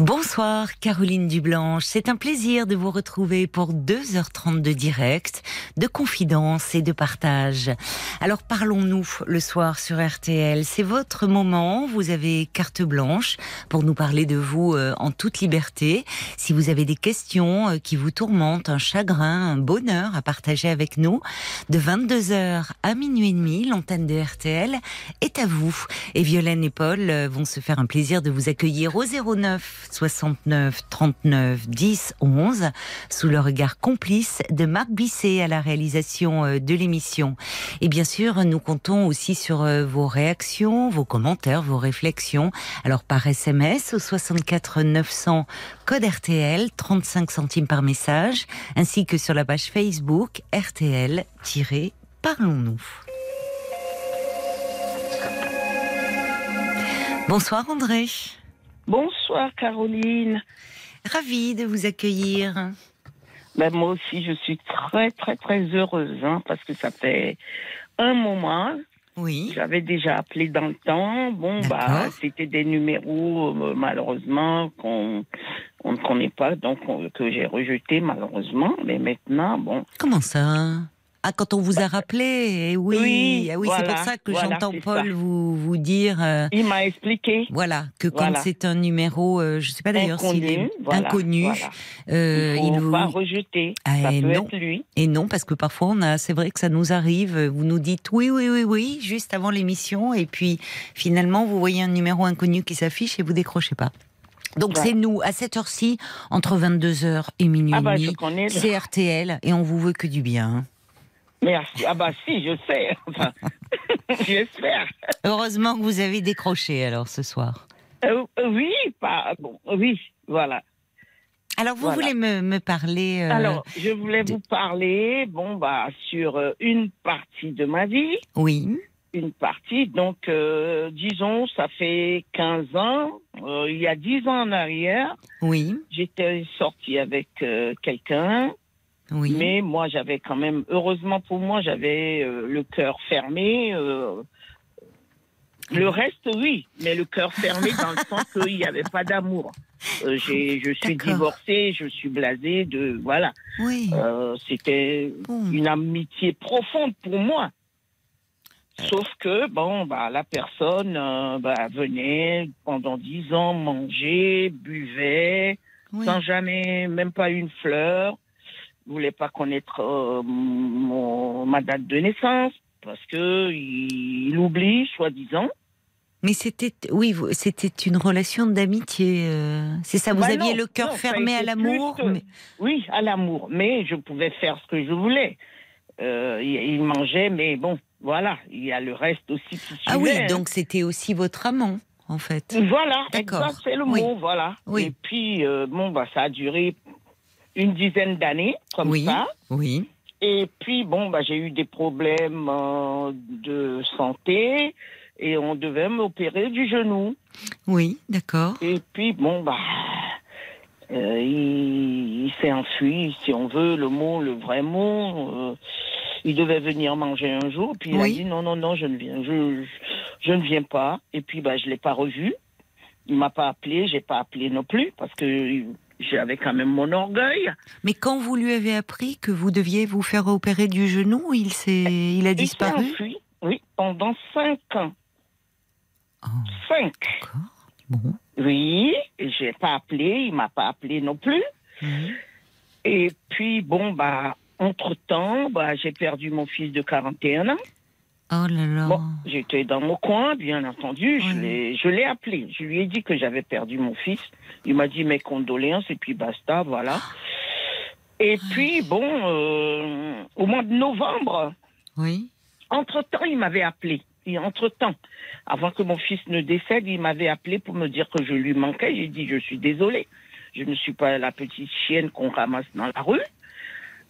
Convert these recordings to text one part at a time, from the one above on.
Bonsoir Caroline Dublanche, c'est un plaisir de vous retrouver pour 2h30 de direct, de confidence et de partage. Alors parlons-nous le soir sur RTL, c'est votre moment, vous avez carte blanche pour nous parler de vous euh, en toute liberté. Si vous avez des questions euh, qui vous tourmentent, un chagrin, un bonheur à partager avec nous, de 22h à minuit et demi, l'antenne de RTL est à vous. Et Violaine et Paul euh, vont se faire un plaisir de vous accueillir au 09 69 39 10 11 sous le regard complice de Marc Bisset à la réalisation euh, de l'émission. Et bien sûr, nous comptons aussi sur euh, vos réactions, vos commentaires, vos réflexions. Alors par SMS au 64 900 code RTL 35 centimes par message ainsi que sur la page Facebook RTL-Parlons-nous. Bonsoir André. Bonsoir Caroline. Ravie de vous accueillir. Ben, moi aussi, je suis très très très heureuse hein, parce que ça fait un moment. Oui. J'avais déjà appelé dans le temps. Bon, bah, c'était des numéros euh, malheureusement qu'on on ne connaît pas, donc on- que j'ai rejeté malheureusement. Mais maintenant, bon, Comment ça? Ah, quand on vous a rappelé, eh oui, Oui, oui, c'est pour ça que voilà, j'entends Paul vous vous dire, euh, il m'a expliqué. voilà, que quand Voilà. c'est un numéro, euh, je sais pas d'ailleurs s'il est Inconnu, euh, il faut vous- pas rejeter. Ah, ça et peut non. être lui. et non parce que parfois on a, c'est vrai que ça nous arrive. Vous nous dites oui, oui, oui, oui, juste avant l'émission, et puis finalement vous voyez un numéro inconnu qui s'affiche et vous décrochez pas. Donc c'est nous à cette heure-ci entre 22h et minuit Ah bah. C'est RTL et on vous veut que du bien. Merci. Ah bah si, je sais. Enfin, j'espère. Heureusement que vous avez décroché alors ce soir. Euh, euh, oui, pas bon. Oui, voilà. Alors vous Voilà. voulez me, me parler euh, Alors, je voulais de- vous parler, bon, bah, sur euh, une partie de ma vie. Oui, Une partie, donc, disons, ça fait 15 ans. il y a 10 ans en arrière, oui, j'étais sortie avec quelqu'un. Oui. Mais moi, j'avais quand même, heureusement pour moi, j'avais euh, le cœur fermé. euh, le reste, oui, mais le cœur fermé dans le sens qu'il n'y avait pas d'amour. Euh, je suis divorcée, je suis blasée de voilà. oui. Euh, C'était Bon. une amitié profonde pour moi. Sauf que bon, bah la personne euh, bah, venait pendant dix ans manger, buvait, oui. sans jamais, même pas une fleur. Voulait pas connaître euh, mon, ma date de naissance parce que il, il oublie, soi-disant. Mais c'était, oui, c'était une relation d'amitié. euh, c'est ça. Vous Bah aviez non, le cœur non, fermé à l'amour. mais- Oui, à l'amour, mais je pouvais faire ce que je voulais. Euh, il, mangeait, mais bon, voilà, il y a le reste aussi qui. Ah oui, hein. donc c'était aussi votre amant, en fait. Voilà, D'accord. c'est le Oui. mot, voilà. Oui. Et puis, euh, bon, bah, ça a duré une dizaine d'années, comme Oui. ça. Oui, Et puis, bon, bah, j'ai eu des problèmes euh, de santé et on devait m'opérer du genou. oui, d'accord. Et puis, bon, bah, euh, il, il s'est enfui, si on veut, le mot, le vrai mot. euh, il devait venir manger un jour, puis il a dit non, non, non, je ne viens, je, je, je ne viens pas. Et puis, bah, je l'ai pas revu. Il m'a pas appelé, j'ai pas appelé non plus, parce que j'avais quand même mon orgueil. Mais quand vous lui avez appris que vous deviez vous faire opérer du genou, il s'est, il a Il disparu? enfui, oui, pendant cinq ans. Oh, Cinq. Bon. Oui, et j'ai pas appelé, il m'a pas appelé non plus. Mhm. Et puis, bon, bah, entre-temps, bah, j'ai perdu mon fils de 41 ans. Oh là là. Bon, j'étais dans mon coin, bien entendu. Je Ouais. l'ai- Je l'ai appelé. Je lui ai dit que j'avais perdu mon fils. Il m'a dit mes condoléances et puis basta, voilà. Et puis, bon, euh, au mois de novembre, Oui. entre-temps, il m'avait appelé. Et entre-temps, avant que mon fils ne décède, il m'avait appelé pour me dire que je lui manquais. J'ai dit, je suis désolée. Je ne suis pas la petite chienne qu'on ramasse dans la rue.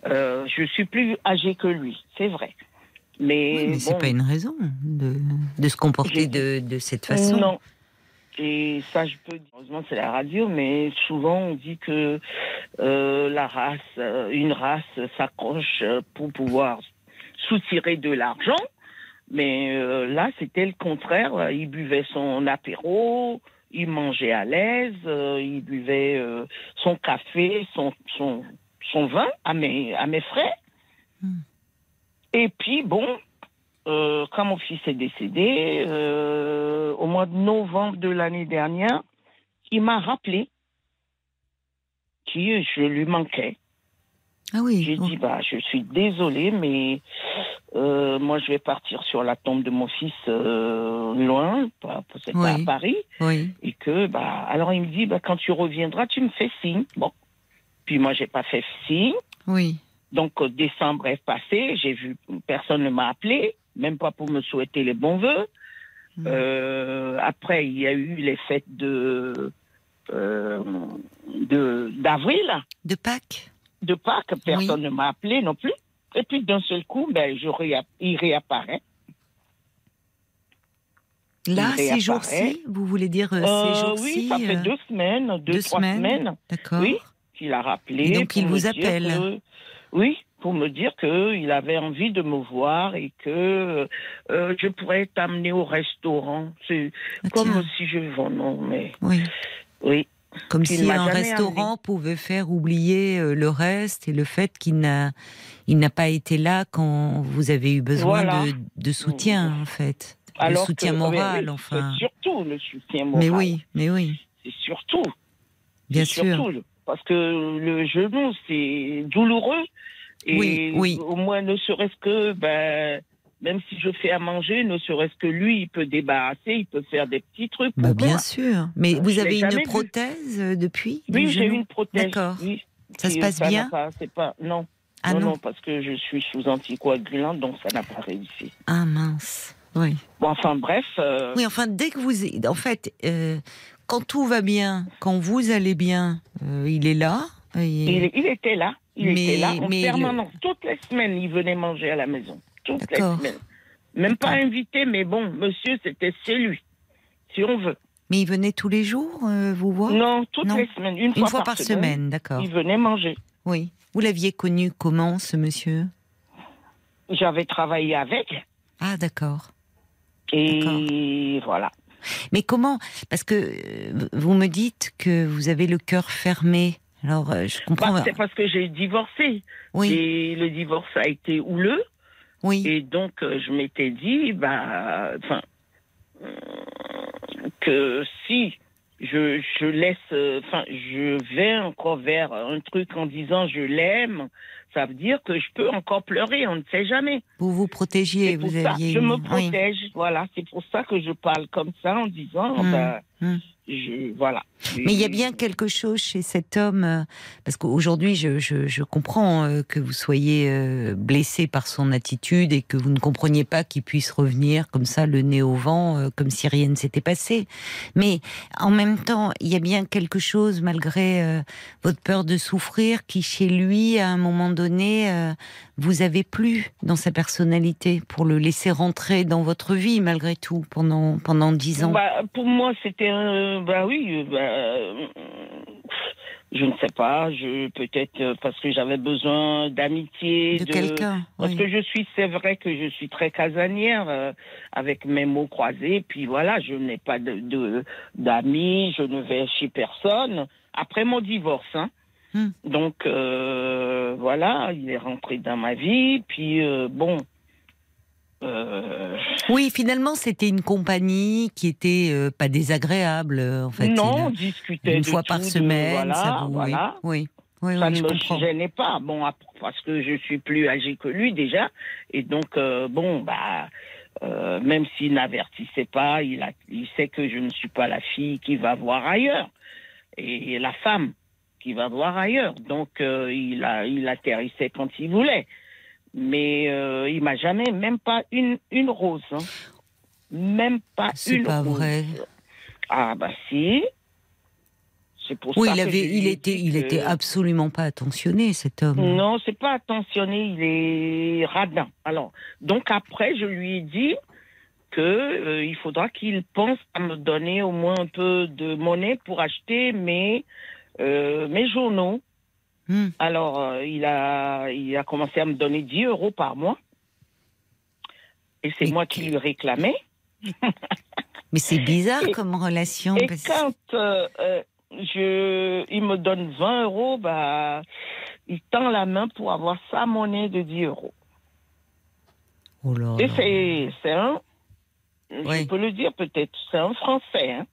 Euh, je suis plus âgée que lui, c'est vrai. Mais, Oui, mais c'est bon, pas une raison de, de se comporter de, de cette façon. Non. Et ça, je peux dire, heureusement, c'est la radio, mais souvent, on dit que euh, la race, euh, une race s'accroche pour pouvoir soutirer de l'argent. Mais euh, là, c'était le contraire. Il buvait son apéro, il mangeait à l'aise, euh, il buvait euh, son café, son, son, son vin à mes, à mes frais. Hmm. Et puis, bon, euh, quand mon fils est décédé, euh, au mois de novembre de l'année dernière, il m'a rappelé que je lui manquais. Ah oui. J'ai oh. dit, bah, je suis désolée, mais euh, moi, je vais partir sur la tombe de mon fils euh, loin, pas, c'est pas Oui. à Paris. Oui. Et que, bah, alors il me dit, bah, quand tu reviendras, tu me fais signe. Bon. Puis moi, j'ai pas fait signe. Oui. Donc, décembre est passé, j'ai vu, personne ne m'a appelé, même pas pour me souhaiter les bons voeux. Mm. Euh, après, il y a eu les fêtes de, euh, de, d'avril, De Pâques. de Pâques, personne ne m'a appelé non plus. Et puis, d'un seul coup, ben, je réa- il réapparaît. Là, ces jours-ci, vous voulez dire euh, ces jours-ci oui, ça fait deux semaines, deux, deux trois semaines. semaines, D'accord. Oui. qu'il a rappelé. Et donc, il vous appelle. Oui, pour me dire qu'il avait envie de me voir et que euh, je pourrais t'amener au restaurant. C'est Ah, comme tiens. si je vends, non, mais Oui. oui. Comme si un restaurant pouvait faire oublier euh, le reste et le fait qu'il n'a, il n'a pas été là quand vous avez eu besoin Voilà. de, de soutien, en fait. Alors le soutien que- moral, oui, enfin. Surtout le soutien moral. Mais oui, mais oui, C'est surtout. bien sûr. surtout, parce que le genou, c'est douloureux. Et Oui, oui. au moins, ne serait-ce que, ben, même si je fais à manger, ne serait-ce que lui, il peut débarrasser, il peut faire des petits trucs. Bah, bien sûr. Mais Euh, vous je avez une prothèse euh, depuis Oui, j'ai une prothèse. D'accord. Oui. Ça se passe bien pas- pas, non. Ah non, non. non, parce que je suis sous anticoagulant, donc ça n'a pas réussi. Ah mince. Oui. Bon, enfin, bref. euh, Oui, enfin, dès que vous, en fait, euh, quand tout va bien, quand vous allez bien, euh, il est là. et- il, il était là. Il Mais- était là en mais permanence. Toutes les semaines, il venait manger à la maison. Toutes les semaines. Même pas invité, mais bon, monsieur, c'était chez lui. Si on veut. Mais il venait tous les jours euh, vous voir? Non, toutes Non. les semaines. Une, Une fois par semaine, d'accord. Il venait manger. Oui. Vous l'aviez connu comment, ce monsieur? J'avais travaillé avec. Ah, d'accord. Et voilà. Mais comment Parce que euh, vous me dites que vous avez le cœur fermé. Alors, euh, je comprends. Bah, c'est parce que j'ai divorcé. oui, Et le divorce a été houleux. oui. Et donc, euh, je m'étais dit, bah, enfin, que si je, je laisse, enfin, je vais encore vers un truc en disant je l'aime, ça veut dire que je peux encore pleurer, on ne sait jamais. Vous vous protégiez. Vous aviez. je me oui. protège, voilà, c'est pour ça que je parle comme ça en disant, Hmm, bah, hmm. Je, voilà. Mais il y a bien quelque chose chez cet homme, euh, parce qu'aujourd'hui, je, je, je comprends euh, que vous soyez euh, blessé par son attitude et que vous ne compreniez pas qu'il puisse revenir comme ça, le nez au vent, comme si rien ne s'était passé. Mais en même temps, il y a bien quelque chose, malgré votre peur de souffrir, qui chez lui, à un moment donné, vous avez plu dans sa personnalité pour le laisser rentrer dans votre vie, malgré tout, pendant, pendant dix ans. Bah, pour moi, c'était un. Bah oui, euh, bah, euh, je ne sais pas. Je peut-être euh, parce que j'avais besoin d'amitié, de quelqu'un. Parce oui. que je suis, c'est vrai que je suis très casanière euh, avec mes mots croisés. Puis voilà, je n'ai pas de d'amis, je ne vais chez personne. Après mon divorce, hein. Hmm. Donc voilà, il est rentré dans ma vie. Puis bon. Euh, Oui, finalement, c'était une compagnie qui était euh, pas désagréable, euh, en fait. non, on discutait une fois par de- semaine, voilà, ça vous. voilà. Oui, oui, ça ne je me comprends. gênait pas. Bon, parce que je suis plus âgée que lui déjà, et donc euh, bon, bah, même s'il n'avertissait pas, il, a, il sait que je ne suis pas la fille qui va voir ailleurs, et la femme qui va voir ailleurs. Donc il a, il atterrissait quand il voulait, mais euh, il m'a jamais, même pas une une rose, hein. même pas C'est une pas rose. vrai. Ah bah si. C'est pour Oui, ça il avait, il ai était, il était absolument pas attentionné, cet homme. Non, c'est pas attentionné, il est radin. Alors, donc après, je lui ai dit, que euh, il faudra qu'il pense à me donner au moins un peu de monnaie pour acheter mes euh, mes journaux. Hmm. Alors euh, il a il a commencé à me donner 10 euros par mois et c'est moi qui lui réclamais. Mais c'est bizarre Et- comme relation. Et parce- quand euh, euh, je, il me donne 20 euros, bah, il tend la main pour avoir sa monnaie de 10 euros. Oh là Et là. c'est un, Oui. je peux le dire peut-être, c'est un Français. Hein.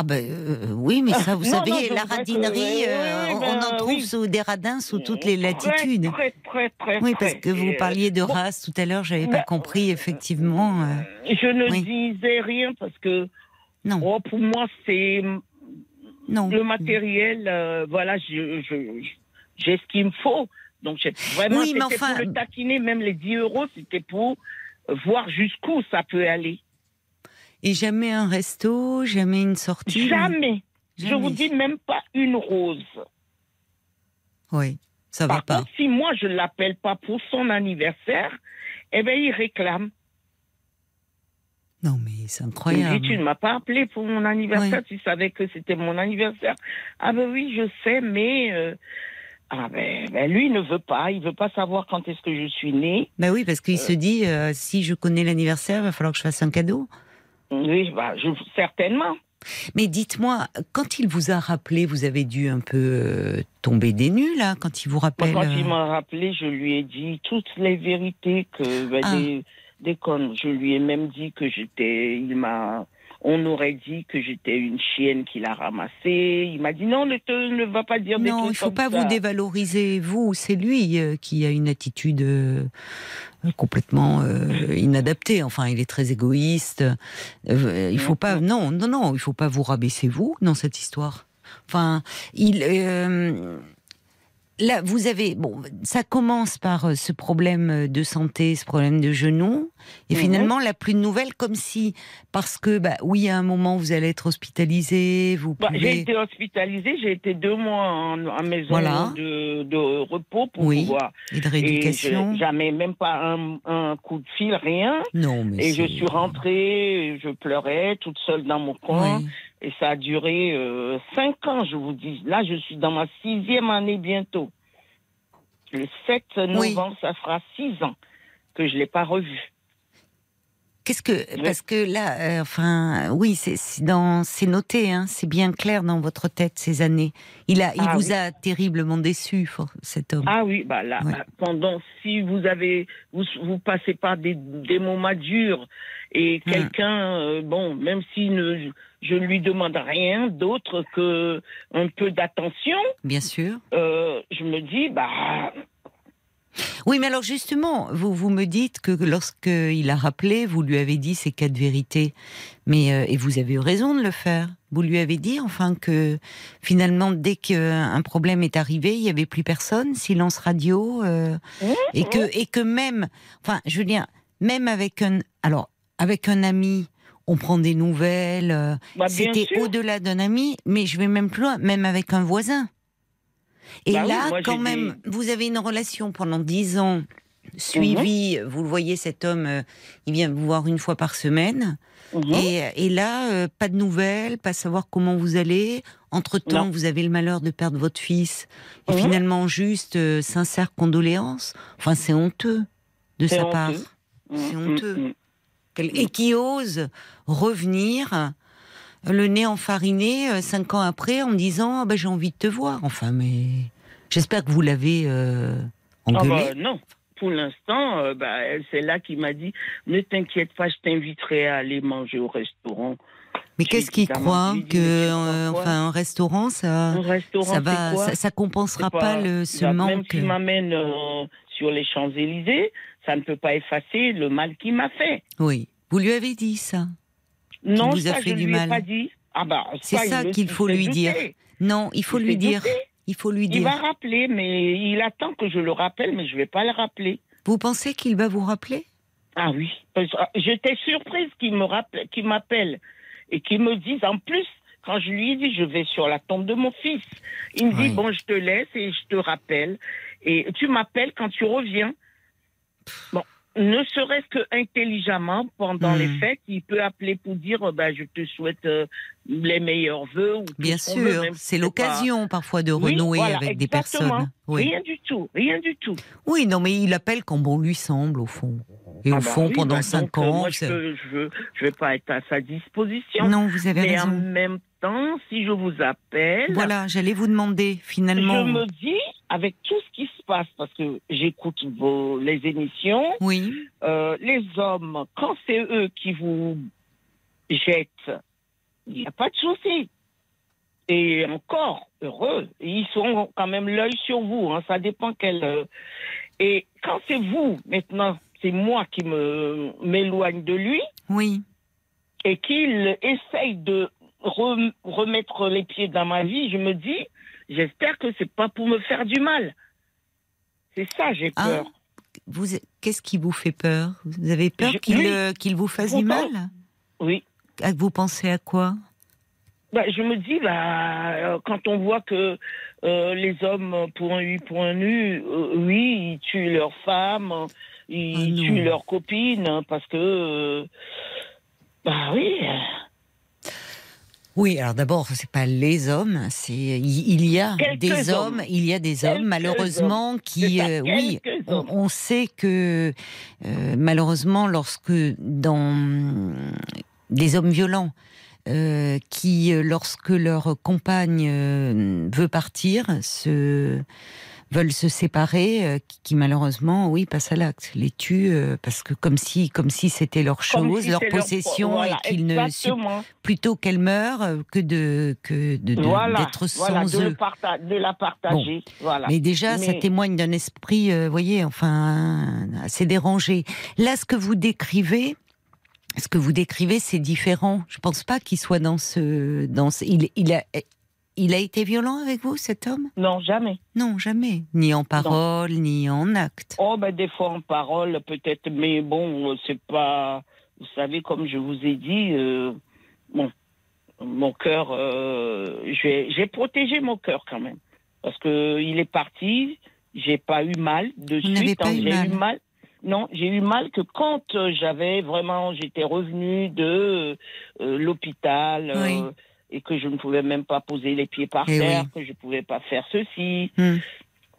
Ah ben euh, oui, mais ça, vous Non, savez, non, la que- radinerie, oui, euh, on ben, en trouve oui. sous des radins sous toutes les latitudes. Très, très, très, Oui, parce que vous euh, parliez de race tout à l'heure, j'avais bah, pas compris effectivement. euh, Je ne Oui. disais rien parce que non, oh, pour moi, c'est non. le matériel. voilà, je, je- j'ai ce qu'il me faut. Donc, j'ai vraiment, Oui, mais enfin- pour le taquiner, même les 10 euros, c'était pour voir jusqu'où ça peut aller. Et jamais un resto, jamais une sortie. Jamais. Je Jamais. vous dis même pas une rose. Oui, ça va Par pas. contre, si moi je l'appelle pas pour son anniversaire, eh ben il réclame. Non, mais c'est Il incroyable. dit, tu ne m'as pas appelé pour mon anniversaire, tu savais que c'était mon anniversaire. Ah ben oui, je sais, mais euh, ah ben, ben, lui il ne veut pas, il veut pas savoir quand est-ce que je suis née. Bah oui, parce qu'il se dit, euh, si je connais l'anniversaire, il va falloir que je fasse un cadeau. Oui, bah, je, certainement. Mais dites-moi, quand il vous a rappelé, vous avez dû un peu euh, tomber des nues, là, quand il vous rappelle. quand euh, il m'a rappelé, je lui ai dit toutes les vérités que ben, Ah. des. Je lui ai même dit que j'étais. Il m'a. On aurait dit que j'étais une chienne qu'il a ramassée. Il m'a dit non, ne te ne va pas dire des Non, trucs il faut comme pas ça. vous dévaloriser, vous. C'est lui euh, qui a une attitude euh, complètement euh, inadaptée. Enfin, il est très égoïste. Euh, il faut pas. Non, non, non. Il faut pas vous rabaisser vous dans cette histoire. Enfin, il. euh, Là, vous avez bon, ça commence par euh, ce problème de santé, ce problème de genou, et finalement la plus de nouvelles, comme si parce que bah oui, à un moment vous allez être hospitalisé, vous Bah, pouvez. j'ai été hospitalisée, j'ai été deux mois en, en maison Voilà. de, de repos pour Oui. pouvoir. et de Et rééducation. je- jamais même pas un, un coup de fil, rien. Non, mais Et je suis rentrée, je pleurais toute seule dans mon coin. Et ça a duré euh, cinq ans, je vous dis. Là, je suis dans ma sixième année bientôt. Le 7 novembre, ça fera six ans que je ne l'ai pas revu. Qu'est-ce que parce que là, euh, enfin, oui, c'est c'est dans, c'est noté, hein, c'est bien clair dans votre tête ces années. Il a, il Ah vous oui. a terriblement déçu, cet homme. Ah oui, bah là, Ouais. bah, pendant, si vous avez, vous, vous passez par des, des moments durs et Hmm. quelqu'un, euh, bon, même si ne, je ne lui demande rien d'autre que un peu d'attention, Bien sûr. euh, je me dis, bah, Oui, mais alors justement, vous vous me dites que lorsque il a rappelé, vous lui avez dit ces quatre vérités, mais euh, et vous avez eu raison de le faire. Vous lui avez dit enfin que finalement, dès qu'un problème est arrivé, il y avait plus personne, silence radio, euh, Mmh, et que et que même, enfin, je veux dire, même avec un, alors avec un ami. On prend des nouvelles. euh, bah, C'était au-delà d'un ami, mais je vais même plus loin, même avec un voisin. Et Bah oui, là, moi, quand même, vous avez une relation pendant dix ans suivie. Vous le voyez, cet homme, euh, il vient vous voir une fois par semaine. Mhm. Et, et là, euh, pas de nouvelles, pas savoir comment vous allez. Entre-temps, Non. vous avez le malheur de perdre votre fils. Et Mhm. finalement, juste euh, sincère condoléances. Enfin, c'est honteux de C'est sa honteux. part. C'est honteux. Et qui ose revenir le nez enfariné euh, cinq ans après en me disant Ah ben, j'ai envie de te voir. Enfin, mais j'espère que vous l'avez euh, Ah engueulé. bah, non. Pour l'instant, euh, bah, c'est là qui m'a dit ne t'inquiète pas, je t'inviterai à aller manger au restaurant. mais qu'est-ce qu'il croit que euh, enfin un restaurant ça Un restaurant, ça va ça, ça compensera pas, le ce Même manque. s'il m'amène euh, sur les Champs-Élysées, ça ne peut pas effacer le mal qu'il m'a fait. Oui, vous lui avez dit ça? Non, vous a ça, fait je du lui mal. ai pas dit. Ah bah, C'est il ça qu'il il faut lui dire. Non, il faut Il lui dire. Il faut lui Il dire. va rappeler, mais il attend que je le rappelle, mais je vais pas le rappeler. Vous pensez qu'il va vous rappeler? Ah oui. Ah, J'étais surprise qu'il me rappelle, qu'il m'appelle et qu'il me dise en plus. Quand je lui ai dit je vais sur la tombe de mon fils, il me Oui. dit bon je te laisse et je te rappelle et tu m'appelles quand tu reviens. Bon, ne serait-ce que intelligemment, pendant Hmm. les fêtes, il peut appeler pour dire euh, bah, je te souhaite euh, les meilleurs vœux. Ou Bien sûr, c'est pas- l'occasion parfois de Oui, renouer voilà, avec des personnes. Oui. Rien du tout, rien du tout. oui, non, mais il appelle quand bon lui semble, au fond. Et Ah au bah fond, oui, pendant bah cinq euh, ans. moi, je, je, je vais pas être à sa disposition. Non, vous avez mais en raison. même temps, si je vous appelle, Voilà, j'allais vous demander je finalement. me dis, avec tout ce qui se passe, parce que j'écoute vos, les émissions, Oui, euh, les hommes, quand c'est eux qui vous jettent, il n'y a pas de souci. Et encore, heureux, ils sont quand même l'œil sur vous, hein, ça dépend quel... euh, Et quand c'est vous, maintenant, c'est moi qui me m'éloigne de lui, oui. et qu'il essaye de rem- remettre les pieds dans ma vie, je me dis, j'espère que c'est pas pour me faire du mal. C'est ça, j'ai Ah, peur. Vous, qu'est-ce qui vous fait peur? Vous avez peur Je- qu'il oui. euh, qu'il vous fasse du mal? Oui. Ah, Vous pensez à quoi? Bah, je me dis, bah, euh, quand on voit que euh, les hommes, pour un U, pour un U, euh, oui, ils tuent leurs femmes, ils Ah non. tuent leurs copines, parce que, euh, bah oui, Oui, alors d'abord, c'est pas les hommes, c'est il y a Quelques des hommes. hommes, il y a des hommes Quelques malheureusement qui, euh, oui, on, sait que euh, malheureusement, lorsque dans des hommes violents euh, qui, lorsque leur compagne euh, veut partir, se veulent se séparer, euh, qui, qui, malheureusement, oui, passent à l'acte, les tuent euh, parce que comme si, comme si c'était leur chose, si leur possession, voilà, et qu'ils ne plutôt qu'elle meure euh, que de que de de- Voilà, d'être voilà, sans de, eux. parta- de la partager. Voilà. Mais déjà, ça témoigne d'un esprit, euh, voyez, enfin, assez dérangé. Là, ce que vous décrivez, ce que vous décrivez, c'est différent. Je pense pas qu'il soit dans ce, dans ce- il, il a, il a été violent avec vous, cet homme? Non, jamais. Non, jamais. Ni en parole, ni en acte. Oh, ben, des fois en parole, peut-être, mais bon, euh, c'est pas. Vous savez, comme je vous ai dit, euh, bon, mon cœur, euh, j'ai protégé mon cœur quand même. Parce que il est parti, j'ai pas eu mal de Vous suite. hein, j'ai mal. eu mal. Non, j'ai eu mal que quand euh, j'avais vraiment, j'étais revenue de euh, l'hôpital euh, Oui. Et que je ne pouvais même pas poser les pieds par Eh terre, oui. que je pouvais pas faire ceci. Hmm.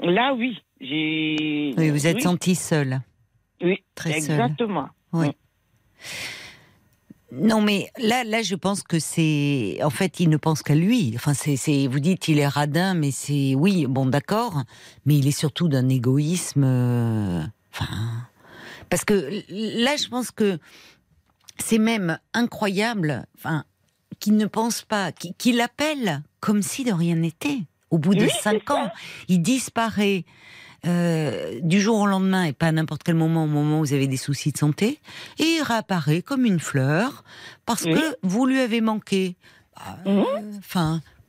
Là, oui, j'ai. Oui, vous êtes oui, senti seul. oui, très exactement. Non, mais là, là, je pense que c'est. En fait, il ne pense qu'à lui. Enfin, c'est, c'est. Vous dites, il est radin, mais c'est. Oui, bon, d'accord. Mais il est surtout d'un égoïsme. euh, Enfin. Parce que là, je pense que c'est même incroyable. Enfin, qu'il ne pense pas, qu'il, qu'il appelle comme si de rien n'était. Au bout de Oui, cinq ça. ans, il disparaît. euh, du jour au lendemain et pas à n'importe quel moment, au moment où vous avez des soucis de santé, et il réapparaît comme une fleur parce Oui. que vous lui avez manqué. Bah, Mhm.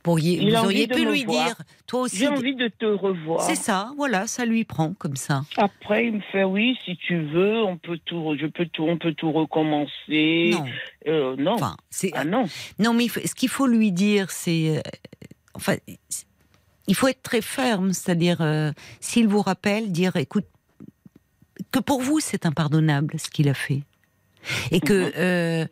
Pourriez, vous auriez pu me lui voir. dire, toi aussi. J'ai envie de te revoir. C'est ça, voilà, ça lui prend comme ça. Après, il me fait oui, si tu veux, on peut tout, je peux tout, on peut tout recommencer. Non, Euh, non. enfin, c'est ah non. non, mais ce qu'il faut lui dire, c'est, euh, enfin, il faut être très ferme, c'est-à-dire, euh, s'il vous rappelle, dire, écoute, que pour vous c'est impardonnable ce qu'il a fait, et que Mhm. euh,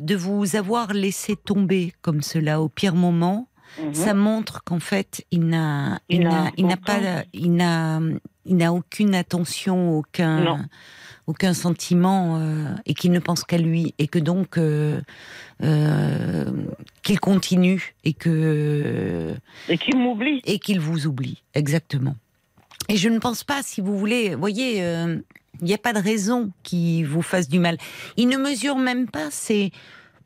de, vous avoir laissé tomber comme cela au pire moment, Mhm. ça montre qu'en fait, il n'a, il Il n'a, pas, il n'a, il n'a aucune attention, aucun, Non. aucun sentiment, euh, et qu'il ne pense qu'à lui, et que donc euh, qu'il continue et que Et qui m'oublie. et qu'il vous oublie, exactement. Et je ne pense pas, si vous voulez, voyez, euh, il n'y a pas de raison qu'il vous fasse du mal. Il ne mesure même pas, c'est,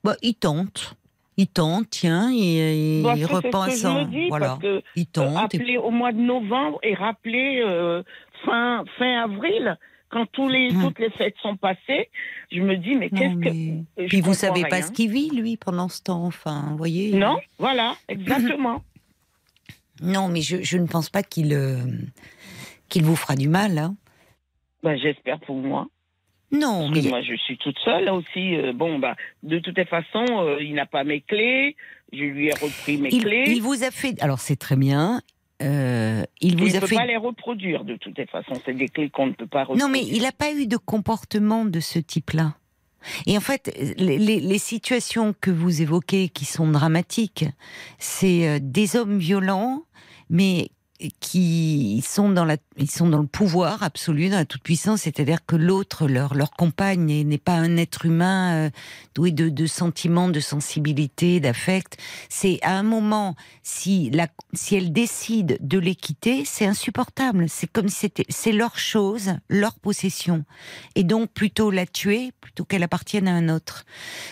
bah, il tente. Il tente, tiens, il, il ce que repense en, dis, voilà, que il euh, tente. et- appeler au mois de novembre et rappeler euh, fin fin avril, quand tous les Hmm. toutes les fêtes sont passées, je me dis mais qu'est-ce que mais- Puis vous savez pas ce qu'il vit lui pendant ce temps, enfin, vous voyez. Non, voilà, exactement. Non, mais je, je ne pense pas qu'il euh, qu'il vous fera du mal. hein. Ben, j'espère pour moi. Non, Parce que mais moi, je suis toute seule aussi. euh, bon, bah, de toutes les façons, euh, il n'a pas mes clés. Je lui ai repris mes il, clés. il vous a fait. Alors c'est très bien. euh, il Il vous ne a peut fait. pas les reproduire de toutes les façons. C'est des clés qu'on ne peut pas reproduire. Non, mais il n'a pas eu de comportement de ce type-là. Et en fait, les, les- les situations que vous évoquez qui sont dramatiques, c'est des hommes violents, mais qui sont dans la, ils sont dans le pouvoir absolu, dans la toute puissance, c'est-à-dire que l'autre, leur leur compagne, n'est- pas un être humain euh, doué de, de sentiments, de sensibilité, d'affect. C'est à un moment, si la, si elle décide de les quitter, c'est insupportable. C'est comme si c'était, c'est leur chose, leur possession, et donc plutôt la tuer plutôt qu'elle appartienne à un autre.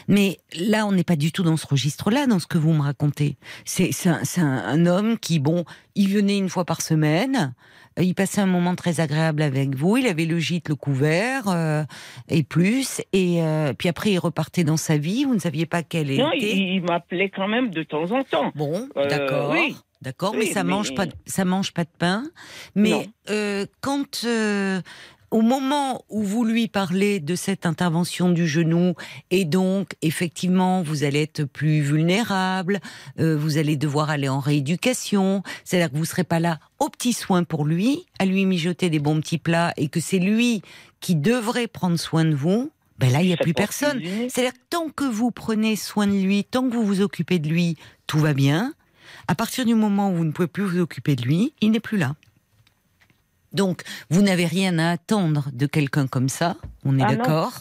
Mais là, on n'est pas du tout dans ce registre-là, dans ce que vous me racontez. C'est un- un homme qui, bon, il venait une fois par semaine, euh, il passait un moment très agréable avec vous, il avait le gîte, le couvert, euh, et plus, et euh, puis après il repartait dans sa vie, vous ne saviez pas quelle Non, il, était. il m'appelait quand même de temps en temps. Bon, Euh, d'accord. oui. D'accord, Oui, mais ça mais- mange pas, de- ça mange pas de pain. Mais euh, quand euh, au moment où vous lui parlez de cette intervention du genou, et donc effectivement vous allez être plus vulnérable, euh, vous allez devoir aller en rééducation, c'est-à-dire que vous serez pas là aux petits soins pour lui, à lui mijoter des bons petits plats, et que c'est lui qui devrait prendre soin de vous. Ben là, il n'y a Ça plus personne. C'est-à-dire que tant que vous prenez soin de lui, tant que vous vous occupez de lui, tout va bien. À partir du moment où vous ne pouvez plus vous occuper de lui, il n'est plus là. Donc, vous n'avez rien à attendre de quelqu'un comme ça, on est Ah d'accord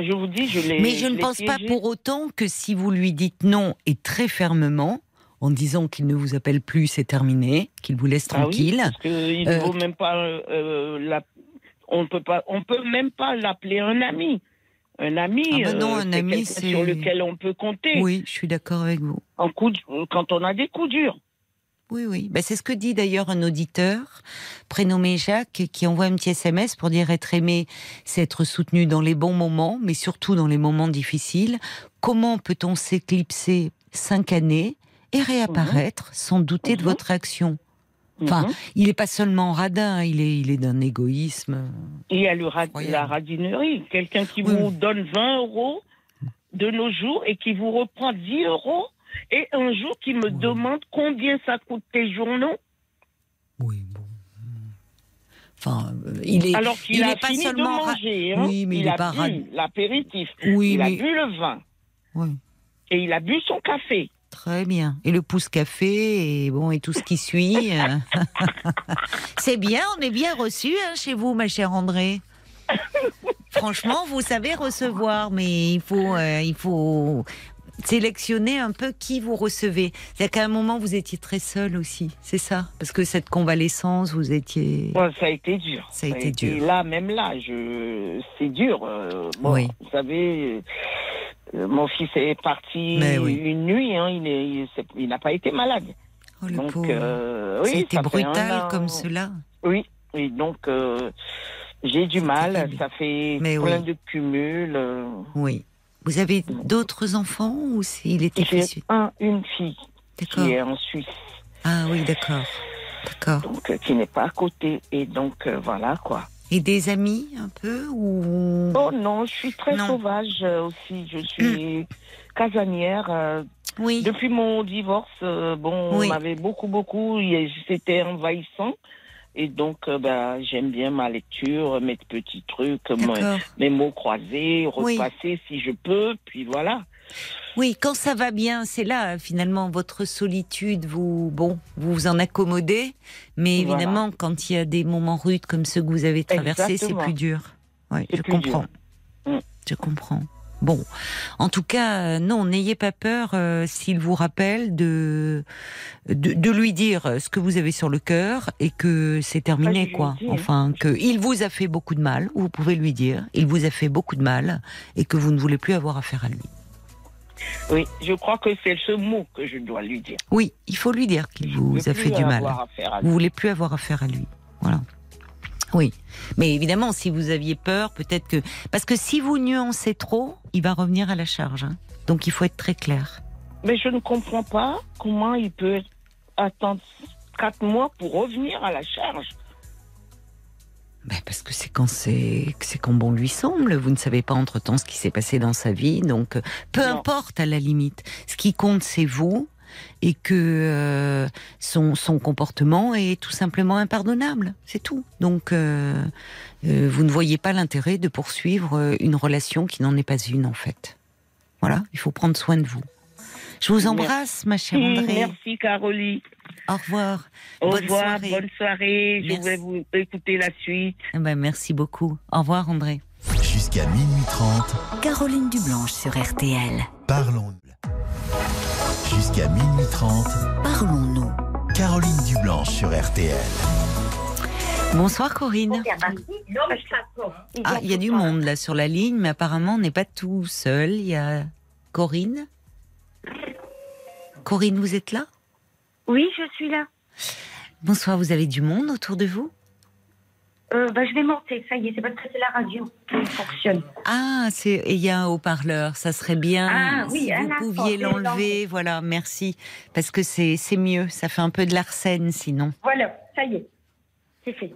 Je vous dis, je l'ai. Mais je ne pense pas pour autant que si vous lui dites non et très fermement, en disant qu'il ne vous appelle plus, c'est terminé, qu'il vous laisse Ah oui, tranquille. parce que il ne Euh, vaut même pas. euh, euh, la- on peut pas. On peut même pas l'appeler un ami. Un ami, Ah ben non, un ami, c'est- sur lequel on peut compter. Oui, je suis d'accord avec vous. En coup quand on a des coups durs. Oui, oui. Ben, c'est ce que dit d'ailleurs un auditeur, prénommé Jacques, qui envoie un petit SMS pour dire être aimé, c'est être soutenu dans les bons moments, mais surtout dans les moments difficiles. Comment peut-on s'éclipser cinq années et réapparaître sans douter de Mhm. votre action? Enfin, Mhm. il n'est pas seulement radin, il est, il est d'un égoïsme. Il y a le ra- Incroyable. la radinerie. Quelqu'un qui Oui. vous donne 20 euros de nos jours et qui vous reprend 10 euros. Et un jour, qui me demande combien ça coûte tes journaux. Oui, bon. Enfin, euh, il est. Alors qu'il il a est pas fini de seulement ra- manger. hein. Oui, mais il a pas bu rad- l'apéritif. Oui, il a bu le vin. Oui. Et il a bu son café. Très bien. Et le pouce café et bon et tout ce qui suit. euh. c'est bien, on est bien reçu hein, chez vous, ma chère André. Franchement, vous savez recevoir, mais il faut, euh, il faut sélectionner un peu qui vous recevez. C'est-à-dire qu'à un moment, vous étiez très seul aussi, c'est ça? Parce que cette convalescence, vous étiez. Bon, ça a été dur. Ça a été dur. Là, même là, je... c'est dur. euh, bon, Oui. Vous savez, euh, mon fils est parti oui. une nuit. hein, il n'a pas été malade. Oh, le donc, euh, oui, C'était brutal comme cela. Oui, et donc euh, j'ai du mal. terrible. Ça fait Mais plein oui. de cumuls. Oui. Vous avez d'autres enfants ou s'il était J'ai un, une fille qui est en Suisse, Ah oui, d'accord. D'accord. donc euh, qui n'est pas à côté. Et donc euh, voilà quoi. Et des amis un peu ou? Oh non, je suis très Non. sauvage euh, aussi. Je suis casanière. Oui. depuis mon divorce, bon, Oui. on m'avait beaucoup, beaucoup. C'était envahissant. Et donc, euh, bah, j'aime bien ma lecture, mes petits trucs, mes mots croisés, Oui. repasser si je peux. Puis voilà. Oui, quand ça va bien, c'est là finalement votre solitude. Vous bon, vous vous en accommodez, mais Voilà. évidemment, quand il y a des moments rudes comme ceux que vous avez traversés, c'est plus dur. Oui, C'est je plus comprends. dur. Mm. Je comprends. Bon, en tout cas, euh, non, n'ayez pas peur euh, s'il vous rappelle de, de de lui dire ce que vous avez sur le cœur et que c'est terminé, quoi. dit. Enfin, que il vous a fait beaucoup de mal. Vous pouvez lui dire, il vous a fait beaucoup de mal et que vous ne voulez plus avoir affaire à lui. Oui, je crois que c'est ce mot que je dois lui dire. Oui, il faut lui dire qu'il vous a fait du mal. Vous voulez plus avoir affaire à lui. Voilà. Oui. Mais évidemment, si vous aviez peur, peut-être que. Parce que si vous nuancez trop, il va revenir à la charge. hein. Donc il faut être très clair. Mais je ne comprends pas comment il peut attendre quatre mois pour revenir à la charge. Ben, parce que c'est quand c'est c'est quand bon lui semble. Vous ne savez pas entre temps ce qui s'est passé dans sa vie, donc euh, peu Non. importe à la limite. Ce qui compte, c'est vous. Et que euh, son, son comportement est tout simplement impardonnable. C'est tout. Donc, euh, euh, vous ne voyez pas l'intérêt de poursuivre une relation qui n'en est pas une, en fait. Voilà, il faut prendre soin de vous. Je vous embrasse, ma chère André. Merci Caroline. Au revoir. Au Bonne revoir, soirée. bonne soirée. Je Merci. vais vous écouter la suite. Eh ben, merci beaucoup. Au revoir, André. Jusqu'à minuit 30, Caroline Dublanche sur RTL. parlons. Jusqu'à minuit 30, Parlons-nous. Caroline Dublanche sur RTL. Bonsoir, Corinne. Ah, il y a du monde là sur la ligne, mais apparemment on n'est pas tout seul. Il y a Corinne. Corinne, vous êtes là? Oui, je suis là. Bonsoir, vous avez du monde autour de vous? Euh, bah, je vais monter, ça y est, c'est parce que c'est la radio qui fonctionne. Ah, c'est il y a un haut-parleur. Ça serait bien Ah, oui, si un vous pouviez l'enlever. Voilà, merci. Parce que c'est c'est mieux. Ça fait un peu de l'arsène sinon. Voilà, ça y est, c'est fait.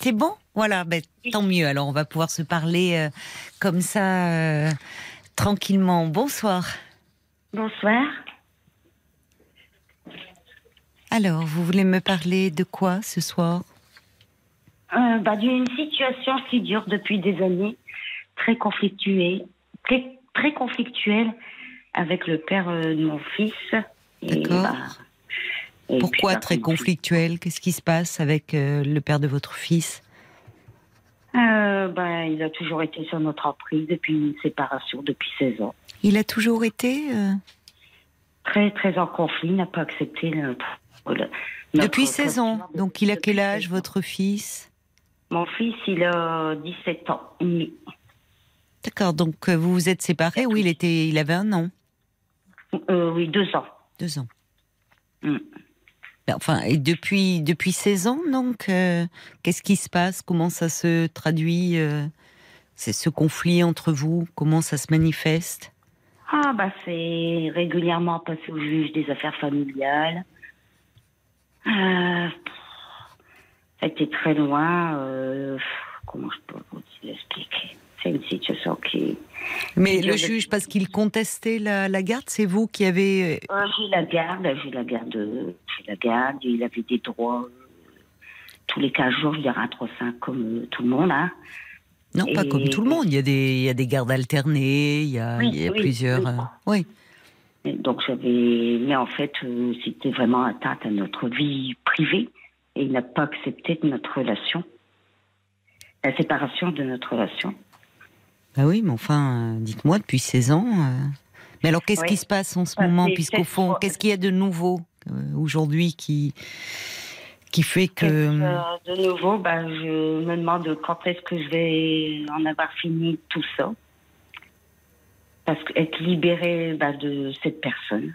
C'est bon? Voilà, ben, tant mieux. Alors on va pouvoir se parler euh, comme ça euh, tranquillement. Bonsoir. Bonsoir. Alors, vous voulez me parler de quoi ce soir? Euh, bah, D'une situation qui dure depuis des années, très conflictuée, très, très conflictuelle avec le père de mon fils. D'accord. bah, Pourquoi puis, bah, très comme- conflictuel Qu'est-ce qui se passe avec euh, le père de votre fils? Euh, bah, Il a toujours été sur notre emprise depuis une séparation depuis 16 ans. Il a toujours été euh, Très, très en conflit, n'a pas accepté notre. depuis 16 ans. Donc il a quel âge 16 ans. votre fils? Mon fils, il a 17 ans et demi. D'accord. Donc euh, vous vous êtes séparés? Oui, il était, il avait un an, Euh, oui, deux ans. deux ans. Mm. Ben, Enfin, et depuis depuis 16 ans, donc euh, qu'est-ce qui se passe? Comment ça se traduit euh, C'est ce conflit entre vous? Comment ça se manifeste? Ah, bah, c'est régulièrement passé au juge des affaires familiales. Euh, ça a été très loin. euh, comment je peux vous l'expliquer? C'est une situation qui. Mais le juge, parce qu'il contestait la, la garde, c'est vous qui avez Euh, j'ai la garde, j'ai la garde, euh, j'ai la garde. Il avait des droits euh, tous les 15 jours, je dirais un 3-5 comme euh, tout le monde. Hein. Non, pas comme tout le monde. Il y a des, il y a des gardes alternés, il y a, Oui, il y a oui, plusieurs. oui. euh, oui. Donc j'avais, mais en fait, euh, c'était vraiment atteinte à notre vie privée et il n'a pas accepté de notre relation, la séparation de notre relation. Bah oui, mais enfin, euh, dites-moi, depuis 16 ans. euh, Mais alors, qu'est-ce Oui. qui se passe en ce moment Puisqu'au fond, qu'est-ce qu'il y a de nouveau euh, aujourd'hui qui, qui fait que. De nouveau, bah, je me demande quand est-ce que je vais en avoir fini tout ça, parce qu'être libérée bah, de cette personne.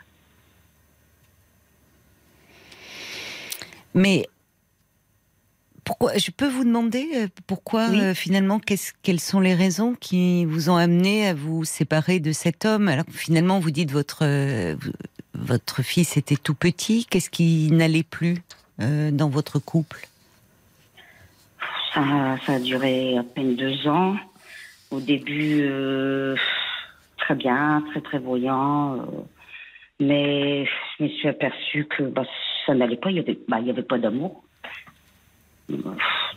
Mais pourquoi Je peux vous demander euh, pourquoi Oui. euh, finalement quelles sont les raisons qui vous ont amené à vous séparer de cet homme Alors finalement, vous dites votre euh, votre fils était tout petit. Qu'est-ce qui n'allait plus euh, dans votre couple? Ça, ça a duré à peine deux ans. Au début, très bien, très très brillant. euh, mais je me suis aperçue que bah, ça n'allait pas. Il n'y avait, bah, il y avait pas d'amour.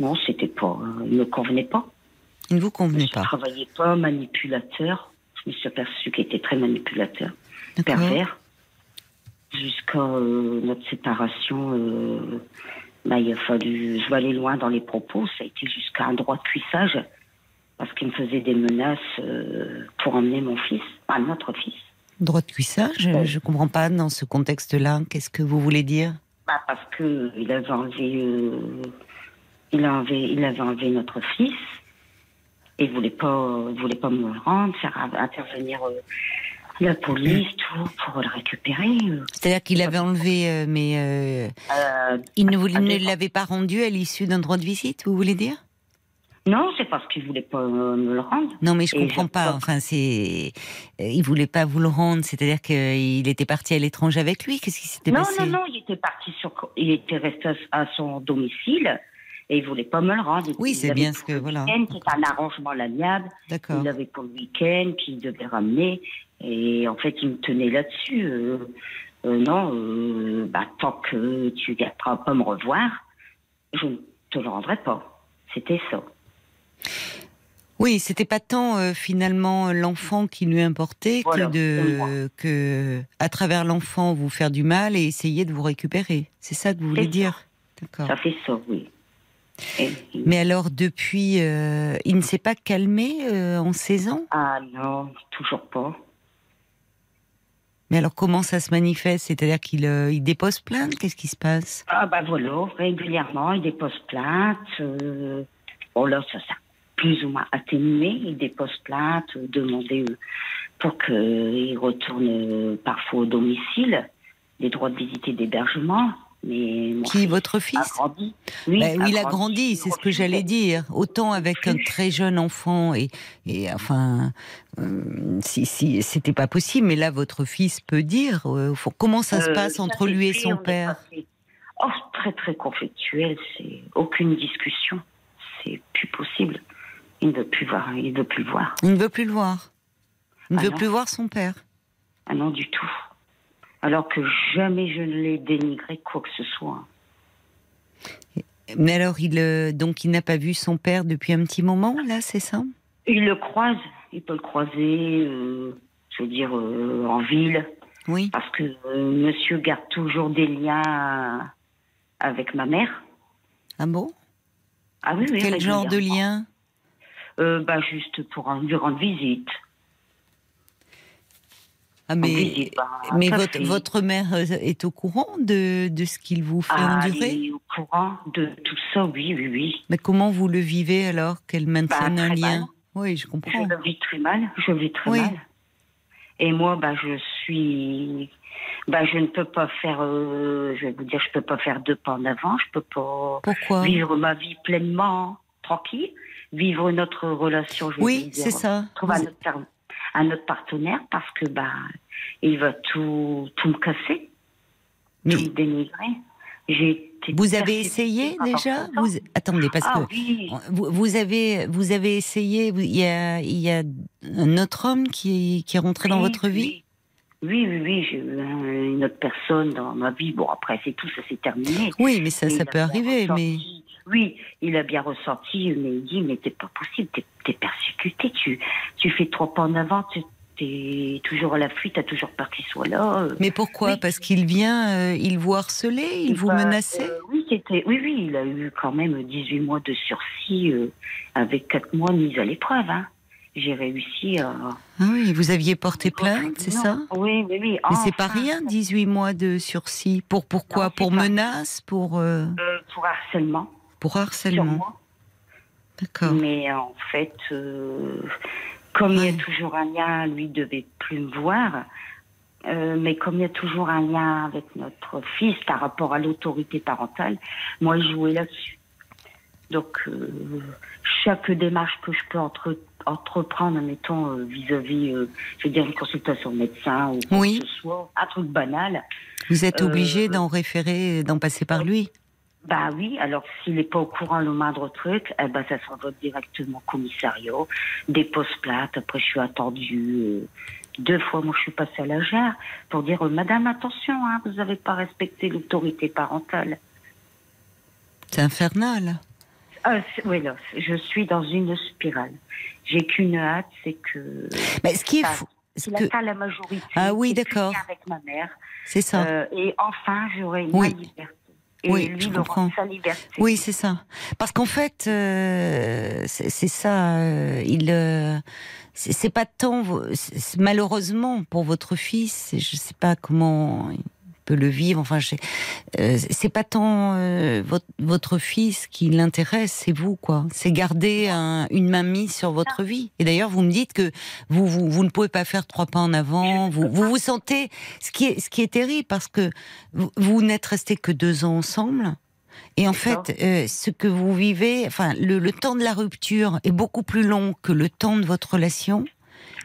Non, c'était pas. euh, il me convenait pas. Il ne vous convenait Je pas. travaillais pas, manipulateur. Je me suis aperçue qu'il était très manipulateur, pervers. Jusqu'à euh, notre séparation, euh, bah, il a fallu. Je vais aller loin dans les propos. Ça a été jusqu'à un droit de cuissage parce qu'il me faisait des menaces euh, pour emmener mon fils, enfin notre fils. Droit de cuissage, je ne comprends pas dans ce contexte-là. Qu'est-ce que vous voulez dire? Bah, parce que il avait enlevé, il a enlevé, il avait enlevé notre fils et il voulait pas, voulait pas me le rendre, faire intervenir euh, la police, tout pour le récupérer. euh. C'est-à-dire qu'il avait enlevé, euh, mais euh, Euh, il ne, voulait- ne l'avait pas rendu à l'issue d'un droit de visite, vous voulez dire? Non, c'est parce qu'il voulait pas me le rendre. Non, mais je Et comprends je pas. Enfin, c'est, il voulait pas vous le rendre. C'est-à-dire qu'il était parti à l'étranger avec lui. Qu'est-ce qui s'était Non, passé? non, non, il était parti sur, il était resté à son domicile et il voulait pas me le rendre. Oui, c'est bien ce que- voilà. C'était un arrangement l'amiable. D'accord. Il avait pour le week-end qu'il devait ramener. Et en fait, il me tenait là-dessus. euh, euh, non, euh, bah, tant que tu ne pas me revoir, je ne te le rendrai pas. C'était ça. Oui, c'était pas tant euh, finalement l'enfant qui lui importait Voilà, que de que à travers l'enfant vous faire du mal et essayer de vous récupérer. C'est ça que vous voulez C'est ça. dire D'accord. Ça fait ça, oui. Mais alors depuis, euh, il ne s'est pas calmé euh, en 16 ans? Ah non, toujours pas. Mais alors comment ça se manifeste? C'est-à-dire qu'il euh, il dépose plainte? Qu'est-ce qui se passe? Ah bah voilà, régulièrement, il dépose plainte. Bon là, ça ça plus ou moins atténué. Il dépose plainte, demander pour qu'il retourne parfois au domicile, des droits de visite et d'hébergement. Mais mon Qui fils votre a fils grandi. Oui, Bah oui, il a grandi, c'est ce que j'allais dire. Autant avec un très jeune enfant et, et enfin, euh, si, si c'était pas possible, mais là votre fils peut dire. euh, comment ça se Euh, passe entre lui et son père Oh, très très conflictuel, c'est aucune discussion, c'est plus possible. Il ne veut plus voir, il ne veut plus le voir. Il ne veut plus le voir. Il ne Ah veut non. plus voir son père. Ah non, du tout. Alors que jamais je ne l'ai dénigré quoi que ce soit. Mais alors, il euh, donc il n'a pas vu son père depuis un petit moment, là, c'est ça? Il le croise, il peut le croiser, euh, je veux dire, euh, en ville, Oui. parce que euh, monsieur garde toujours des liens avec ma mère. Ah bon? Ah oui, oui. Quel genre de lien? Bah, Juste pour lui rendre visite. Ah mais visite, bah, mais votre fait- votre mère euh, est au courant de de ce qu'il vous fait Ah, endurer? elle est au courant de tout ça, oui, oui, oui. Mais comment vous le vivez alors qu'elle maintienne Bah, un lien? mal. Oui, je Je comprends. le vis très mal, je le vis très Oui. mal. Et moi, bah, je suis, bah, je ne peux pas faire, euh, je vais vous dire, je peux pas faire deux pas en avant, je peux pas Pourquoi? vivre ma vie pleinement, tranquille, vivre notre relation. Je Oui, c'est ça. Trouver un autre, par- un autre partenaire parce que bah, il va tout, tout me casser, Mais tout me dénigrer. J'ai vous avez essayé déjà vous... Attendez, parce Ah que oui, vous, vous avez vous avez essayé. Il y a il y a un autre homme qui qui est rentré dans Oui, votre vie. oui. Oui, oui, j'ai eu une autre personne dans ma vie. Bon, après, c'est tout, ça s'est terminé. Oui, mais ça ça peut arriver, mais Oui, il a bien ressenti, mais il dit, mais t'es pas possible, tu, tu fais trois pas en avant, tu es toujours à la fuite, t'as toujours peur qu'il soit là. mais pourquoi? Oui. Parce qu'il vient, euh, il vous harcelait, il vous Bah, menaçait? euh, oui, oui, oui, il a eu quand même 18 mois de sursis euh, avec 4 mois de mise à l'épreuve. Hein. J'ai réussi à. Ah oui, vous aviez porté plainte, c'est ça? Oui, oui, oui. Mais c'est pas enfin, rien, 18 mois de sursis. Pour pourquoi Non, Pour pas- menace Pour euh, pour harcèlement. pour harcèlement. D'accord. Mais en fait, euh, comme il y a toujours un lien, lui devait plus me voir. euh, mais comme il y a toujours un lien avec notre fils par rapport à l'autorité parentale, moi je jouais là-dessus. Donc euh, chaque démarche que je peux entre- entreprendre, mettons euh, vis-à-vis, euh, je veux dire une consultation médecin ou quoi Oui. que ce soit, un truc banal, Vous êtes euh, obligé d'en référer, d'en passer par lui. Bah oui, alors s'il n'est pas au courant le moindre truc, eh ben ça s'envoie directement au commissariat, dépose plainte, après je suis attendue. euh, deux fois, moi je suis passée à la gare pour dire euh, Madame, attention, hein, vous n'avez pas respecté l'autorité parentale. C'est infernal. Ah, oui, là, je suis dans une spirale. J'ai qu'une hâte, c'est que. Mais ce qui est fou, C'est que- la, la majorité. Ah oui, d'accord. Avec ma mère. c'est ça. Euh, et enfin, j'aurai Oui. ma liberté. Et Oui, lui, sa liberté. Oui, c'est ça. Parce qu'en fait, euh, c'est ça. euh, il, euh, c'est pas tant malheureusement pour votre fils. Je sais pas comment peut le vivre. Enfin, euh, c'est pas tant euh, votre, votre fils qui l'intéresse, c'est vous quoi. C'est garder un- une main mise sur votre vie. Et d'ailleurs, vous me dites que vous, vous vous ne pouvez pas faire trois pas en avant. Vous vous vous sentez ce qui est ce qui est terrible parce que vous, vous n'êtes restés que deux ans ensemble. Et en fait, euh, ce que vous vivez, enfin, le, le temps de la rupture est beaucoup plus long que le temps de votre relation.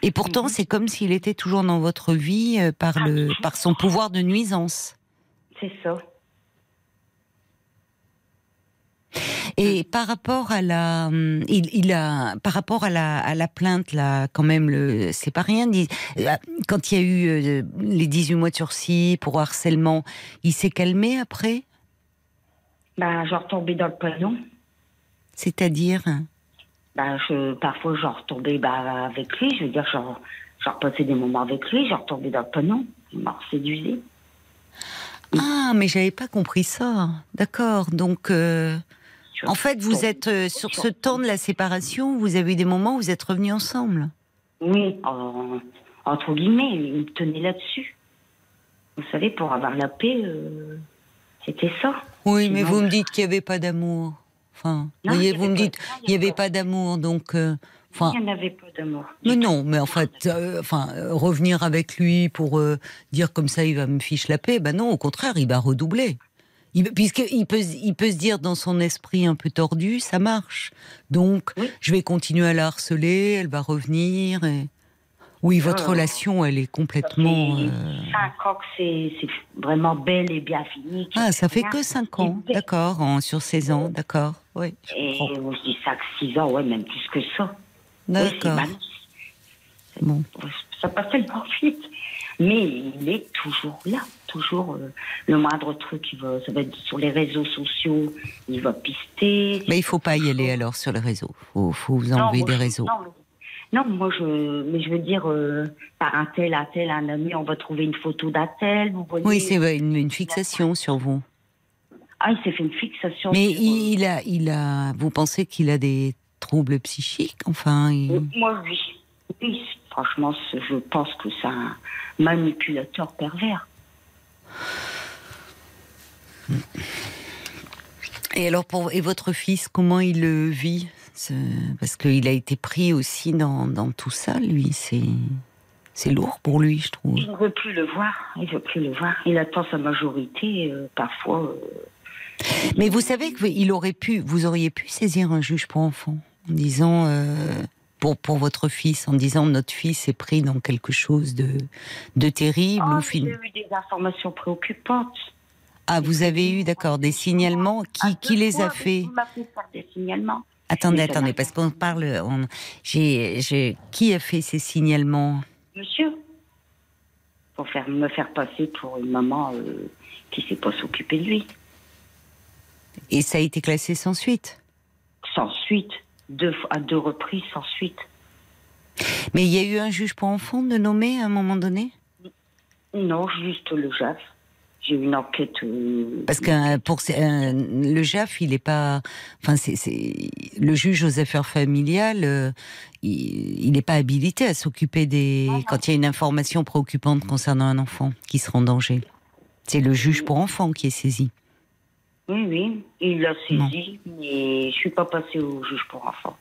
Et pourtant, Mhm. c'est comme s'il était toujours dans votre vie euh, par, le, par son pouvoir de nuisance. C'est ça. Et par rapport à la, hum, il, il a, par rapport à la, à la plainte là, quand même, le, c'est pas rien. euh, Quand il y a eu euh, les 18 mois de sursis pour harcèlement, il s'est calmé après? Bah, je retombais dans le panneau. C'est-à-dire, Bah, je, parfois, je retombais bah, avec lui. Je veux dire, je, je repassais des moments avec lui. Je retombais dans le panneau. Il m'a séduisé. ah, mais j'avais pas compris ça. D'accord. Donc, euh, en fait, vous êtes euh, sur ce temps de la séparation. Vous avez eu des moments où vous êtes revenus ensemble. Oui, en- entre guillemets, il me tenait là-dessus. Vous savez, pour avoir la paix, euh, c'était ça. Oui, mais vous me dites qu'il n'y avait pas d'amour. Enfin, Non, vous voyez, me dites il n'y avait pas d'amour, donc, euh, enfin, Il n'y en avait pas d'amour. mais non, mais en fait, euh, enfin, euh, revenir avec lui pour euh, dire comme ça, il va me fiche la paix, ben non, au contraire, il va redoubler. Il, puisqu'il peut, il peut se dire dans son esprit un peu tordu, ça marche. Donc, Oui. je vais continuer à la harceler, elle va revenir. Et... Oui, votre Ah. relation, elle est complètement. euh, cinq ans que c'est vraiment belle et bien fini. Ah, ça fait Rien. que 5 ans, d'accord, sur 16 ans, d'accord. Oui, Et moi, je dis 5, 6 ans, ouais, même plus que ça. Oui, c'est D'accord. mal. Bon. Ça passe tellement vite. Mais il est toujours là, toujours. euh, le moindre truc, il va, ça va être sur les réseaux sociaux, il va pister. Mais il faut pas y aller alors sur les réseaux. Faut, faut vous enlever des réseaux. Non, non, moi je, mais je veux dire, euh, par un tel, un tel, un ami, on va trouver une photo d'un tel, vous voyez. Oui, c'est une, une fixation sur vous. Ah, il s'est fait une fixation. Mais sur- il, il a, il a. Vous pensez qu'il a des troubles psychiques Enfin, il- Euh, Moi, oui. Oui, franchement, je pense que c'est un manipulateur pervers. Et alors, pour et votre fils, comment il le vit? Parce qu'il a été pris aussi dans, dans tout ça, lui. C'est c'est lourd pour lui, je trouve. Il ne veut plus le voir. Il veut plus le voir. Il attend sa majorité, euh, parfois. euh, Mais vous savez qu'il aurait pu, vous auriez pu saisir un juge pour enfants en disant. euh, pour, pour votre fils, en disant notre fils est pris dans quelque chose de, de terrible Oh, j'ai eu des informations préoccupantes. Ah, vous avez eu, d'accord, des signalements. Qui, qui les a fait fait des signalements. Attendez, attendez, parce qu'on parle. on- j'ai, j'ai- qui a fait ces signalements? Monsieur, pour faire, me faire passer pour une maman euh, qui ne sait pas s'occuper de lui. Et ça a été classé sans suite? Sans suite. Deux, fois- à deux reprises, sans suite. Mais il y a eu un juge pour enfants de nommer à un moment donné? Non, juste le JAF. J'ai une enquête. euh, Parce que euh, pour euh, le JAF, il est pas. Enfin, c'est, le juge aux affaires familiales, euh, il n'est pas habilité à s'occuper des. Quand il y a une information préoccupante concernant un enfant qui sera en danger. C'est le juge pour enfants qui est saisi. Oui, oui, il l'a Non. saisi, mais je suis pas passée au juge pour enfants.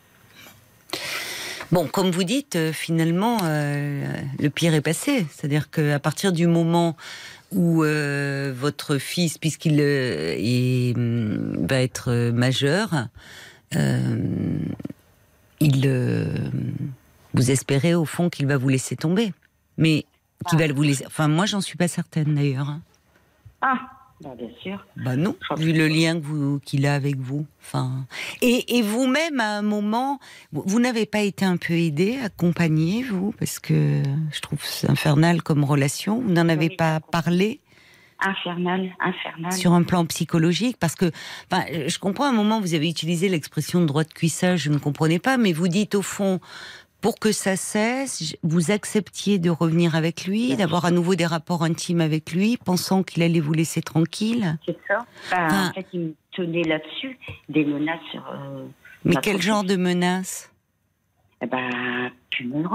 Bon, comme vous dites, finalement, le pire est passé. C'est-à-dire qu'à partir du moment où euh, votre fils, puisqu'il euh, hum, va être euh, majeur, il, vous espérez au fond qu'il va vous laisser tomber. Mais qu'il va vous laisser. Enfin, moi, j'en suis pas certaine d'ailleurs. hein. Ah, bah, bien sûr. Bah non, vu le lien qu'il a avec vous. Enfin, et, et vous-même à un moment, vous, vous n'avez pas été un peu aidé, accompagné vous, parce que je trouve c'est infernal comme relation. Vous n'en avez Oui. pas parlé? Infernal, infernal. sur un plan psychologique, parce que, enfin, je comprends à un moment vous avez utilisé l'expression de droit de cuissage, je ne comprenais pas, mais vous dites au fond. Pour que ça cesse, vous acceptiez de revenir avec lui, d'avoir à nouveau des rapports intimes avec lui, pensant qu'il allait vous laisser tranquille? C'est ça. Bah, Enfin- En fait, il me tenait là-dessus, des menaces sur. euh, Mais Ma quel genre de menace eh ben, tu me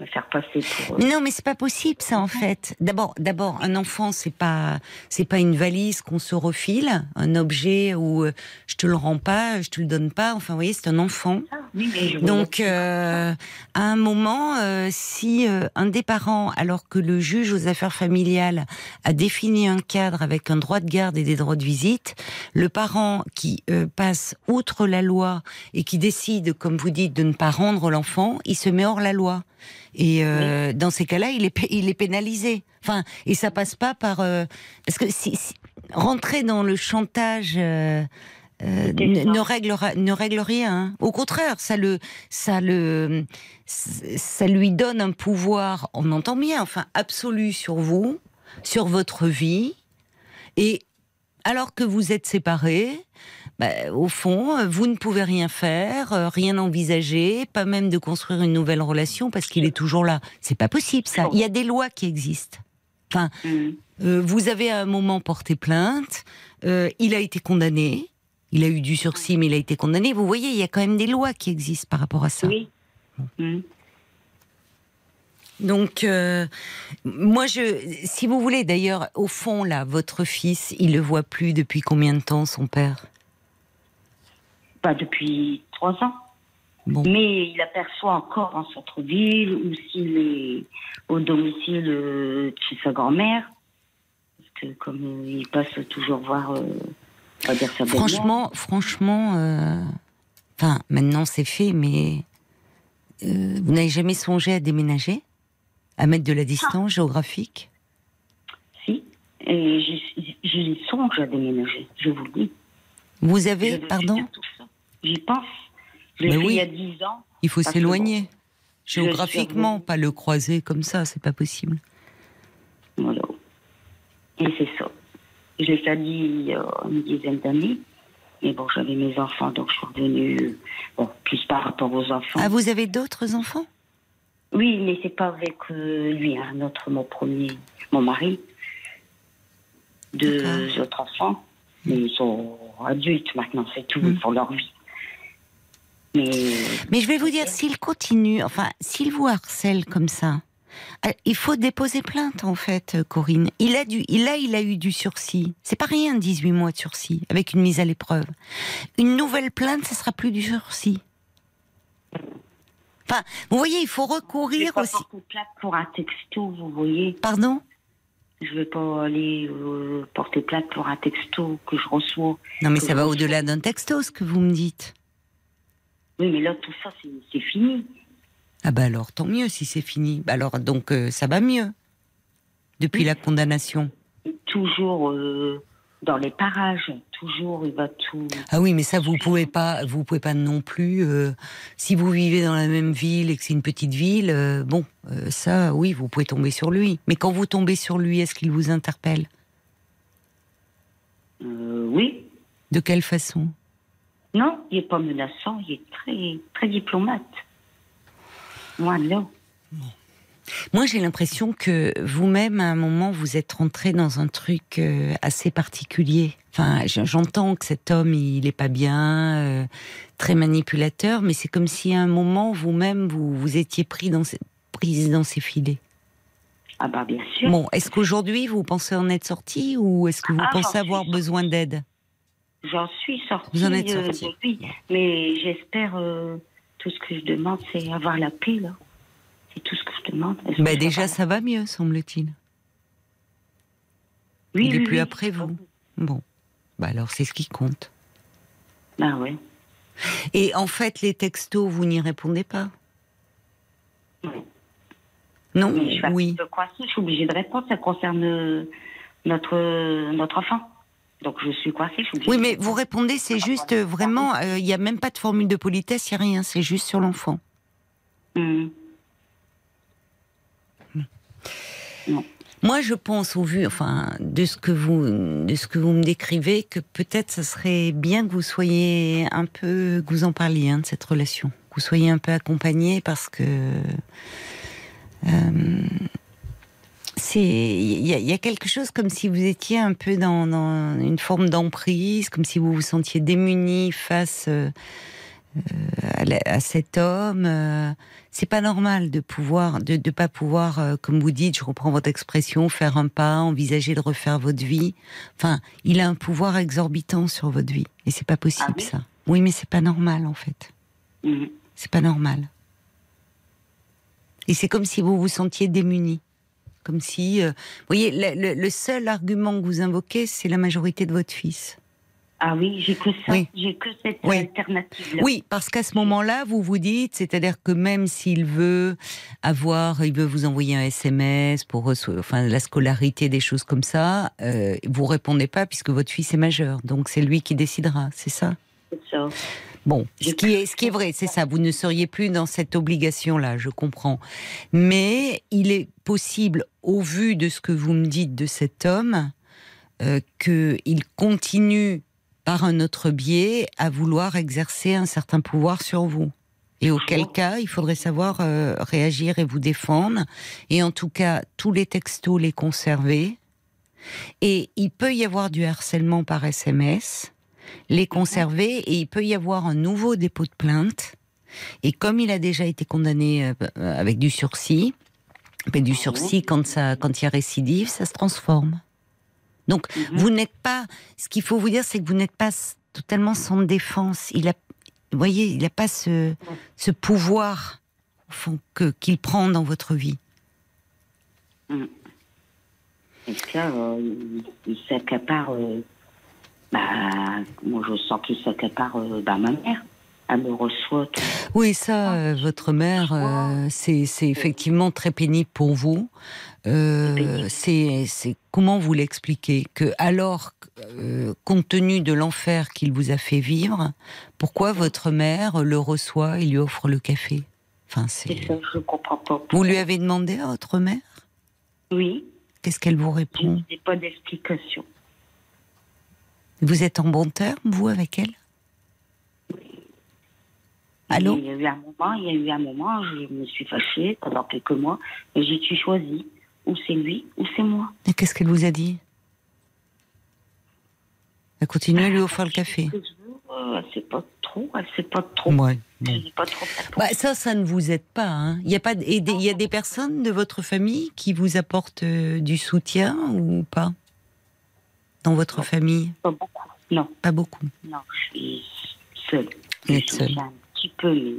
me faire passer pour. euh, Non, mais c'est pas possible ça en fait. D'abord, d'abord, un enfant c'est pas c'est pas une valise qu'on se refile, un objet où euh, je te le rends pas, je te le donne pas. Enfin, vous voyez, c'est un enfant. ah, oui, mais je Donc, euh, à un moment, euh, si euh, un des parents, alors que le juge aux affaires familiales a défini un cadre avec un droit de garde et des droits de visite, le parent qui euh, passe outre la loi et qui décide, comme vous dites, de ne pas rendre l'enfant, il se met hors la loi. Et euh, dans ces cas-là, il est, il est pénalisé. Enfin, et ça passe pas par... euh, parce que si, si- rentrer dans le chantage... euh, ne, ne règle, ne règle rien. Au contraire, ça le, ça le, ça lui donne un pouvoir. On entend bien, enfin absolu sur vous, sur votre vie, et alors que vous êtes séparés. Bah, au fond, euh, vous ne pouvez rien faire, euh, rien envisager, pas même de construire une nouvelle relation parce qu'il est toujours là. C'est pas possible ça. Il y a des lois qui existent. Enfin, Mhm. euh, vous avez à un moment porté plainte, euh, il a été condamné, il a eu du sursis, mais il a été condamné. Vous voyez, il y a quand même des lois qui existent par rapport à ça. Oui. Mhm. Donc, euh, moi, je, si vous voulez, d'ailleurs, au fond, là, votre fils, il le voit plus depuis combien de temps, son père? Pas depuis trois ans. Bon. Mais il aperçoit encore en centre-ville ou s'il est au domicile de chez sa grand-mère. Parce que comme euh, il passe toujours voir, euh, on va dire sa belle-mère. Franchement, franchement, euh, enfin, maintenant c'est fait, mais euh, vous n'avez jamais songé à déménager, à mettre de la distance géographique? Si. Et j'y j'y songe à déménager, je vous le dis. Vous Je avez, pardon, faire tout ça. J'y pense. Je l'ai Mais fait oui. il y a dix ans. il faut s'éloigner bon, géographiquement, suis pas le croiser comme ça, c'est pas possible. Voilà. Et c'est ça. Je l'ai fait il y a une dizaine d'années. Mais bon, j'avais mes enfants, donc je suis revenue. Bon, plus par rapport aux enfants. Ah, vous avez d'autres enfants? Oui, mais c'est pas avec euh, lui, hein, notre, mon premier, mon mari. Deux autres enfants. Mais ils sont adultes maintenant, c'est tout, Mm. ils font leur vie. Mais Mais je vais vous dire, s'il continue, enfin, s'il vous harcèle comme ça, euh, il faut déposer plainte, en fait, euh, Corinne. Il a du, il a, il a eu du sursis. C'est pas rien, 18 mois de sursis, avec une mise à l'épreuve. Une nouvelle plainte, ce sera plus du sursis. Enfin, vous voyez, il faut je vais recourir pas aussi. porter plainte pour un texto, vous voyez. Pardon? Je vais pas aller euh, porter plainte pour un texto que je reçois. Non, mais ça va au-delà d'un texto, ce que vous me dites. Oui, mais là, tout ça, c'est fini. Ah bah alors, tant mieux si c'est fini. Bah alors, donc, euh, ça va mieux. Depuis la condamnation. Toujours euh, dans les parages, toujours, il va tout. Ah oui, mais ça vous pouvez pas, vous pouvez pas non plus. euh, si vous vivez dans la même ville et que c'est une petite ville, bon, ça, oui, vous pouvez tomber sur lui. Mais quand vous tombez sur lui, est-ce qu'il vous interpelle? Oui. De quelle façon? Non, il est pas menaçant, il est très, très diplomate. Moi, là. Moi, j'ai l'impression que vous-même, à un moment, vous êtes rentré dans un truc euh, assez particulier. Enfin, j'entends que cet homme, il est pas bien, euh, très manipulateur, mais c'est comme si à un moment, vous-même, vous vous étiez pris dans prise dans ses filets. Ah, bah, bien sûr. Bon, est-ce qu'aujourd'hui, vous pensez en être sorti ou est-ce que vous Ah, pensez avoir besoin d'aide? J'en suis sortie. Vous en êtes euh, sortie. Mais j'espère, euh, tout ce que je demande, c'est avoir la paix, là. C'est tout ce que je demande. Que bah, Déjà, ça va mieux, semble-t-il. Oui, il est oui, plus oui. après vous. Bon, bah alors c'est ce qui compte. Ah, ouais. Et en fait, les textos, vous n'y répondez pas? Oui. Non Mais je suis Oui. je suis obligée de répondre. Ça concerne euh, notre, notre enfant. Donc, je suis coincée, je suis Oui, mais vous répondez, c'est juste euh, vraiment, euh, il n'y a même pas de formule de politesse, il n'y a rien, c'est juste sur l'enfant. Hum. Moi, je pense, au vu, enfin, de ce que vous, de ce que vous me décrivez, que peut-être ce serait bien que vous soyez un peu, que vous en parliez hein, de cette relation, que vous soyez un peu accompagné parce que euh, c'est, il y, a- il y a quelque chose comme si vous étiez un peu dans, dans une forme d'emprise, comme si vous vous sentiez démuni face euh, euh, à, la- à cet homme. euh, c'est pas normal de pouvoir, de ne pas pouvoir, euh, comme vous dites, je reprends votre expression, faire un pas, envisager de refaire votre vie. Enfin, il a un pouvoir exorbitant sur votre vie, et c'est pas possible Ah oui ça. Oui, mais c'est pas normal en fait. Hum. C'est pas normal. Et c'est comme si vous vous sentiez démuni. Comme si, euh, vous voyez, le, le- le seul argument que vous invoquez, c'est la majorité de votre fils. Ah oui, j'ai que ça. Oui. J'ai que cette Oui. alternative-là. Oui, parce qu'à ce moment-là, vous vous dites, c'est-à-dire que même s'il veut avoir, il veut vous envoyer un SMS pour enfin, la scolarité, des choses comme ça, euh, vous répondez pas puisque votre fils est majeur. Donc c'est lui qui décidera, c'est ça? C'est ça. Bon, ce J'ai qui est, ce qui est vrai, c'est ça. Vous ne seriez plus dans cette obligation-là, je comprends. Mais il est possible, au vu de ce que vous me dites de cet homme, euh, qu'il continue par un autre biais à vouloir exercer un certain pouvoir sur vous. Et auquel cas, il faudrait savoir euh, réagir et vous défendre. Et en tout cas, tous les textos les conserver. Et il peut y avoir du harcèlement par SMS les conserver et il peut y avoir un nouveau dépôt de plainte. Et comme il a déjà été condamné euh, avec du sursis, mais du sursis quand ça, quand il y a récidive, ça se transforme. Donc vous n'êtes pas. Ce qu'il faut vous dire, c'est que vous n'êtes pas totalement sans défense. Il a, vous voyez, il n'a pas ce, ce pouvoir au fond que qu'il prend dans votre vie. Et ça, euh, il, il s'accapare. euh, bah, moi, je sens qu'il s'accapare euh, bah, ma mère. Elle me reçoit. tout. Oui, ça, euh, votre mère, euh, c'est c'est effectivement très pénible pour vous. Euh, c'est c'est- comment vous l'expliquez que alors, compte tenu de l'enfer qu'il vous a fait vivre, pourquoi votre mère le reçoit et lui offre le café? Enfin, C'est je comprends pas. Vous lui avez demandé à votre mère? Oui, Qu'est-ce qu'elle vous je répond n'ai pas d'explication. Vous êtes en bon terme, vous, avec elle? Allô? Il y a eu un moment, il y a eu un moment, je me suis fâchée pendant quelques mois, et j'ai dû choisir. Ou c'est lui, ou c'est moi. Et qu'est-ce qu'elle vous a dit? Elle continue à lui offrir le café veux, euh, Elle sait pas trop, elle sait pas trop. Ouais. Je bon. n'ai pas trop répondu. Bah, ça, ça ne vous aide pas. hein. Il y a pas, il y a des personnes de votre famille qui vous apportent euh, du soutien ou pas? Dans votre famille? Pas beaucoup. Non, Pas beaucoup. non, je suis seule. Vous êtes seule. Un petit peu,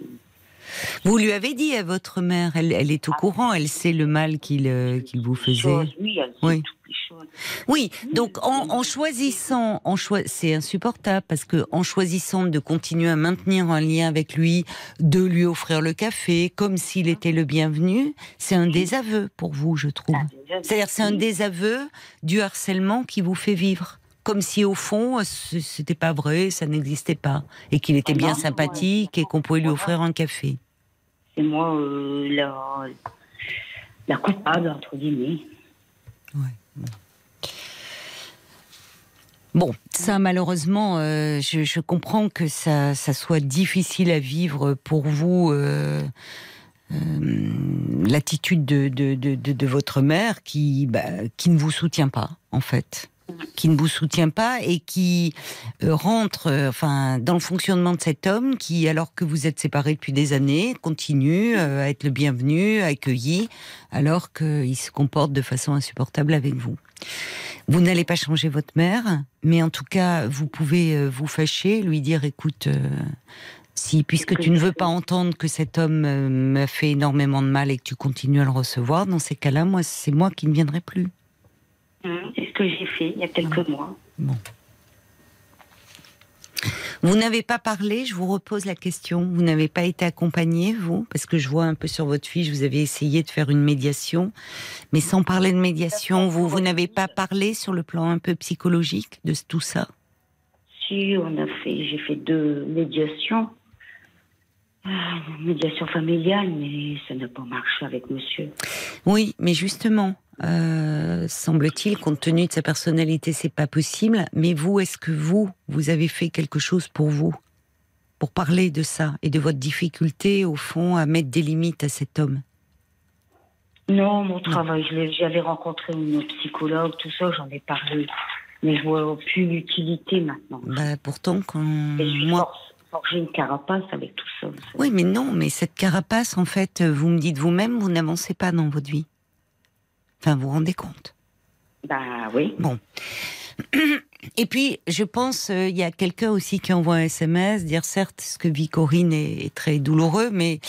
Vous lui avez dit à votre mère, elle, elle est au courant, elle sait le mal qu'il qu'il vous faisait. choses, oui, elle sait Oui. toutes les choses. Oui, donc en, en choisissant, en choi- c'est insupportable parce que en choisissant de continuer à maintenir un lien avec lui, de lui offrir le café comme s'il était le bienvenu, c'est un désaveu pour vous, je trouve. Ah, C'est-à-dire c'est un désaveu du harcèlement qui vous fait vivre. Comme si au fond, c'était pas vrai, ça n'existait pas. Et qu'il était Ah bien non, sympathique et qu'on pouvait lui offrir un café. C'est moi euh, la, la coupable, entre guillemets. Bon, ça malheureusement, euh, je, je comprends que ça, ça soit difficile à vivre pour vous. euh, euh, L'attitude de, de, de, de- de votre mère qui, bah, qui ne vous soutient pas, en fait. Qui ne vous soutient pas et qui euh, rentre euh, enfin, dans le fonctionnement de cet homme qui, alors que vous êtes séparés depuis des années, continue euh, à être le bienvenu, accueilli, alors qu'il se comporte de façon insupportable avec vous. Vous n'allez pas changer votre mère, mais en tout cas, vous pouvez vous fâcher, lui dire, écoute, si puisque tu ne veux pas entendre que cet homme m'a fait énormément de mal et que tu continues à le recevoir, dans ces cas-là, moi, c'est moi qui ne viendrai plus. Hum, C'est ce que j'ai fait il y a quelques mois. Vous n'avez pas parlé, je vous repose la question. Vous n'avez pas été accompagné, vous? Parce que je vois un peu sur votre fiche, vous avez essayé de faire une médiation. Mais sans parler de médiation, vous, vous n'avez pas parlé sur le plan un peu psychologique de tout ça? Si, on a fait, j'ai fait deux médiations. Ah, médiation familiale, mais ça n'a pas marché avec monsieur. Oui, mais justement, euh, semble-t-il, compte tenu de sa personnalité, c'est pas possible. Mais vous, est-ce que vous, vous avez fait quelque chose pour vous? Pour parler de ça et de votre difficulté, au fond, à mettre des limites à cet homme? Non, mon travail, j'avais rencontré une psychologue, tout ça, j'en ai parlé. Mais je vois plus l'utilité maintenant. bah, Pourtant, quand moi. une carapace avec tout ça. Oui, mais non, mais cette carapace, en fait, vous me dites vous-même, vous n'avancez pas dans votre vie. Enfin, vous vous rendez compte Bah oui. Bon. Et puis, je pense, euh, il y a quelqu'un aussi qui envoie un SMS, dire certes, ce que vit Corinne est, est très douloureux, mais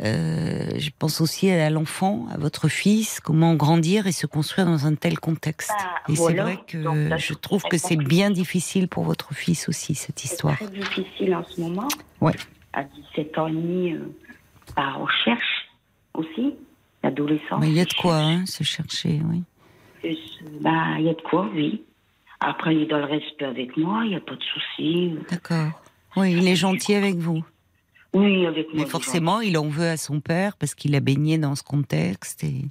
euh, je pense aussi à l'enfant, à votre fils, comment grandir et se construire dans un tel contexte. Bah, et voilà. c'est vrai que Donc là, je trouve que c'est bien difficile pour votre fils aussi, cette C'est histoire. très difficile en ce moment. Ouais. À 17 ans et demi, euh, bah, on cherche aussi. L'adolescence. Il y a de quoi hein, se chercher, oui. Bah, il y a de quoi, oui. Après, il est dans le respect avec moi, il n'y a pas de souci. D'accord. Oui, il est gentil avec vous. Oui, avec moi. Mais forcément, il en veut à son père parce qu'il a baigné dans ce contexte et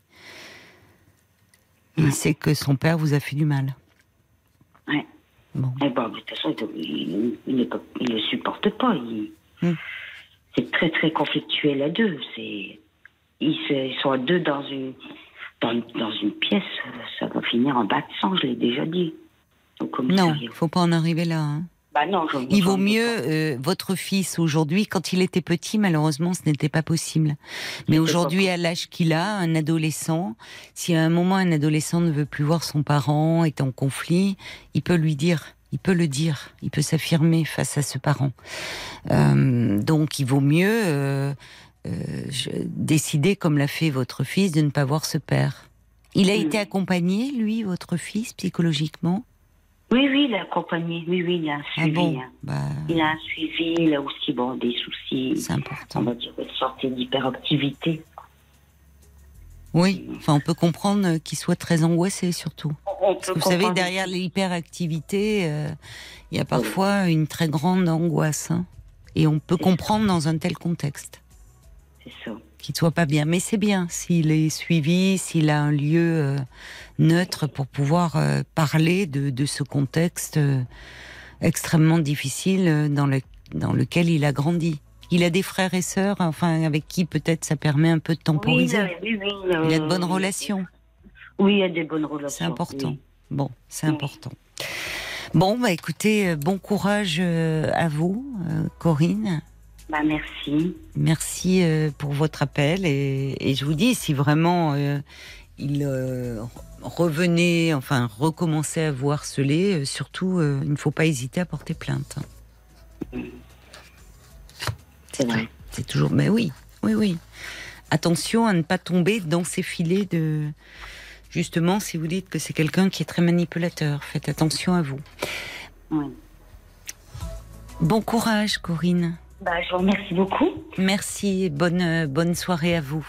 il sait que son père vous a fait du mal. Ouais. Bon. Eh ben, de toute façon, il ne le supporte pas. Il- Hmm. C'est très, très conflictuel à deux. C'est, ils, se- ils sont à deux dans une, dans, une- dans une pièce. Ça va finir en bas de sang, je l'ai déjà dit. Non, il faut pas en arriver là. hein. Bah non, Il vaut mieux euh, votre fils aujourd'hui. Quand il était petit, malheureusement, ce n'était pas possible. Mais aujourd'hui, à l'âge qu'il a, un adolescent, si à un moment un adolescent ne veut plus voir son parent, est en conflit, il peut lui dire. Il peut le dire, il peut s'affirmer face à ce parent. Euh, donc, il vaut mieux euh, je- décider, comme l'a fait votre fils, de ne pas voir ce père. Il a été accompagné, lui, votre fils, psychologiquement? Oui, oui, il a accompagné. Oui, oui, il a un Ah suivi. bon hein. bah, Il a un suivi, il a aussi bon, des soucis, C'est important. on va dire, une sorte d'hyperactivité. Oui, enfin, on peut comprendre qu'il soit très angoissé, surtout. On Parce que vous savez, derrière l'hyperactivité, euh, il y a parfois une très grande angoisse. hein. Et on peut comprendre dans un tel contexte C'est ça. qu'il ne soit pas bien. Mais c'est bien s'il est suivi, s'il a un lieu euh, neutre pour pouvoir euh, parler de, de ce contexte euh, extrêmement difficile dans, le, dans lequel il a grandi. Il a des frères et sœurs, enfin, avec qui peut-être ça permet un peu de temporiser. Oui, oui, oui, il a de bonnes relations. Oui, il a des bonnes relations. C'est important. Bon, c'est important. Bon, bah écoutez, bon courage à vous, Corinne. Bah, merci. Merci euh, pour votre appel et, et je vous dis, si vraiment euh, il euh, revenait, enfin recommençait à vous harceler, euh, surtout, il ne faut pas hésiter à porter plainte. C'est vrai. C'est toujours, mais oui, oui, oui. Attention à ne pas tomber dans ces filets de. Justement, si vous dites que c'est quelqu'un qui est très manipulateur, faites attention à vous. Oui. Bon courage, Corinne. Bah, je vous remercie beaucoup. Merci, et bonne, bonne soirée à vous.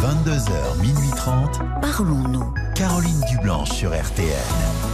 22h, minuit 30. Parlons-nous. Caroline Dublanche sur RTN.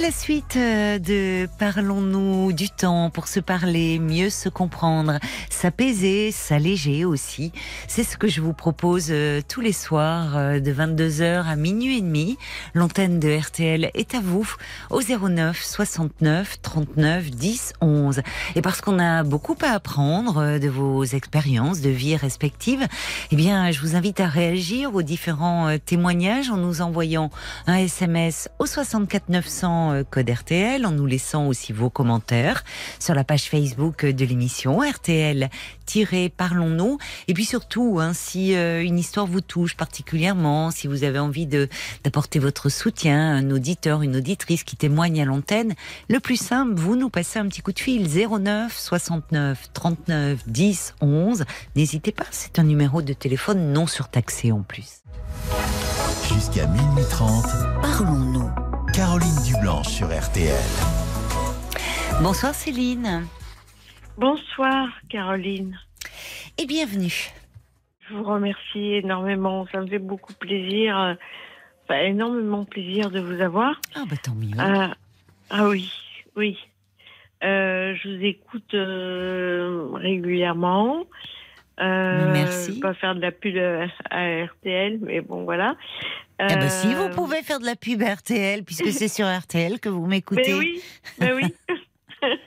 La suite euh, de Parlons-nous du temps pour se parler, mieux se comprendre, s'apaiser, s'alléger aussi. C'est ce que je vous propose euh, tous les soirs euh, de 22h à minuit et demi. L'antenne de RTL est à vous au 09 69 39 10 11. Et parce qu'on a beaucoup à apprendre de vos expériences de vie respectives, eh bien, je vous invite à réagir aux différents témoignages en nous envoyant un SMS au 64 900 euh, code RTL, en nous laissant aussi vos commentaires sur la page Facebook de l'émission RTL-Parlons-nous. Et puis surtout, hein, si euh, une histoire vous touche particulièrement, si vous avez envie de d'apporter votre soutien, un auditeur, une auditrice qui témoigne à l'antenne, le plus simple, vous nous passez un petit coup de fil 09 69 39 10 11. N'hésitez pas, c'est un numéro de téléphone non surtaxé en plus. Jusqu'à minuit 30. Parlons-nous. Caroline Dublanche sur RTL. Bonsoir Céline Bonsoir Caroline. et bienvenue. Je vous remercie énormément. Ça me fait beaucoup plaisir, euh, enfin, énormément plaisir de vous avoir. Ah bah tant mieux. Ah, ah oui, oui. Euh, je vous écoute euh, régulièrement. Euh, Merci. Je vais pas faire de la pub à à RTL, mais bon voilà. Ah bah si, vous Euh, pouvez faire de la pub RTL, puisque c'est sur RTL que vous m'écoutez. Mais oui, mais oui.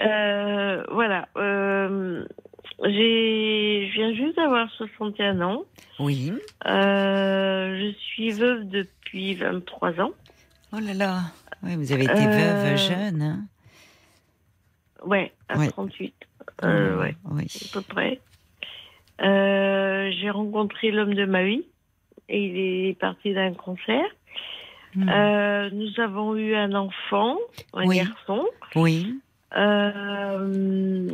Euh, voilà. Euh, j'ai, je viens juste d'avoir 61 ans. Oui. Euh, je suis veuve depuis 23 ans. Oh là là. Oui, vous avez été veuve jeune. Hein Ouais, à Ouais. 38. Euh, ouais, Oui. à peu près. j'ai rencontré l'homme de ma vie et il est parti d'un concert. Hmm. Euh, nous avons eu un enfant, un Oui. garçon. Oui. Euh,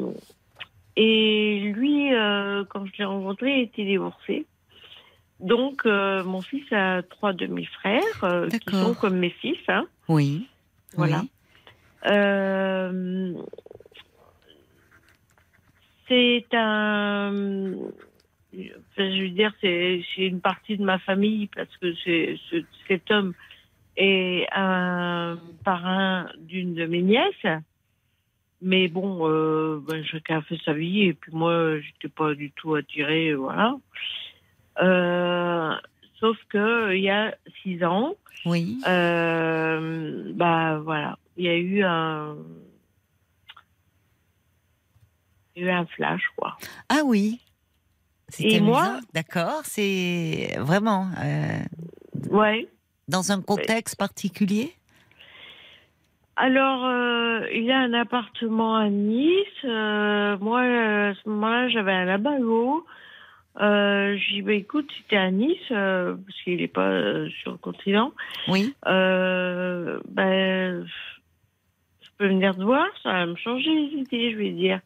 et lui, euh, quand je l'ai rencontré, il était divorcé. Donc, mon fils a trois demi-frères qui sont comme mes fils. Hein. Oui. Voilà. Oui. C'est un. Enfin, je veux dire, c'est une partie de ma famille parce que c'est ce- cet homme est un parrain d'une de mes nièces. Mais bon, euh, ben, chacun a fait sa vie et puis moi, j'étais pas du tout attirée, voilà. Euh, sauf que il y a six ans, Oui. euh, bah voilà, il y a eu un, il y a eu un flash quoi. Ah oui. C'est Et moi D'accord. C'est vraiment euh, Ouais. dans un contexte particulier? Alors, euh, il a un appartement à Nice. Euh, moi, à ce moment-là, j'avais un labago. Euh, j'ai dit, bah, écoute, si t'es à Nice, euh, parce qu'il n'est pas euh, sur le continent, Oui. euh, ben, je peux venir te voir, ça va me changer les idées, je vais dire.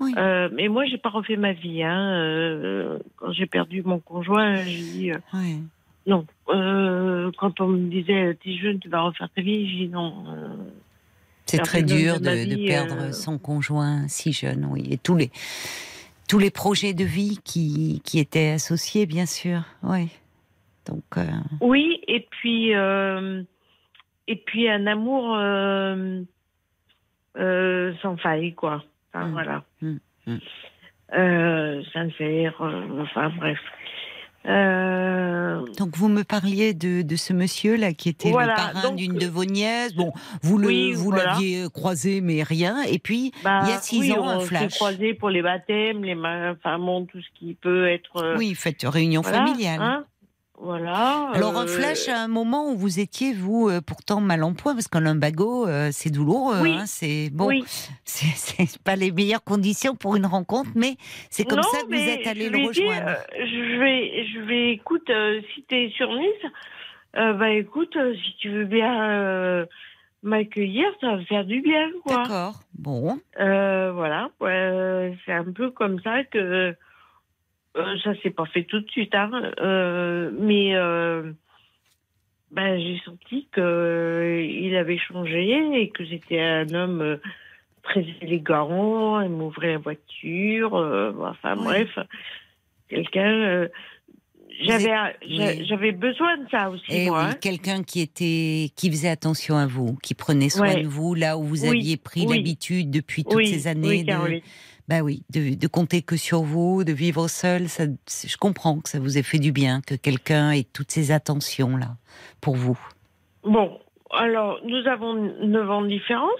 Oui. Euh, mais moi, j'ai pas refait ma vie. Hein. Euh, quand j'ai perdu mon conjoint, j'ai dit euh, non. Euh, quand on me disait t'es jeune, tu vas refaire ta vie, j'ai dit non. C'est très dur de de, perdre son conjoint si jeune, oui. Et tous les, tous les projets de vie qui, qui étaient associés, bien sûr. Oui. Donc, Oui, et puis et puis un amour sans faille, quoi. Enfin, Mm. voilà. Mm. Mm. Euh, sincère, euh, enfin bref. Euh, donc vous me parliez de, de ce monsieur-là qui était Voilà, le parrain d'une de vos nièces. Bon, vous le, oui, vous voilà. l'aviez croisé, mais rien. Et puis, bah, il y a six oui, ans, un on s'est flash. croisés pour les baptêmes, les enfin bon, tout ce qui peut être. euh, oui, faites réunion voilà, familiale. hein, voilà. Alors un euh, flash à un moment où vous étiez vous euh, pourtant mal en point parce qu'un lumbago euh, c'est douloureux, Oui. hein, c'est bon, Oui. c'est pas les meilleures conditions pour une rencontre, mais c'est comme non, ça que vous êtes allé le dit, rejoindre. je vais, je vais, écoute, si tu es sur Nice, euh, bah écoute, euh, si tu veux bien euh, m'accueillir, ça va me faire du bien, quoi. D'accord, bon, voilà, ouais, c'est un peu comme ça que euh, ça s'est pas fait tout de suite, hein, euh, mais euh, ben, j'ai senti que euh, il avait changé et que c'était un homme euh, très élégant, il m'ouvrait la voiture, euh, enfin Oui. bref, quelqu'un. euh, j'avais, j'avais besoin de ça aussi, et moi. oui, hein. quelqu'un qui était qui faisait attention à vous, qui prenait soin Ouais. de vous là où vous Oui, aviez pris l'habitude depuis toutes ces années de. Bah oui, de, de compter que sur vous, de vivre seul, ça, je comprends que ça vous ait fait du bien que quelqu'un ait toutes ces attentions là pour vous. Bon, alors, nous avons 9 ans de différence.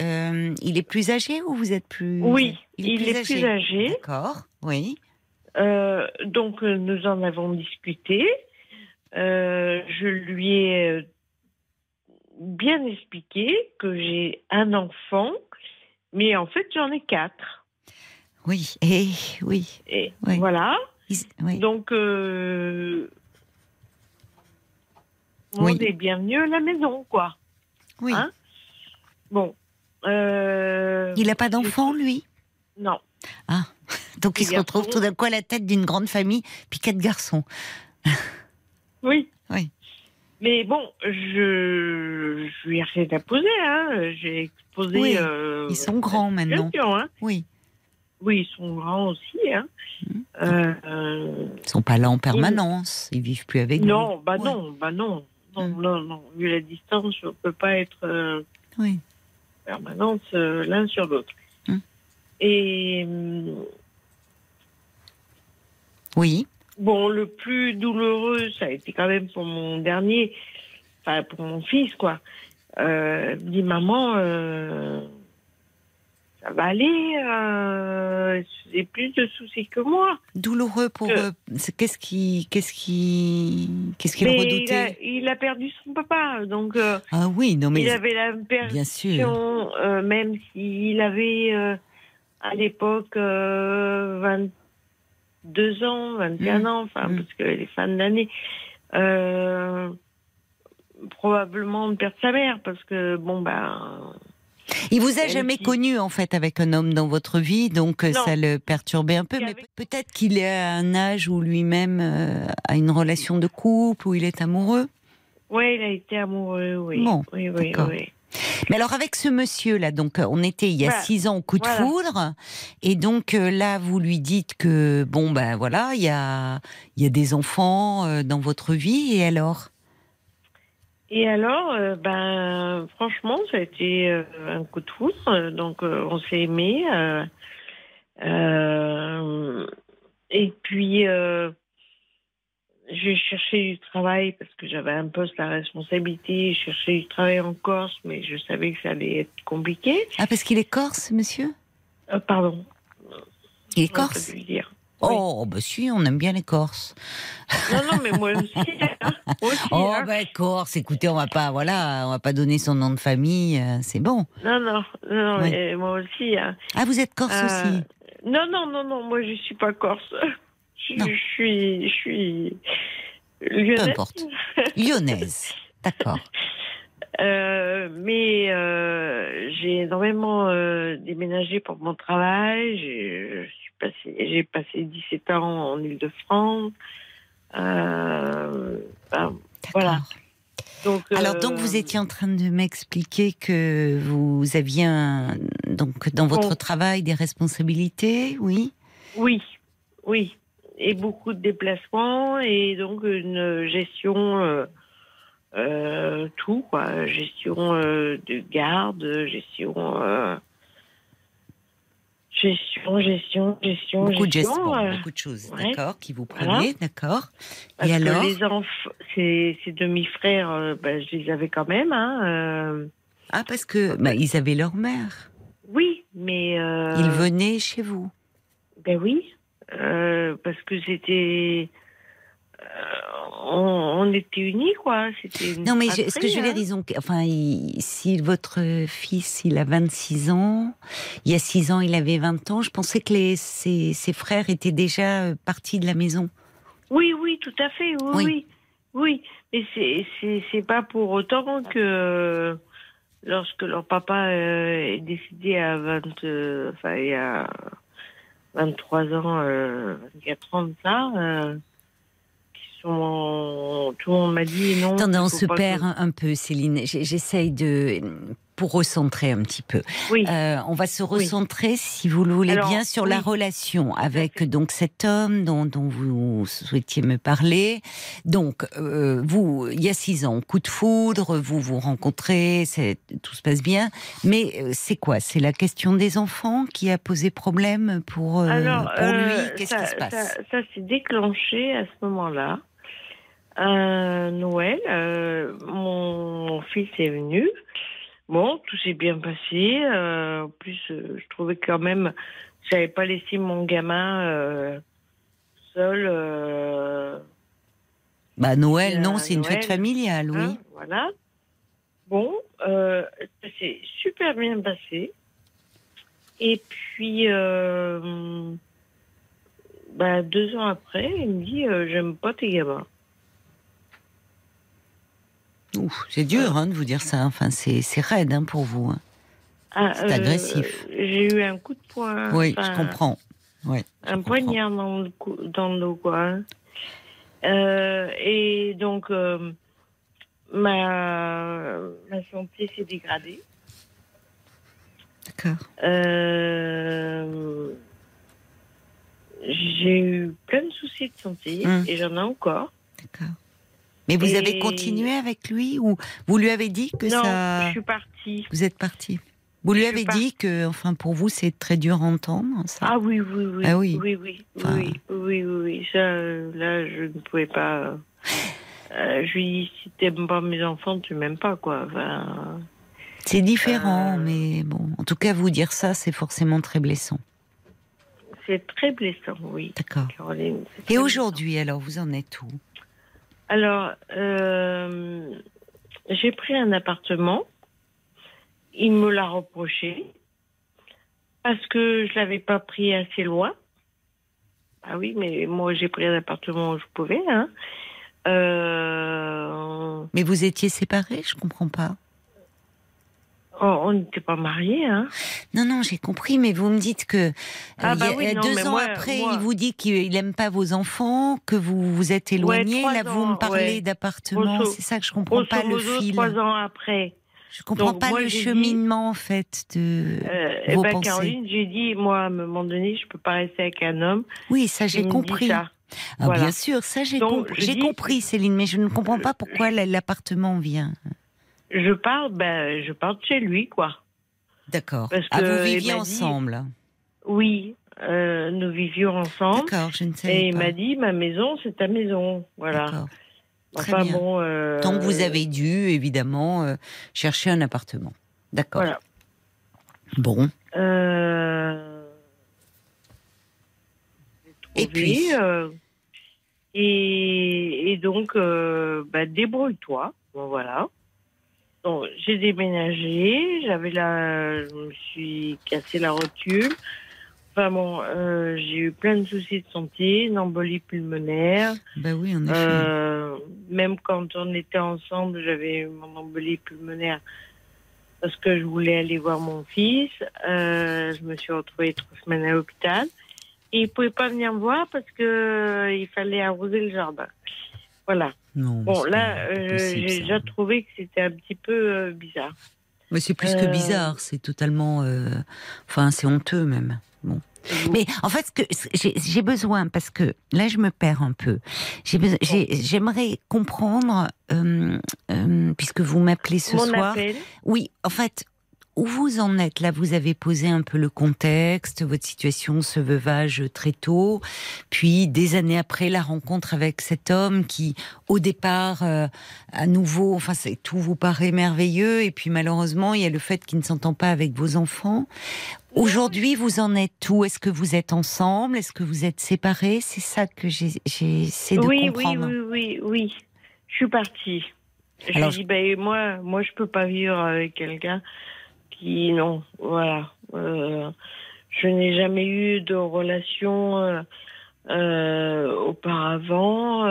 Euh, il est plus âgé ou vous êtes plus Oui, il est plus âgé. D'accord, oui. Euh, donc, euh, nous en avons discuté. Euh, je lui ai bien expliqué que j'ai un enfant, mais en fait, j'en ai quatre. Oui, et oui, Et Oui. voilà. il- oui. Donc, euh, on Oui. est bienvenue à la maison, quoi. oui. hein? Bon. Euh, il n'a pas d'enfant, lui? Non. Donc il Des se retrouve tout d'un coup à la tête d'une grande famille, puis quatre garçons. Oui. Oui. Mais bon, je, je lui ai rien à poser, hein. J'ai exposé. Oui, euh, Ils sont grands maintenant. hein. Oui. Oui, ils sont grands aussi, hein. Euh, euh, Ils sont pas là en permanence. Ils vivent plus avec non, vous. bah Ouais. non, bah non. Non, Mhm. non, non. Vu la distance, on peut pas être euh, Oui. permanente euh, l'un sur l'autre. Mhm. Et hum, Oui. Bon, le plus douloureux, ça a été quand même pour mon dernier, enfin pour mon fils, quoi. Euh, il me dit maman, euh, ça va aller, euh, c'est plus de soucis que moi. Douloureux pour. C'est- Qu'est-ce qui, qu'est-ce qui, qu'est-ce qu'il Mais il redoutait a, il a perdu son papa, donc euh, Ah oui, non mais il avait la perception, bien sûr. euh, même s'il avait euh, à l'époque euh, 22 ans, 21 Mm. ans, enfin, Mm. parce que les fins d'année. Euh, probablement de perdre sa mère, parce que, bon, ben. Il vous a jamais qui- connu en fait avec un homme dans votre vie, donc euh, Non. ça le perturbait un peu. Mais avec- peut-être qu'il est à un âge où lui-même euh, a une relation de couple, où il est amoureux? Ouais, il a été amoureux, oui. Bon, oui, oui, oui. Mais alors avec ce monsieur là, donc on était il y a Voilà. six ans au coup de Voilà. foudre, et donc euh, là vous lui dites que bon ben voilà il y a il y a des enfants euh, dans votre vie et alors? Et alors, euh, ben, franchement, ça a été euh, un coup de foudre. Donc, euh, on s'est aimés. et puis, j'ai cherché du travail parce que j'avais un poste à responsabilité. J'ai cherché du travail en Corse, mais je savais que ça allait être compliqué. ah parce qu'il est corse monsieur? Euh, pardon. Il est corse dire. Oui. Oh bah si on aime bien les Corses. Non, non, mais moi aussi. hein. Moi aussi, Oh hein. ben Corse, écoutez on va pas voilà on va pas donner son nom de famille, euh, c'est bon. Non, non, non, Oui. mais moi aussi. hein. Ah vous êtes corse Euh, aussi? Non, non, non, non, moi je suis pas corse. Je, suis, je suis Peu lyonnaise. importe. Lyonnaise. D'accord. Euh, mais euh, j'ai énormément euh, déménagé pour mon travail. J'ai passé, passé 17 ans en Île-de-France. Euh, ben, Voilà. Donc, Alors donc vous étiez en train de m'expliquer que vous aviez un, donc dans votre Bon. travail des responsabilités, oui? Oui, oui. Et beaucoup de déplacements et donc une gestion, euh, euh, tout, quoi. Gestion euh, de garde, gestion. gestion, gestion, gestion, Beaucoup de gestion. bon, euh, beaucoup de choses, ouais. d'accord, qui vous Voilà. prenaient, d'accord. Et que alors les enfants, ces, ces demi-frères, ben, je les avais quand même. Hein, Ah parce que bah, ils avaient leur mère. oui, mais. Ils venaient chez vous. Ben oui, euh, parce que c'était. euh, on, on était unis, quoi. Non mais je- fratrie, ce que je veux dire, hein. ils ont, enfin, il- si votre fils il a 26 ans, il y a 6 ans il avait 20 ans, je pensais que les, ses, ses frères étaient déjà euh, partis de la maison. Oui, oui, tout à fait, oui, Oui. oui. Oui, mais c'est- pas pour autant que lorsque leur papa est décédé à 20, euh, enfin, il y a 23 ans, euh, 24 ans de ça, euh, qui sont, tout le monde m'a dit non. Attendez, on il se perd que- un, peu, Céline. J'essaye de pour recentrer un petit peu. Oui. Euh, on va se Oui. recentrer, si vous le voulez Alors, bien, sur la relation avec donc cet homme dont, dont vous souhaitiez me parler. Donc, euh, vous, il y a six ans, coup de foudre, vous vous rencontrez, tout se passe bien. Mais euh, c'est quoi? C'est la question des enfants qui a posé problème pour, Alors, pour lui? Qu'est-ce ça- qui se passe? Ça, ça s'est déclenché à ce moment-là. Noël, mon fils est venu. Bon, tout s'est bien passé. euh, en plus, euh, je trouvais quand même, j'avais pas laissé mon gamin euh, seul. euh, Bah Noël, non, c'est une Noël, fête familiale, oui. hein, voilà. Bon, euh, ça s'est super bien passé. Et puis, euh, bah, deux ans après, il me dit euh, J'aime pas tes gamins. C'est dur hein, de vous dire ça. Enfin, c'est c'est raide hein, pour vous. hein. Ah, C'est agressif. J'ai eu un coup de poing. Oui, enfin, je comprends. Oui, Un poignard dans le, cou- dans le dos, quoi. Euh, et donc, euh, ma, ma santé s'est dégradée. D'accord. Euh, j'ai eu plein de soucis de santé Hum. et j'en ai encore. D'accord. Mais vous Et- avez continué avec lui ou vous lui avez dit que non, ça. je suis partie. Vous êtes parti. Vous lui je avez dit que, enfin, pour vous, c'est très dur à entendre, ça. Ah oui, oui, oui. Ah oui. Oui, oui, Enfin- oui, oui, oui. Ça, là, je ne pouvais pas. euh, je lui dis, si t'aimes pas mes enfants, tu m'aimes pas, quoi. Enfin, C'est différent, Euh. mais bon. En tout cas, vous dire ça, c'est forcément très blessant. c'est très blessant, oui. D'accord. Et aujourd'hui, alors, vous en êtes où? Alors, euh, j'ai pris un appartement. Il me l'a reproché parce que je l'avais pas pris assez loin. Ah oui, mais moi j'ai pris un appartement où je pouvais. Hein. Euh, Mais vous étiez séparés, je comprends pas. Oh, on n'était pas mariés. Hein. Non, non, j'ai compris, mais vous me dites que euh, Ah y bah a- oui, non, deux ans moi- après, moi- il vous dit qu'il aime pas vos enfants, que vous vous êtes éloigné. Là, vous me parlez ouais. d'appartement. C'est ça que je comprends pas le fil. trois ans après. Je comprends Donc, pas moi, le dit- cheminement en fait de Euh, eh vos ben, pensées. Caroline, j'ai dit, moi, à un moment donné, je peux pas rester avec un homme. Oui, ça j'ai compris. ça. Ah, Voilà. Bien sûr, ça j'ai compris. je J'ai dis- compris, Céline, mais je ne comprends pas pourquoi la- l'appartement vient. Je pars, ben, je pars de chez lui, quoi. D'accord. Parce Ah, que vous viviez dit- ensemble. Oui, euh, nous vivions ensemble. D'accord, je ne savais Et il pas. m'a dit, ma maison, c'est ta maison. Voilà. Très Enfin bien. bon. euh, Donc vous avez dû évidemment euh, chercher un appartement. D'accord. Voilà. Bon. Et puis et, et donc, bah, débrouille-toi. Bon, voilà. Donc, j'ai déménagé, j'avais la, je me suis cassé la rotule. Enfin bon, euh, j'ai eu plein de soucis de santé, une embolie pulmonaire. Bah oui, en effet. Euh, même quand on était ensemble, j'avais eu mon embolie pulmonaire parce que je voulais aller voir mon fils. Euh, je me suis retrouvée trois semaines à l'hôpital. Et il pouvait pas venir me voir parce que euh, il fallait arroser le jardin. Voilà. Non. Bon, là, euh, j'ai déjà trouvé que c'était un petit peu euh, bizarre. Mais c'est plus que Euh, bizarre, c'est totalement. Enfin, c'est honteux même. Bon. Mais en fait, j'ai besoin, parce que là, je me perds un peu. J'ai- J'aimerais comprendre, euh, euh, puisque vous m'appelez ce mon soir. appel, Oui, en fait, où vous en êtes? Là, vous avez posé un peu le contexte, votre situation, ce veuvage très tôt, puis des années après, la rencontre avec cet homme qui, au départ, euh, à nouveau, enfin, tout vous paraît merveilleux, et puis malheureusement, il y a le fait qu'il ne s'entend pas avec vos enfants. Aujourd'hui, vous en êtes où? Est-ce que vous êtes ensemble? Est-ce que vous êtes séparés? C'est ça que j'ai- j'essaie de oui, oui, comprendre. oui, oui, oui. Je suis partie. Alors, dit, ben, moi, moi, je peux pas vivre avec quelqu'un non, voilà. Euh, je n'ai jamais eu de relation euh, euh, auparavant.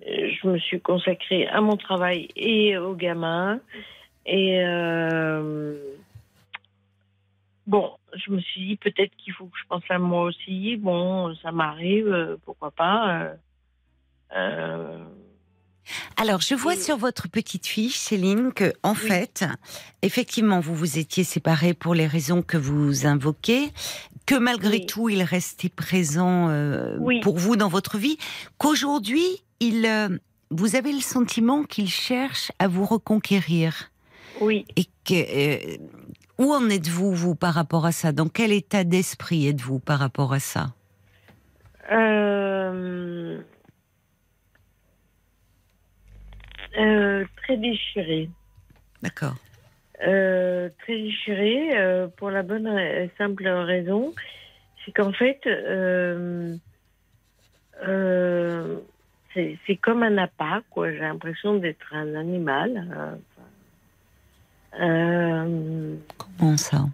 Je me suis consacrée à mon travail et aux gamins. Et bon, je me suis dit peut-être qu'il faut que je pense à moi aussi. Bon, ça m'arrive, pourquoi pas. Alors, je vois sur votre petite fiche, Céline, que en fait, effectivement, vous vous étiez séparés pour les raisons que vous invoquez, que malgré Oui. tout, il restait présent euh, pour vous dans votre vie, qu'aujourd'hui, il, euh, vous avez le sentiment qu'il cherche à vous reconquérir. oui. Et que euh, où en êtes-vous vous par rapport à ça? Dans quel état d'esprit êtes-vous par rapport à ça? Euh, très déchirée. D'accord. Euh, très déchirée euh, pour la bonne et simple raison, c'est qu'en fait, euh, c'est comme un appât, quoi. J'ai l'impression d'être un animal. Comment ça?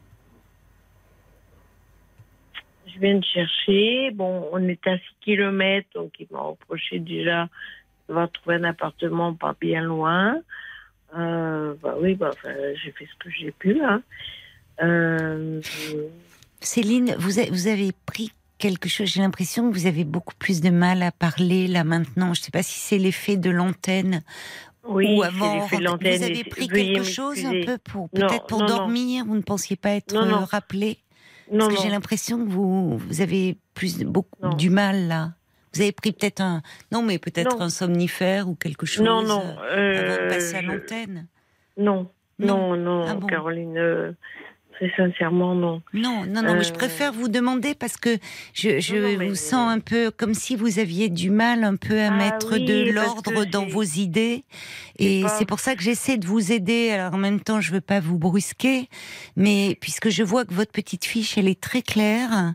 Je viens de chercher. Bon, on est à 6 km, donc il m'a reproché déjà d'avoir trouvé un appartement pas bien loin. Euh, bah oui, bah, enfin, j'ai fait ce que j'ai pu. Hein. Euh, Céline, vous, a- vous avez pris quelque chose, j'ai l'impression que vous avez beaucoup plus de mal à parler là maintenant. Je ne sais pas si c'est l'effet de l'antenne oui, ou avant. l'effet de l'antenne. Vous avez pris quelque chose un peu pour Non, peut-être pour non, non. dormir, vous ne pensiez pas être rappelé? Non, Parce que j'ai l'impression que vous, vous avez plus beaucoup du mal là. Vous avez pris peut-être un non mais peut-être Non. un somnifère ou quelque chose non, non. euh, avant de euh, passer à l'antenne. Non, non, non, Ah bon Caroline. Euh, très sincèrement, non. Non, non, non, mais je Euh, préfère vous demander parce que je, je Non, non, mais- vous sens un peu comme si vous aviez du mal un peu à Ah mettre oui, de l'ordre dans vos idées. Et c'est pour ça que j'essaie de vous aider. Alors en même temps, je veux pas vous brusquer, mais puisque je vois que votre petite fiche, elle est très claire.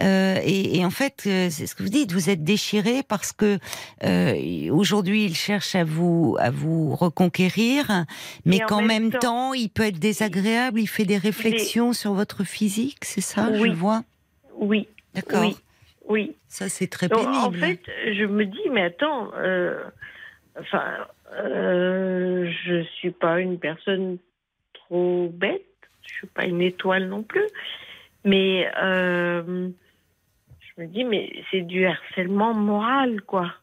euh, et, et en fait, euh, c'est ce que vous dites, vous êtes déchiré parce que euh, aujourd'hui, il cherche à vous à vous reconquérir, mais en qu'en même, même temps, temps, il peut être désagréable. Il fait des réflexions sur votre physique, c'est ça, Oui. je vois. Oui, D'accord. oui. Oui. Ça, c'est très Donc, pénible. en fait, je me dis, mais attends, euh, enfin, euh, je suis pas une personne trop bête, je suis pas une étoile non plus, mais euh, je me dis, mais c'est du harcèlement moral, quoi.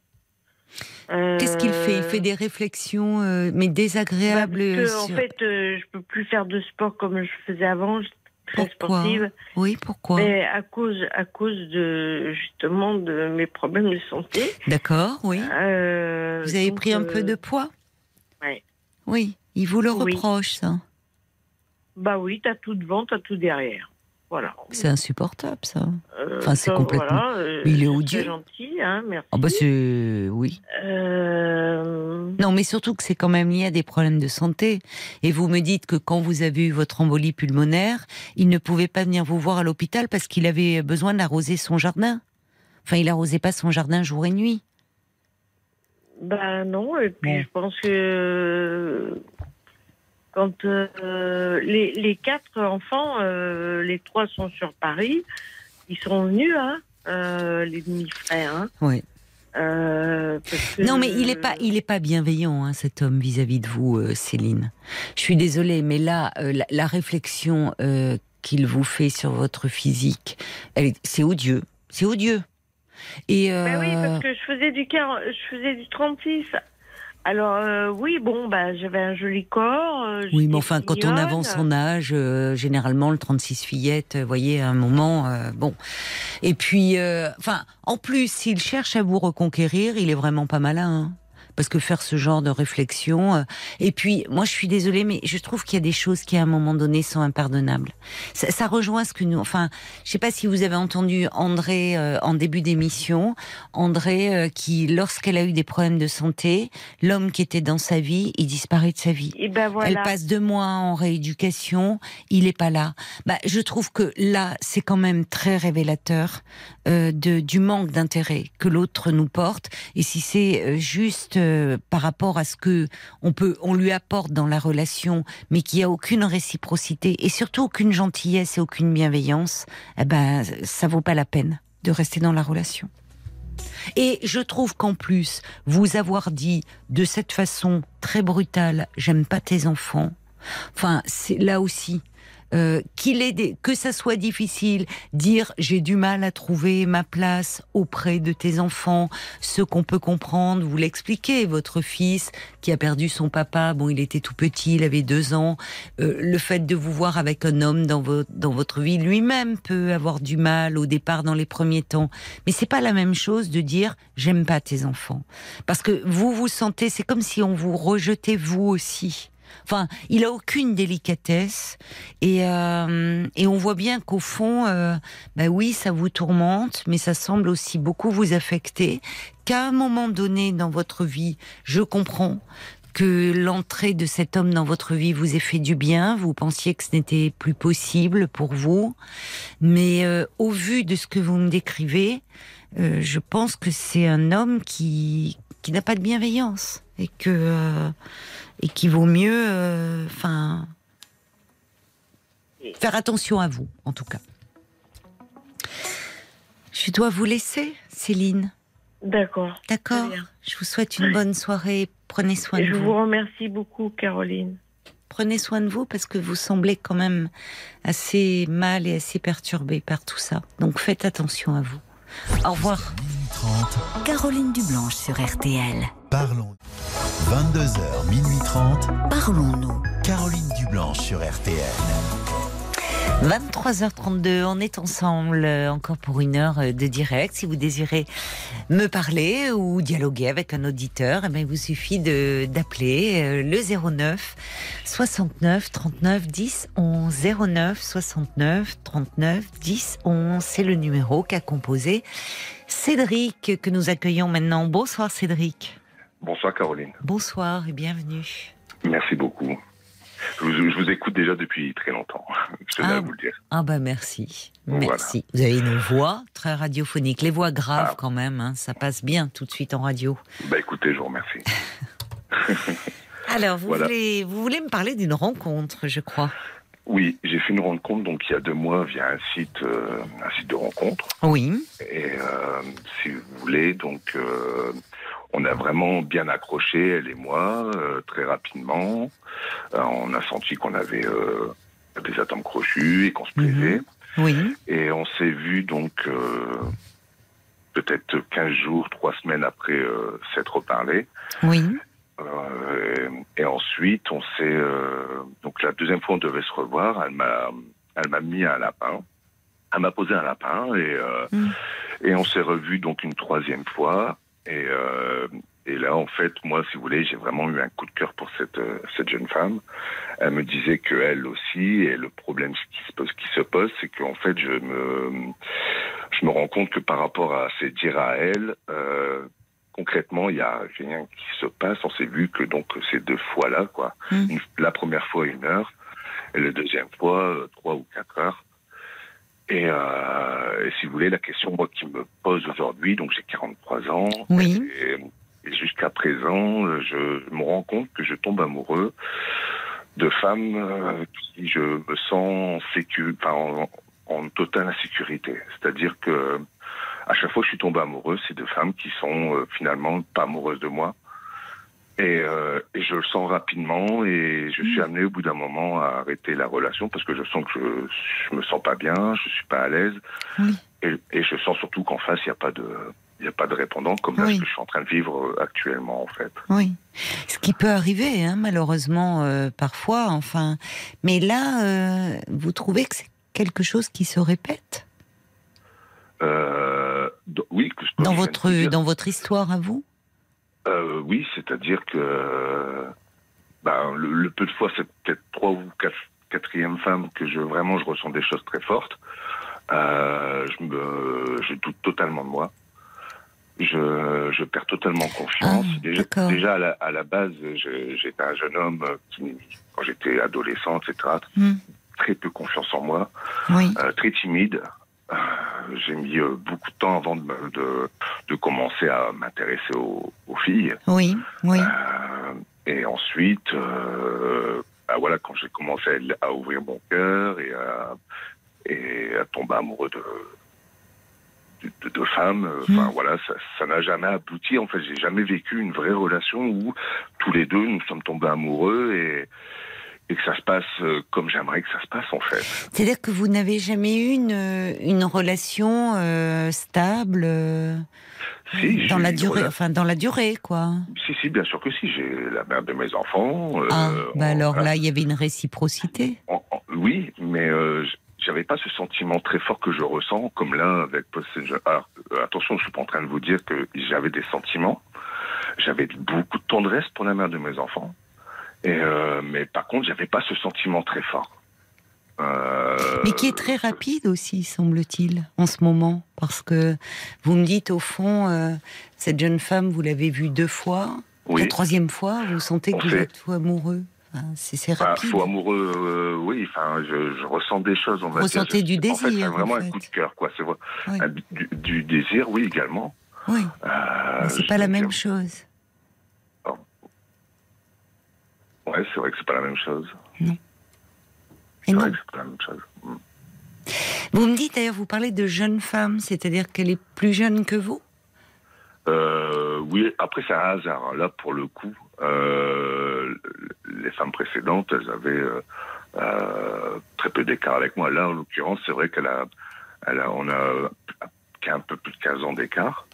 Qu'est-ce qu'il fait? Il Euh, fait des réflexions, euh, mais bah, désagréables. parce que, en sur- fait, euh, je peux plus faire de sport comme je faisais avant. J'étais très Pourquoi? sportive. Oui, pourquoi? Mais à cause, à cause de justement de mes problèmes de santé. D'accord, oui. euh, Vous avez pris un euh, peu de poids? Ouais. Oui, il vous le Oui. reproche, ça. Bah oui, t'as tout devant, t'as tout derrière. Voilà. C'est insupportable, ça. Euh, Enfin, c'est complètement- voilà, euh, Mais il est odieux. gentil, hein, merci. Ah bah c'est... Oui. Euh, Non, mais surtout que c'est quand même lié à des problèmes de santé. Et vous me dites que quand vous avez eu votre embolie pulmonaire, il ne pouvait pas venir vous voir à l'hôpital parce qu'il avait besoin d'arroser son jardin. Enfin, il arrosait pas son jardin jour et nuit. bah non, et puis je pense que quand euh, les, les quatre enfants, euh, les trois sont sur Paris, ils sont venus, hein, euh, les demi-frères. Hein, Oui. euh, parce que- Non, mais il est pas, il est pas bienveillant, hein, cet homme vis-à-vis de vous, euh, Céline. Je suis désolée, mais là, euh, la, la réflexion qu'il vous fait sur votre physique, c'est odieux, c'est odieux. Et Bah oui, parce que je faisais du 40 je faisais du 36. Alors euh, oui, bon, bah j'avais un joli corps. euh, oui, mais enfin, quand on avance son âge, euh, généralement le 36 fillette, euh, voyez, à un moment, euh, bon. Et puis, euh, enfin, en plus, s'il cherche à vous reconquérir, il est vraiment pas malin. hein. Parce que faire ce genre de réflexion. euh, et puis, moi, je suis désolée, mais je trouve qu'il y a des choses qui, à un moment donné, sont impardonnables. Ça, ça rejoint ce que nous. Enfin, je sais pas si vous avez entendu André euh, en début d'émission. André, euh, qui, lorsqu'elle a eu des problèmes de santé, l'homme qui était dans sa vie, il disparaît de sa vie. Et ben voilà. Elle passe deux mois en rééducation, il est pas là. Bah, je trouve que là, c'est quand même très révélateur euh, de, du manque d'intérêt que l'autre nous porte. Et si c'est euh, juste euh, par rapport à ce que on peut, on lui apporte dans la relation, mais qu'il y a aucune réciprocité et surtout aucune gentillesse et aucune bienveillance, eh ben, ça vaut pas la peine de rester dans la relation. Et je trouve qu'en plus, vous avoir dit de cette façon très brutale, j'aime pas tes enfants. Enfin, c'est là aussi. Euh, qu'il des, que ça soit difficile, dire j'ai du mal à trouver ma place auprès de tes enfants, ce qu'on peut comprendre, vous l'expliquez, votre fils qui a perdu son papa, bon il était tout petit, il avait deux ans, euh, le fait de vous voir avec un homme dans, votre dans votre vie, lui-même peut avoir du mal au départ dans les premiers temps, mais c'est pas la même chose de dire j'aime pas tes enfants, parce que vous vous sentez, c'est comme si on vous rejetait vous aussi. Enfin, il a aucune délicatesse et, euh, et on voit bien qu'au fond, euh, bah oui, ça vous tourmente, mais ça semble aussi beaucoup vous affecter. Qu'à un moment donné dans votre vie, je comprends que l'entrée de cet homme dans votre vie vous ait fait du bien. Vous pensiez que ce n'était plus possible pour vous, mais euh, au vu de ce que vous me décrivez, euh, je pense que c'est un homme qui qui n'a pas de bienveillance et que euh, et qu'il vaut mieux, euh, enfin, faire attention à vous, en tout cas. Je dois vous laisser, Céline. D'accord. D'accord. Je vous souhaite une bonne soirée. Prenez soin de je vous. vous remercie beaucoup, Caroline. Prenez soin de vous parce que vous semblez quand même assez mal et assez perturbé par tout ça. Donc faites attention à vous. Au revoir. Minuit 30, Caroline Dublanche sur RTL. parlons. 22h, minuit 30, Parlons-nous. Caroline Dublanche sur RTL. 23h32, on est ensemble euh, encore pour une heure euh, de direct. Si vous désirez me parler ou dialoguer avec un auditeur, eh bien, il vous suffit de d'appeler euh, le 09 69 39 10 11 09 69 39 10 11. C'est le numéro qu'a composé Cédric que nous accueillons maintenant. Bonsoir Cédric. Bonsoir Caroline. Bonsoir et bienvenue. Merci beaucoup. Je vous, je vous écoute déjà depuis très longtemps. Je tenais Ah. à vous le dire. Ah bah merci, Voilà. merci. Vous avez une voix très radiophonique, les voix graves Ah. quand même, hein, ça passe bien tout de suite en radio. Bah écoutez, je vous remercie. Alors vous Voilà. voulez, vous voulez me parler d'une rencontre, je crois. Oui, j'ai fait une rencontre donc il y a deux mois via un site, euh, un site de rencontre. Oui. Et euh, si vous voulez, donc euh, on a vraiment bien accroché, elle et moi, euh, très rapidement. Euh, on a senti qu'on avait euh, des atomes crochus et qu'on se plaisait. Oui. Et on s'est vu donc euh, peut-être 15 jours, 3 semaines après euh, s'être reparlé. Oui. Euh, et ensuite, on s'est euh, donc la deuxième fois on devait se revoir. Elle m'a, elle m'a mis un lapin. Elle m'a posé un lapin et euh, Mm. et on s'est revu donc une troisième fois. Et euh, et là, en fait, moi, si vous voulez, j'ai vraiment eu un coup de cœur pour cette euh, cette jeune femme. Elle me disait que elle aussi, et le problème qui se pose, qui se pose, c'est qu'en fait, je me je me rends compte que par rapport à ses dires à elle, euh, concrètement, il y a rien qui se passe. On s'est vu que donc ces deux fois-là, quoi. Mm. Une- la première fois une heure, et la deuxième fois euh, trois ou quatre heures. Et, euh, et si vous voulez, la question moi qui me pose aujourd'hui, donc j'ai 43 ans, Oui. et, et jusqu'à présent, je me rends compte que je tombe amoureux de femmes euh, qui je me sens sécu, enfin, en, en totale insécurité. C'est-à-dire que à chaque fois que je suis tombé amoureux, c'est de femmes qui sont euh, finalement pas amoureuses de moi. Et, euh, et je le sens rapidement et je suis amené au bout d'un moment à arrêter la relation parce que je sens que je, je me sens pas bien, je suis pas à l'aise. Oui. Et, et je sens surtout qu'en face, il n'y a pas de, il a pas de répondant comme là ce que je suis en train de vivre euh, actuellement en fait. Oui. Ce qui peut arriver, hein, malheureusement, euh, parfois, enfin. Mais là, vous trouvez que c'est quelque chose qui se répète? Euh, oui, que dans votre, dire. dans votre histoire à vous? Euh, oui, c'est-à-dire que ben, le, le peu de fois, c'est peut-être trois ou quatre, quatrième femme que je vraiment je ressens des choses très fortes. Euh, je me, je doute totalement de moi. Je, je perds totalement confiance. Ah, déjà, à la, à la base, j'étais un jeune homme qui, quand j'étais adolescent, etc., Hmm. très peu confiance en moi Oui. euh, très timide. Euh, J'ai mis euh, beaucoup de temps avant de, me- de, de commencer à m'intéresser aux, aux filles. Oui. Oui. Euh, et ensuite, euh, bah voilà, quand j'ai commencé à, à ouvrir mon cœur et à, et à tomber amoureux de de, femmes, euh, enfin voilà, ça ça n'a jamais abouti. En fait, j'ai jamais vécu une vraie relation où tous les deux nous sommes tombés amoureux et et que ça se passe euh, comme j'aimerais que ça se passe en fait. C'est-à-dire que vous n'avez jamais eu une, une relation euh, stable euh, Si, dans la durée, relation- enfin dans la durée, quoi. Si, si, bien sûr que si. J'ai la mère de mes enfants. euh, ah, bah alors là, il y avait une réciprocité. En- en- oui, mais euh, j'avais pas ce sentiment très fort que je ressens, comme là avec Alors, euh, attention, je suis pas en train de vous dire que j'avais des sentiments. J'avais beaucoup de tendresse pour la mère de mes enfants. Et euh, mais par contre, j'avais pas ce sentiment très fort. Euh, Mais qui est très rapide aussi, semble-t-il, en ce moment. Parce que vous me dites, au fond, euh, cette jeune femme, vous l'avez vue deux fois. Oui. La troisième fois, vous sentez que On vous fait- êtes fou amoureux. Enfin, c'est c'est Bah, rapide. faux amoureux, euh, oui. Enfin, je, je ressens des choses. On va Ressentez dire. du En fait, c'est désir, vraiment en un coup de cœur, quoi. C'est vrai. Oui. Un- du, du désir, oui, également. Oui, mais c'est pas la même chose. Ouais, c'est vrai que c'est pas la même chose. Et C'est non. vrai que c'est pas la même chose. Mm. Vous me dites d'ailleurs, vous parlez de jeune femme, c'est-à-dire qu'elle est plus jeune que vous? Euh, oui, après c'est un hasard. hein. Là, pour le coup, euh, les femmes précédentes, elles avaient euh, très peu d'écart avec moi. Là, en l'occurrence, c'est vrai qu'elle a, elle a, on a un peu plus de 15 ans d'écart.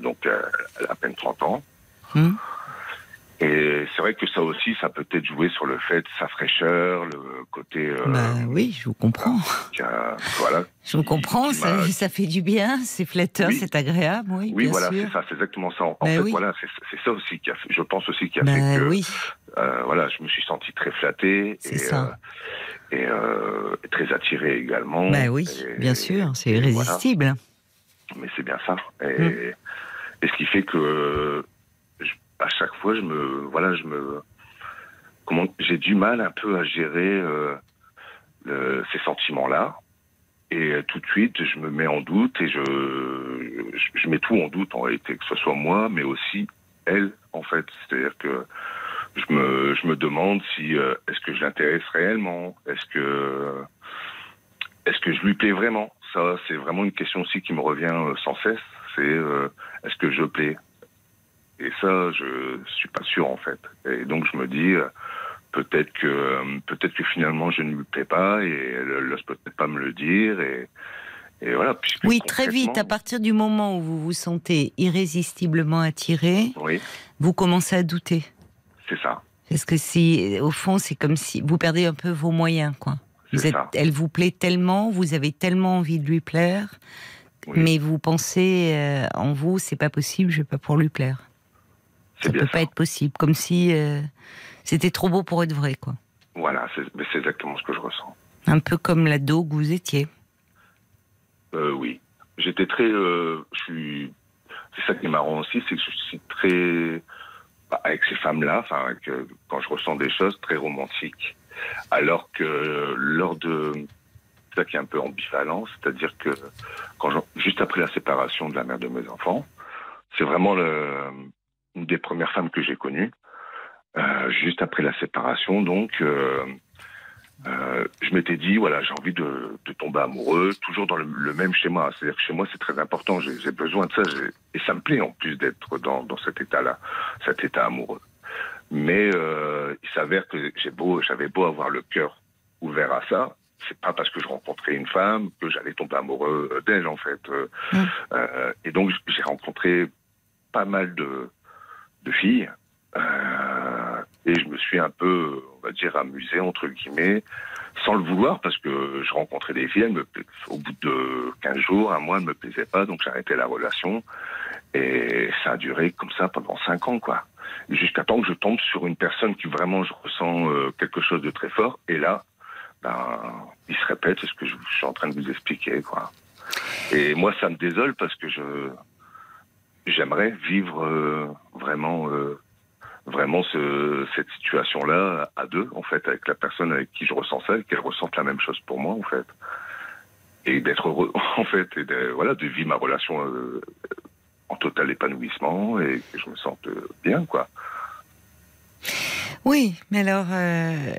Donc, elle a à peine 30 ans. Hmm. Et c'est vrai que ça aussi, ça peut peut-être jouer sur le fait de sa fraîcheur, le côté. euh, Bah oui, je vous comprends. a- voilà. Je vous comprends, ça, ça fait du bien, c'est flatteur, Oui. c'est agréable, oui, Oui, bien voilà, c'est ça, c'est exactement ça. En Ben fait, oui. voilà, c'est ça aussi qui a fait, je pense aussi qui a Bah fait que, oui, euh, voilà, je me suis senti très flatté C'est et, ça. euh, et euh, très attiré également. bah oui, Et- bien sûr, c'est voilà. irrésistible. Mais c'est bien ça. Et, Mm. et ce qui fait que à chaque fois, je me, voilà, je me, comment, j'ai du mal un peu à gérer euh, le- ces sentiments-là. Et euh, tout de suite, je me mets en doute et je, je, je mets tout en doute en réalité, que ce soit moi, mais aussi elle, en fait. C'est-à-dire que je me, je me demande si euh, est-ce que je l'intéresse réellement, est-ce que est-ce que je lui plais vraiment? Ça, c'est vraiment une question aussi qui me revient euh, sans cesse. C'est euh, est-ce que je plais? Et ça, je suis pas sûr en fait. Et donc je me dis euh, peut-être que euh, peut-être que finalement je ne lui plais pas et elle n'ose peut-être pas me le dire et et voilà. Oui, très vite, à partir du moment où vous vous sentez irrésistiblement attiré, Oui, vous commencez à douter. c'est ça. Parce que si, au fond, c'est comme si vous perdez un peu vos moyens, quoi. Vous êtes, elle vous plaît tellement, vous avez tellement envie de lui plaire, Oui. mais vous pensez euh, en vous, c'est pas possible, je vais pas pour lui plaire. Ça peut ça. pas être possible, comme si euh, c'était trop beau pour être vrai, quoi. Voilà, c'est exactement ce que je ressens. Un peu comme l'ado que vous étiez. Euh, oui. J'étais très. euh, je suis. C'est ça qui est marrant aussi, c'est que je suis très. bah, avec ces femmes-là, enfin, quand je ressens des choses très romantiques. Alors que lors de. C'est ça qui est un peu ambivalent, c'est-à-dire que quand juste après la séparation de la mère de mes enfants, c'est vraiment le, une des premières femmes que j'ai connues. Euh, juste après la séparation, donc. euh, euh, je m'étais dit, voilà, j'ai envie de, de tomber amoureux, toujours dans le, le même schéma. C'est-à-dire que chez moi, c'est très important. J'ai besoin de ça. Et ça me plaît en plus d'être dans, dans cet état-là, cet état amoureux. Mais il s'avère que j'ai beau, j'avais beau avoir le cœur ouvert à ça. C'est pas parce que je rencontrais une femme que j'allais tomber amoureux d'elle, en fait. Euh, Mm. euh, et donc, j'ai rencontré pas mal de, filles. Euh, et je me suis un peu, on va dire, amusé, entre guillemets, sans le vouloir, parce que je rencontrais des filles, elles me au bout de 15 jours, un mois, elles me plaisaient pas, donc arrêté la relation. Et ça a duré comme ça pendant 5 ans, quoi. Jusqu'à temps que je tombe sur une personne qui vraiment, je ressens euh, quelque chose de très fort. Et là, ben, il se répète ce que je suis en train de vous expliquer, quoi. Et moi, ça me désole parce que je, j'aimerais vivre euh, vraiment euh, vraiment ce, cette situation-là à deux, en fait, avec la personne avec qui je ressens ça, qu'elle ressente la même chose pour moi, en fait. Et d'être heureux, en fait, et de, voilà, de vivre ma relation euh, en total épanouissement et que je me sente bien, quoi. Oui, mais alors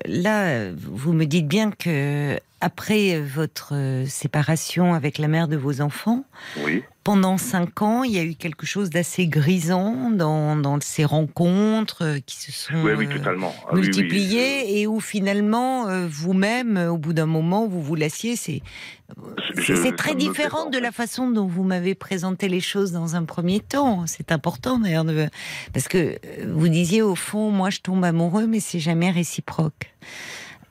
là, vous me dites bien que après votre euh, séparation avec la mère de vos enfants, Oui, pendant cinq ans, il y a eu quelque chose d'assez grisant dans, dans ces rencontres euh, qui se sont oui, oui, euh, totalement. Ah, multipliées et où finalement euh, vous-même, euh, au bout d'un moment, vous vous lassiez. C'est très différent de la façon dont vous m'avez présenté les choses dans un premier temps. C'est important d'ailleurs, parce que euh, vous disiez au fond, moi je tombe amoureux, mais c'est jamais réciproque.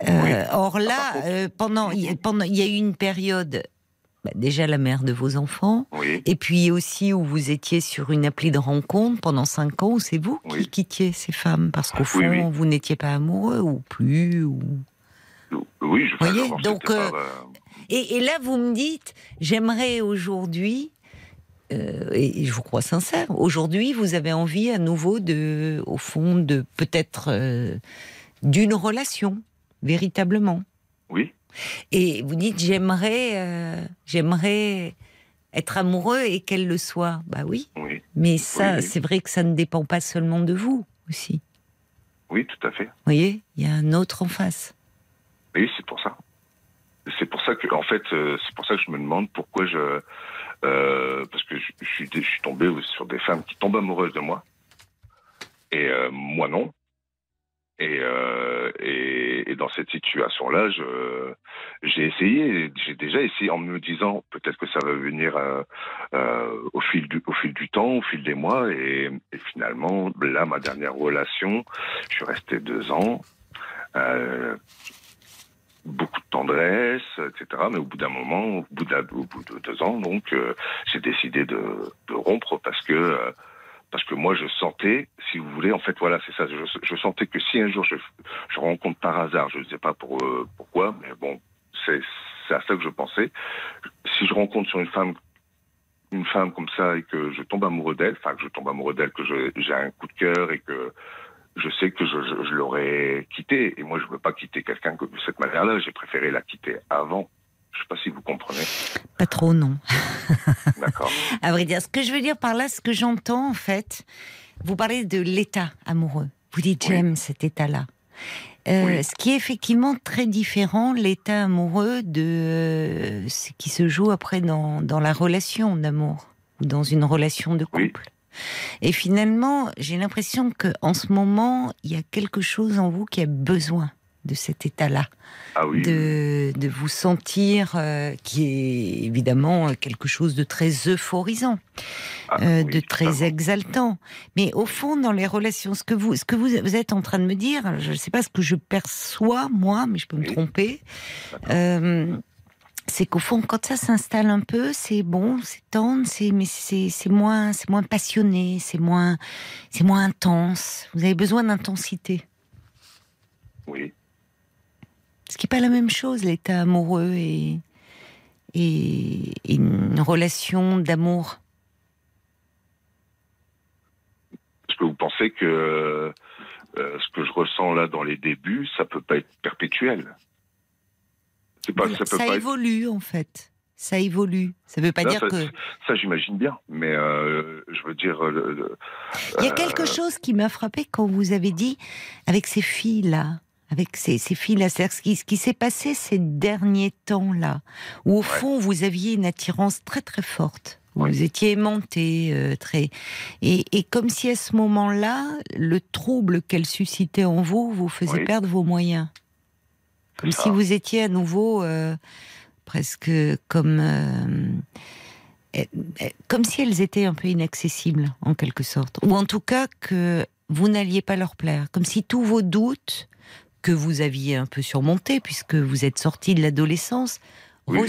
Euh, Oui. Or là, euh, pendant, il y a- pendant, il y a eu une période, bah, déjà la mère de vos enfants, Oui, et puis aussi où vous étiez sur une appli de rencontre pendant cinq ans, où c'est vous qui quittiez ces femmes parce qu'au fond Oui, vous n'étiez pas amoureux ou plus. Ou... oui, je Voyez, donc, euh, pas, Et, et là, vous me dites, j'aimerais aujourd'hui, euh, et je vous crois sincère, aujourd'hui, vous avez envie à nouveau de, au fond, de peut-être euh, d'une relation, véritablement. oui, Et vous dites, j'aimerais, euh, j'aimerais être amoureux et qu'elle le soit. Bah oui, oui, mais ça, Oui, c'est vrai que ça ne dépend pas seulement de vous aussi. oui, tout à fait. Vous voyez, il y a un autre en face. Oui, c'est pour ça. C'est pour ça que, en fait, euh, c'est pour ça que je me demande pourquoi je, euh, parce que je, je suis, je suis tombé sur des femmes qui tombent amoureuses de moi, et euh, moi non. Et, euh, et, dans cette situation-là, j'ai essayé, j'ai déjà essayé en me disant peut-être que ça va venir euh, euh, au fil du, temps, au fil des mois, et, finalement, là, ma dernière relation, je suis resté deux ans. Beaucoup de tendresse, etc. Mais au bout d'un moment, au bout, au bout de deux ans, donc, j'ai décidé de, rompre parce que parce que moi, je sentais, si vous voulez, en fait, voilà, c'est ça. Je, sentais que si un jour je, je rencontre par hasard, je ne sais pas pour, euh, pourquoi, mais bon, c'est à ça que je pensais. Si je rencontre sur une femme une femme comme ça et que je tombe amoureux d'elle, enfin que je tombe amoureux d'elle, que j'ai un coup de cœur et que je sais que je, je, je l'aurais quittée. Et moi, je ne veux pas quitter quelqu'un que- de cette manière-là. J'ai préféré la quitter avant. Je ne sais pas si vous comprenez. Pas trop, non. D'accord. À vrai dire, ce que je veux dire par là, ce que j'entends en fait, vous parlez de l'état amoureux. Vous dites Oui. j'aime cet état-là. Euh, Oui. Ce qui est effectivement très différent, l'état amoureux de euh, ce qui se joue après dans, dans la relation d'amour ou dans une relation de Oui. couple. Et finalement, j'ai l'impression que en ce moment, il y a quelque chose en vous qui a besoin de cet état-là, Ah oui. de, de vous sentir, euh, qui est évidemment quelque chose de très euphorisant Ah, euh, oui, de très exaltant. Mais au fond, dans les relations, ce que vous, ce que vous, vous êtes en train de me dire, je ne sais pas ce que je perçois moi, mais je peux me tromper. euh, c'est qu'au fond, quand ça s'installe un peu, c'est bon, c'est tendre, c'est mais c'est c'est moins, c'est moins passionné, c'est moins, c'est moins intense. Vous avez besoin d'intensité. Oui. Ce qui n'est pas la même chose, l'état amoureux et, et, et une relation d'amour. Est-ce que vous pensez que euh, ce que je ressens là dans les débuts, ça peut pas être perpétuel? C'est pas, Voilà, ça peut ça pas être- évolue en fait. Ça évolue. Ça ne veut pas dire ça, que. ça, j'imagine bien, mais euh, je veux dire. euh, Il y a euh, quelque chose qui m'a frappé quand vous avez dit avec ces filles-là, avec ces, ces filles-là, c'est-à-dire ce qui, ce qui s'est passé ces derniers temps-là, où au fond vous aviez une attirance très très forte. où Oui. Vous étiez aimanté, euh, très. Et, et comme si à ce moment-là, le trouble qu'elle suscitait en vous vous faisait Oui. perdre vos moyens. Comme ça. si vous étiez à nouveau euh, presque comme. euh, eh, eh, comme si elles étaient un peu inaccessibles, en quelque sorte. Ou en tout cas que vous n'alliez pas leur plaire. Comme si tous vos doutes, que vous aviez un peu surmontés, puisque vous êtes sorti de l'adolescence, Oui.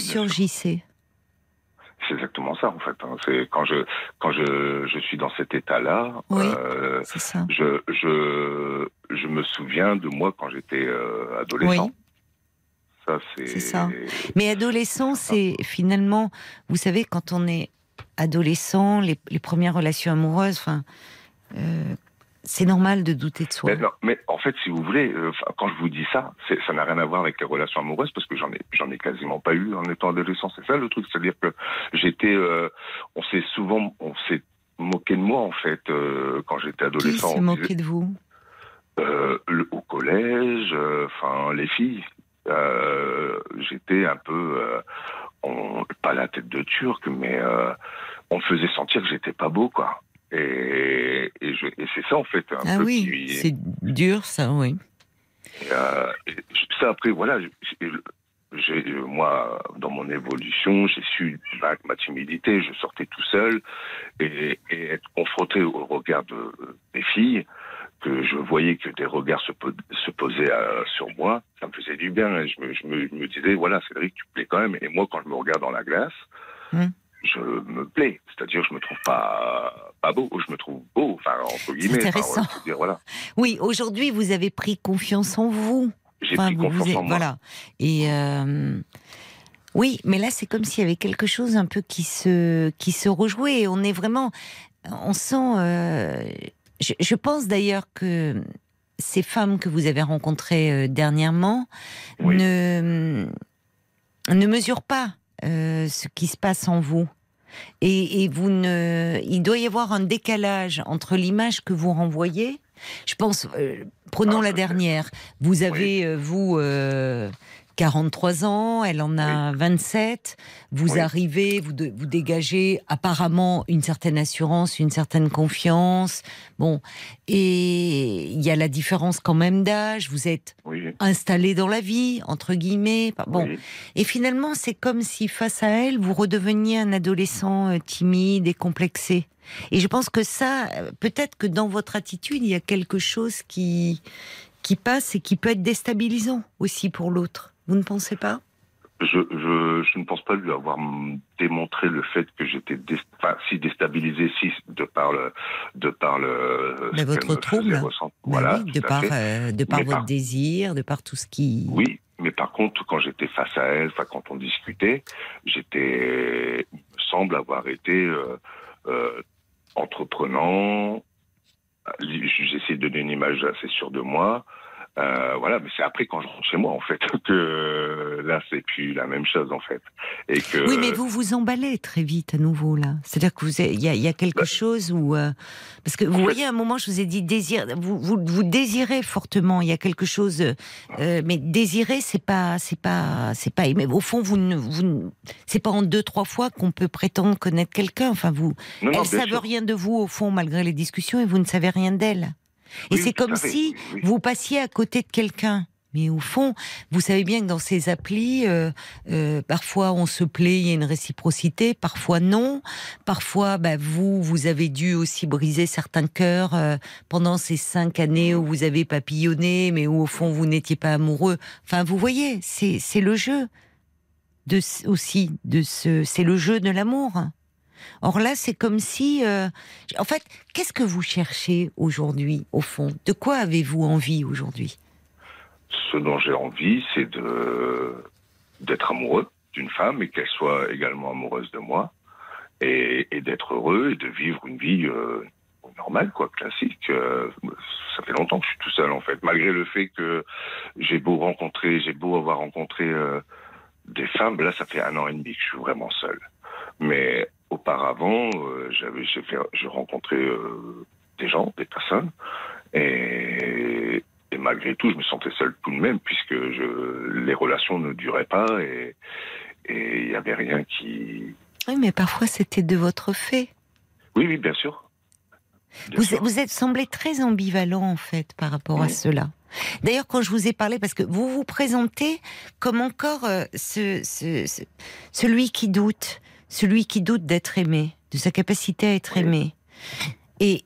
C'est exactement ça en fait. hein. C'est quand je quand je, je suis dans cet état-là, Oui. euh, je je je me souviens de moi quand j'étais euh, adolescent. Oui. Ça c'est. C'est ça. Mais adolescent, c'est finalement, vous savez, quand on est adolescent, les, les premières relations amoureuses, enfin, euh, c'est normal de douter de soi. Mais, non, mais en fait, si vous voulez, euh, quand je vous dis ça, ça n'a rien à voir avec les relations amoureuses parce que j'en ai, j'en ai quasiment pas eu en étant adolescent. C'est ça le truc, c'est-à-dire que j'étais, euh, on s'est souvent, on s'est moqué de moi en fait euh, quand j'étais Qui adolescent. s'est On moqué de vous? Le- au collège, enfin les filles. J'étais un peu, on, pas la tête de turc, mais on me faisait sentir que j'étais pas beau, quoi. Et, et, je- et c'est ça en fait un Ah peu oui, qui, c'est dur ça, oui. et, euh, ça, après, voilà, euh, moi, dans mon évolution, j'ai su vaincre ma timidité. Je sortais tout seul et, et être confronté au regard de, des filles, que je voyais que des regards se, po- se posaient euh, sur moi, ça me faisait du bien. Je, me, je, me, je me disais, voilà, Cédric, tu plais quand même. Et moi, quand je me regarde dans la glace, Hmm. Je me plais. C'est-à-dire, je me trouve pas, pas beau, je me trouve beau, enfin, entre guillemets. Intéressant. dire, voilà. Oui, aujourd'hui, vous avez pris confiance en vous. J'ai Enfin, pris vous- confiance vous êtes- en moi. Voilà. Et euh, oui, mais là, c'est comme s'il y avait quelque chose un peu qui se qui se rejouait. Et On est vraiment, on sent. euh, je, je pense d'ailleurs que ces femmes que vous avez rencontrées euh, dernièrement Oui. ne ne mesurent pas euh, ce qui se passe en vous. Et, et vous ne, il doit y avoir un décalage entre l'image que vous renvoyez. Je pense, euh, prenons Ah, la dernière. Vous avez, euh, vous, 43 ans, elle en a 27. Vous Oui. arrivez, vous, de- vous dégagez apparemment une certaine assurance, une certaine confiance. Bon, et il y a la différence quand même d'âge. Vous êtes Oui. installé dans la vie, entre guillemets. Bon, et finalement, c'est comme si face à elle, vous redeveniez un adolescent euh, timide et complexé. Et je pense que ça, euh, peut-être que dans votre attitude, il y a quelque chose qui, qui passe et qui peut être déstabilisant aussi pour l'autre. Vous ne pensez pas? Je, je, je ne pense pas lui avoir démontré le fait que j'étais dé- enfin, si déstabilisé, si de par le, de par le, Mais ce votre trouble. Ben Voilà, oui, de par, euh, de par votre désir, de par tout ce qui. Oui, mais par contre, quand j'étais face à elle, enfin, quand on discutait, j'étais, il me semble avoir été euh, euh, entreprenant. J'ai essayé de donner une image assez sûre de moi. Euh, voilà, mais c'est après quand je rentre chez moi en fait que là c'est plus la même chose en fait. Et que Oui, mais vous vous emballez très vite à nouveau là. C'est-à-dire que vous, il y, a- il y a quelque Bah. chose où euh, parce que vous voyez à un moment, je vous ai dit désir. Vous, vous, vous désirez fortement. Il y a quelque chose, euh, mais désirer, c'est pas, c'est pas, c'est pas. Mais au fond, vous ne, vous, ne- c'est pas en deux trois fois qu'on peut prétendre connaître quelqu'un. Enfin, vous, non, non, elle savent sûr. rien de vous au fond malgré les discussions et vous ne savez rien d'elle. Et Oui, c'est comme fait, si oui, oui. vous passiez à côté de quelqu'un. Mais au fond, vous savez bien que dans ces applis, euh, euh, parfois on se plaît, il y a une réciprocité, parfois non. Parfois, bah, vous, vous avez dû aussi briser certains cœurs euh, pendant ces cinq années où vous avez papillonné, mais où au fond vous n'étiez pas amoureux. Enfin, vous voyez, c'est c'est le jeu de aussi de ce, c'est le jeu de l'amour. Or là, c'est comme si, euh, en fait, qu'est-ce que vous cherchez aujourd'hui, au fond? De quoi avez-vous envie aujourd'hui? Ce dont j'ai envie, c'est de d'être amoureux d'une femme et qu'elle soit également amoureuse de moi et, d'être heureux et de vivre une vie euh, normale, quoi, classique. Euh, ça fait longtemps que je suis tout seul en fait, malgré le fait que j'ai beau rencontrer, j'ai beau avoir rencontré des femmes. Là, ça fait un an et demi que je suis vraiment seul. Mais auparavant, euh, j'avais, j'ai fait, j'ai rencontré euh, des gens, des personnes, et, et malgré tout, je me sentais seul tout de même, puisque je, les relations ne duraient pas et il n'y avait rien qui. Oui, mais parfois c'était de votre fait. Oui, oui, bien sûr. Bien Vous, sûr. vous êtes semblé très ambivalent en fait par rapport à cela. D'ailleurs, quand je vous ai parlé, parce que vous vous présentez comme encore euh, ce, ce- ce- celui qui doute, celui qui doute d'être aimé, de sa capacité à être Oui. aimé. Et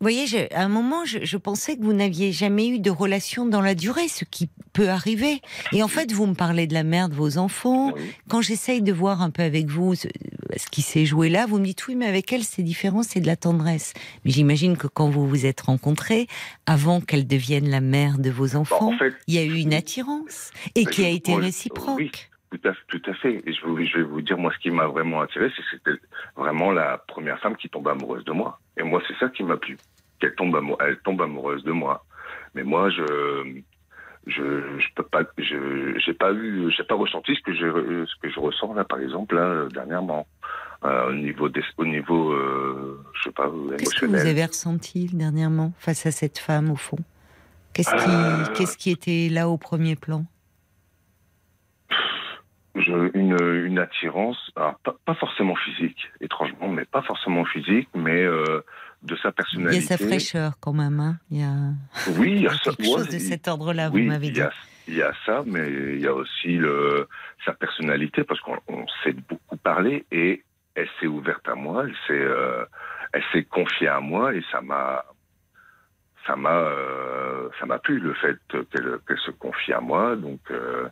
vous voyez, je- à un moment, je, je pensais que vous n'aviez jamais eu de relation dans la durée, ce qui peut arriver. Et en fait, vous me parlez de la mère de vos enfants. Oui. Quand j'essaye de voir un peu avec vous ce, ce qui s'est joué là, vous me dites oui, mais avec elle, c'est différent, c'est de la tendresse. Mais j'imagine que quand vous vous êtes rencontrés, avant qu'elle devienne la mère de vos Bon, enfants, en fait, il y a eu une attirance et Mais qui a été réciproque. oui. Tout à, tout à fait. Et je, vous- je vais vous dire, moi, ce qui m'a vraiment attiré, c'est que c'était vraiment la première femme qui tombe amoureuse de moi. Et moi, c'est ça qui m'a plu. Qu'elle tombe, amou- elle tombe amoureuse de moi. Mais moi, je, je, je peux pas, je, j'ai pas eu, j'ai pas ressenti ce que je, ce que je ressens là, par exemple, là, dernièrement, Euh, au niveau des, au niveau, euh, je sais pas, Qu'est-ce que vous émotionnel. avez ressenti dernièrement face à cette femme, au fond? Qu'est-ce qui, Euh. qu'est-ce qui était là au premier plan? Je- une, une attirance, alors, pas, pas forcément physique, étrangement, mais pas forcément physique, mais euh, de sa Il y personnalité. a sa fraîcheur quand même. Hein il y a Oui, il y a quelque chose ouais, de il- cet ordre-là, vous oui, m'avez il dit. y a, il y a ça, mais il y a aussi le, sa personnalité, parce qu'on on s'est beaucoup parlé et elle s'est ouverte à moi, elle s'est, euh, elle s'est confiée à moi et ça m'a, ça m'a, euh, ça m'a plu le fait qu'elle, se confie à moi, donc. euh,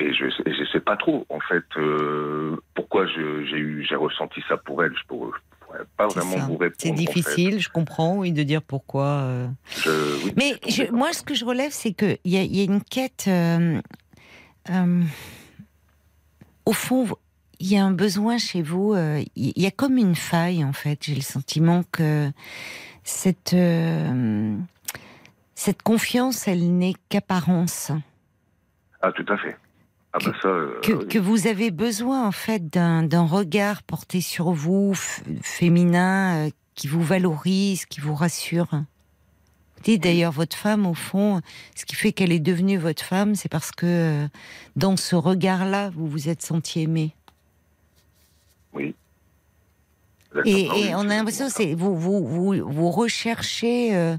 et je je sais pas trop en fait euh, pourquoi j'ai eu j'ai ressenti ça pour elle je pourrais, je pourrais pas vraiment ça. vous répondre C'est en fait. difficile, je comprends, oui, de dire pourquoi. euh. Je- oui, Mais je- moi, ce que je relève, c'est qu'il y, y a une quête. euh, euh, au fond, il y a un besoin chez vous. Il y a comme une faille, en fait. J'ai le sentiment que cette, cette confiance, elle n'est qu'apparence. ah tout à fait ah bah ça euh, Que, oui. que vous avez besoin, en fait, d'un regard porté sur vous, féminin, euh, qui vous valorise, qui vous rassure. Vous dites d'ailleurs, votre femme, au fond, ce qui fait qu'elle est devenue votre femme, c'est parce que euh, dans ce regard-là, vous vous êtes senti aimé. oui Et, on a l'impression, ça. c'est vous, vous, vous, vous recherchez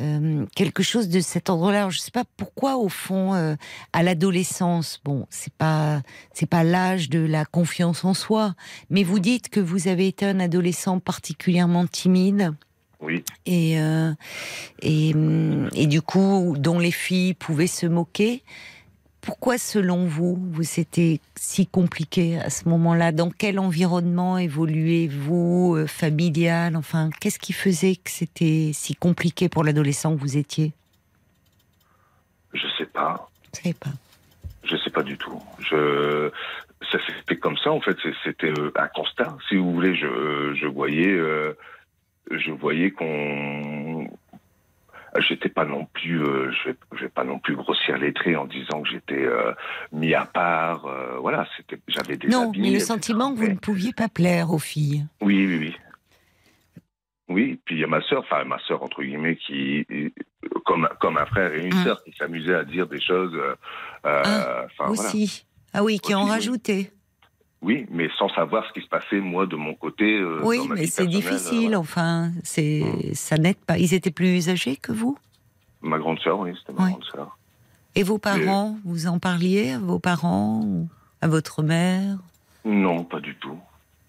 euh, quelque chose de cet ordre-là. Je ne sais pas pourquoi, au fond, euh, à l'adolescence, bon, c'est pas, c'est pas l'âge de la confiance en soi, mais vous dites que vous avez été un adolescent particulièrement timide oui et, euh, et, hum, et du coup, dont les filles pouvaient se moquer. Pourquoi, selon vous, vous c'était si compliqué à ce moment-là? Dans quel environnement évoluez-vous, euh, familial? Enfin, qu'est-ce qui faisait que c'était si compliqué pour l'adolescent que vous étiez? Je sais pas. Je savez pas. je sais pas du tout. Je ça s'est fait comme ça en fait. C'était euh, un constat. Si vous voulez je je voyais euh, je voyais qu'on j'étais pas non plus, euh, je, vais, je vais pas non plus grossir les traits en disant que j'étais euh, mis à part. euh, voilà, c'était, j'avais des Non, habits, mais le sentiment que vous Mais- ne pouviez pas plaire aux filles. Oui, oui, oui. Oui, puis il y a ma sœur, enfin ma sœur entre guillemets, qui comme comme un frère et une Mm. sœur qui s'amusaient à dire des choses. euh, euh, Ah, voilà. Aussi. Ah oui, qui en Aussi, oui. mais sans savoir ce qui se passait moi de mon côté. euh, oui, dans ma mais c'est difficile, euh, enfin. C'est, ça n'aide pas. Ils étaient plus âgés que vous? Ma grande sœur, oui, c'était ma grande sœur. Et vos parents, vous en parliez à vos parents ou à votre mère? Non, pas du tout.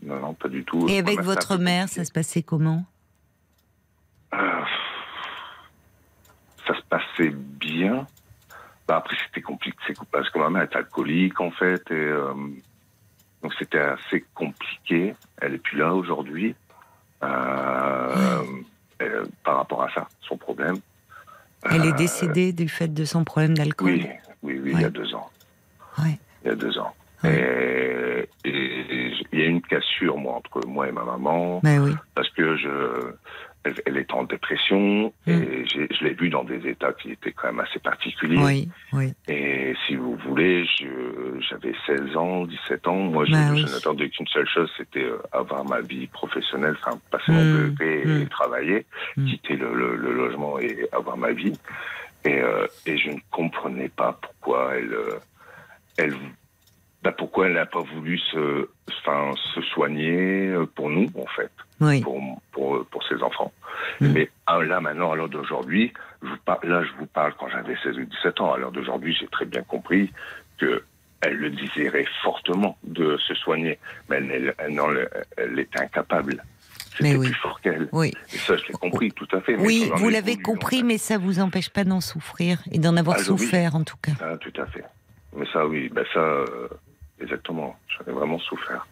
Non, non, pas du tout. Et avec votre mère, ça se passait comment? Euh, ça se passait bien. Bah, après, c'était compliqué c'est parce que ma mère est alcoolique, en fait. Et, donc, c'était assez compliqué. Elle est plus là aujourd'hui. Euh, euh, par rapport à ça, son problème. Elle est Euh, décédée du fait de son problème d'alcool Oui, oui, oui, il y a deux ans. Ouais. Il y a deux ans. Ouais. Et, et il y a une cassure, moi, entre moi et ma maman. Ben oui. parce que je, elle, elle est en dépression Mm. et je l'ai vue dans des états qui étaient quand même assez particuliers. Oui, oui. Et si vous voulez, j'avais 16 ans, 17 ans. Moi, je, Bah oui. je n'attendais qu'une seule chose, c'était euh, avoir ma vie professionnelle, enfin, passer mon Mm. BEP et, Mm. travailler, quitter le, le- le logement et avoir ma vie. Et, euh, et je ne comprenais pas pourquoi elle, euh, elle, bah, pourquoi elle n'a pas voulu se, enfin, se soigner euh, pour nous, en fait Oui. pour, pour, pour ses enfants. Mm. Mais ah, là, maintenant, à l'heure d'aujourd'hui, là, je vous parle quand j'avais 16 ou 17 ans. À l'heure d'aujourd'hui, j'ai très bien compris que elle le désirait fortement de se soigner, mais elle, elle, elle n'en- elle était incapable. Mais C'était oui. plus fort qu'elle. Oui. Et ça, je l'ai compris tout à fait. Oui, vous l'avez compris, mais ça vous empêche pas d'en souffrir et d'en avoir Ah, oui. souffert en tout cas. Ah, tout à fait. Mais ça, oui, ben ça, euh, exactement. J'en ai vraiment souffert.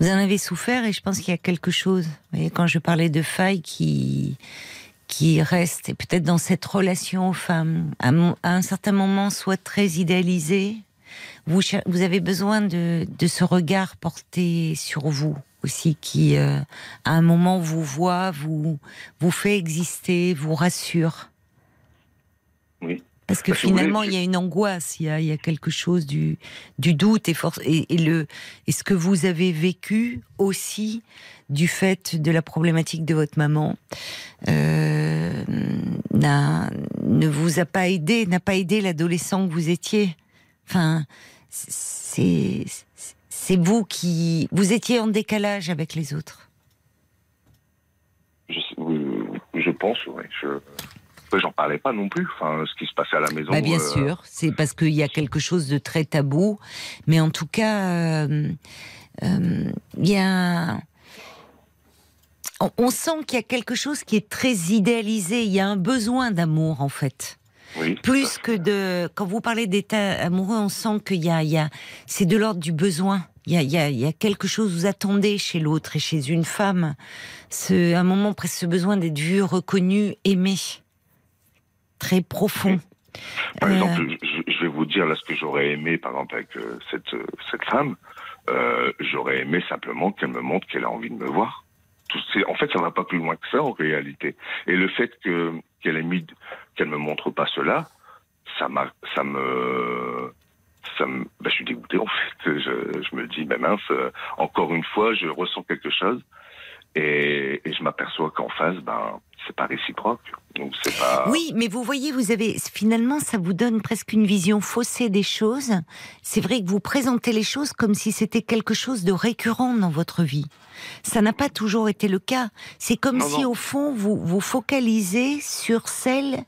Vous en avez souffert et je pense qu'il y a quelque chose. Vous voyez, quand je parlais de faille qui qui reste et peut-être dans cette relation aux femmes, à, un certain moment, soit très idéalisée, vous avez besoin de, de ce regard porté sur vous aussi, qui euh, à un moment vous voit, vous vous fait exister, vous rassure. Oui. Parce que Parce vous finalement, voulez- il y a une angoisse, il y a, il y a quelque chose du, du doute et, force, et, et le, et ce que vous avez vécu aussi du fait de la problématique de votre maman euh, n'a- ne vous a pas aidé, n'a pas aidé l'adolescent que vous étiez. Enfin, c'est c'est vous qui vous étiez en décalage avec les autres. Je, je pense, oui. Je, j'en parlais pas non plus. Enfin, ce qui se passait à la maison. Bah, bien euh, sûr, c'est parce qu'il y a quelque chose de très tabou, mais en tout cas, euh, euh, il y a. On, on sent qu'il y a quelque chose qui est très idéalisé. Il y a un besoin d'amour, en fait. Oui. Plus que de. Quand vous parlez d'état amoureux, on sent qu'il y a. a c'est de l'ordre du besoin. Il y, a, il, y a, il y a quelque chose, vous attendez chez l'autre et chez une femme, ce, un moment presque ce besoin d'être vu, reconnu, aimé. Très profond. Par Euh, exemple, je, vais vous dire là ce que j'aurais aimé, par exemple, avec euh, cette, euh, cette femme. Euh, j'aurais aimé simplement qu'elle me montre qu'elle a envie de me voir. Tout, en fait, ça va pas plus loin que ça en réalité. Et le fait que qu'elle ait mis, qu'elle me montre pas cela, ça m'a, ça me, ça me, ben, je suis dégoûté en fait. Je, je me dis, ben mince, euh, encore une fois, je ressens quelque chose et, et je m'aperçois qu'en face, ben, c'est pas réciproque. Donc c'est pas. Oui, mais vous voyez, vous avez finalement, ça vous donne presque une vision faussée des choses. C'est vrai que vous présentez les choses comme si c'était quelque chose de récurrent dans votre vie. Ça n'a pas toujours été le cas. C'est comme Non, si, non. au fond, vous vous focalisez sur celle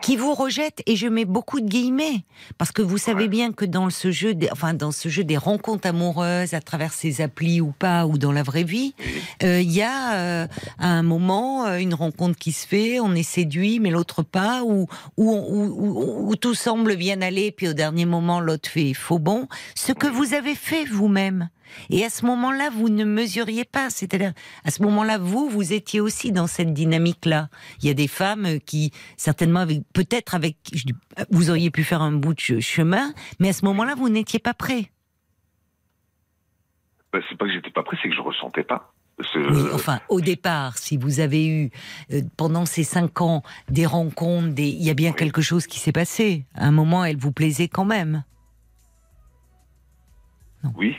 qui vous rejette, et je mets beaucoup de guillemets, parce que vous savez Ouais. bien que dans ce jeu, des, enfin dans ce jeu des rencontres amoureuses, à travers ces applis ou pas, ou dans la vraie vie, euh, il y a euh, à un moment euh, une rencontre qui se fait, on est séduit, mais l'autre pas, ou où, où, où- où tout semble bien aller, puis au dernier moment l'autre fait faux bon. Ce que vous avez fait vous-même. Et à ce moment-là, vous ne mesuriez pas. C'est-à-dire, à ce moment-là, vous, vous étiez aussi dans cette dynamique-là. Il y a des femmes euh, qui, certainement, peut-être avec, dis, vous auriez pu faire un bout de che- chemin, mais à ce moment-là, vous n'étiez pas prêt. Ben, c'est pas que j'étais pas prêt, c'est que je ressentais pas. Ce- Oui, enfin, au départ, si vous avez eu euh, pendant ces cinq ans des rencontres, des... il y a bien quelque chose qui s'est passé. À un moment, elle vous plaisait quand même. Oui,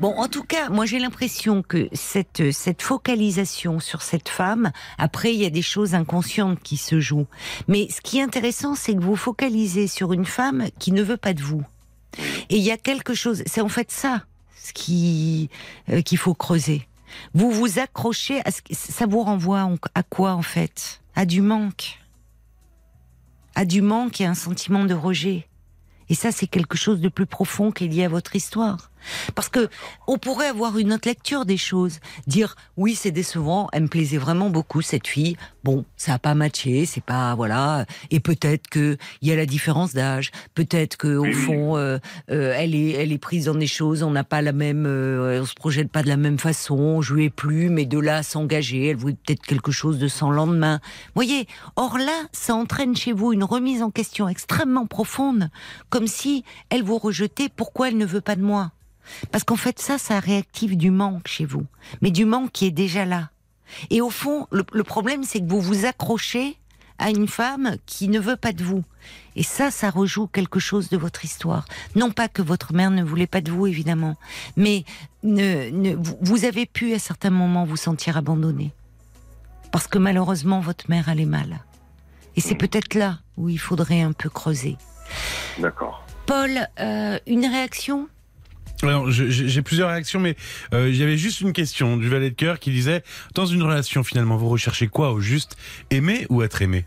Bon, en tout cas, moi j'ai l'impression que cette, cette focalisation sur cette femme, après il y a des choses inconscientes qui se jouent. Mais ce qui est intéressant, c'est que vous focalisez sur une femme qui ne veut pas de vous. Et il y a quelque chose, c'est en fait ça ce qui euh, qu'il faut creuser. Vous vous accrochez à ce ça vous renvoie en- à quoi en fait? À du manque. À du manque et un sentiment de rejet. Et ça, c'est quelque chose de plus profond qui est lié à votre histoire. Parce que on pourrait avoir une autre lecture des choses, dire oui c'est décevant, elle me plaisait vraiment beaucoup cette fille. Bon, ça a pas matché, c'est pas voilà. Et peut-être que il y a la différence d'âge, peut-être que au fond euh, euh, elle est elle est prise dans des choses, on n'a pas la même, euh, on se projette pas de la même façon. Je lui ai plu, mais de là s'engager, elle voulait peut-être quelque chose de sans lendemain. Voyez, or là, ça entraîne chez vous une remise en question extrêmement profonde, comme si elle vous rejetait. Pourquoi elle ne veut pas de moi? Parce qu'en fait, ça, ça réactive du manque chez vous. Mais du manque qui est déjà là. Et au fond, le, le problème, c'est que vous vous accrochez à une femme qui ne veut pas de vous. Et ça, ça rejoue quelque chose de votre histoire. Non pas que votre mère ne voulait pas de vous, évidemment, mais ne, ne- vous, avez pu à certains moments vous sentir abandonné. Parce que malheureusement, votre mère allait mal. Et c'est peut-être là où il faudrait un peu creuser. D'accord. Paul, euh, une réaction? Alors, j'ai plusieurs réactions, mais euh, il y avait juste une question du valet de cœur qui disait dans une relation finalement, vous recherchez quoi au juste? Aimer ou être aimé?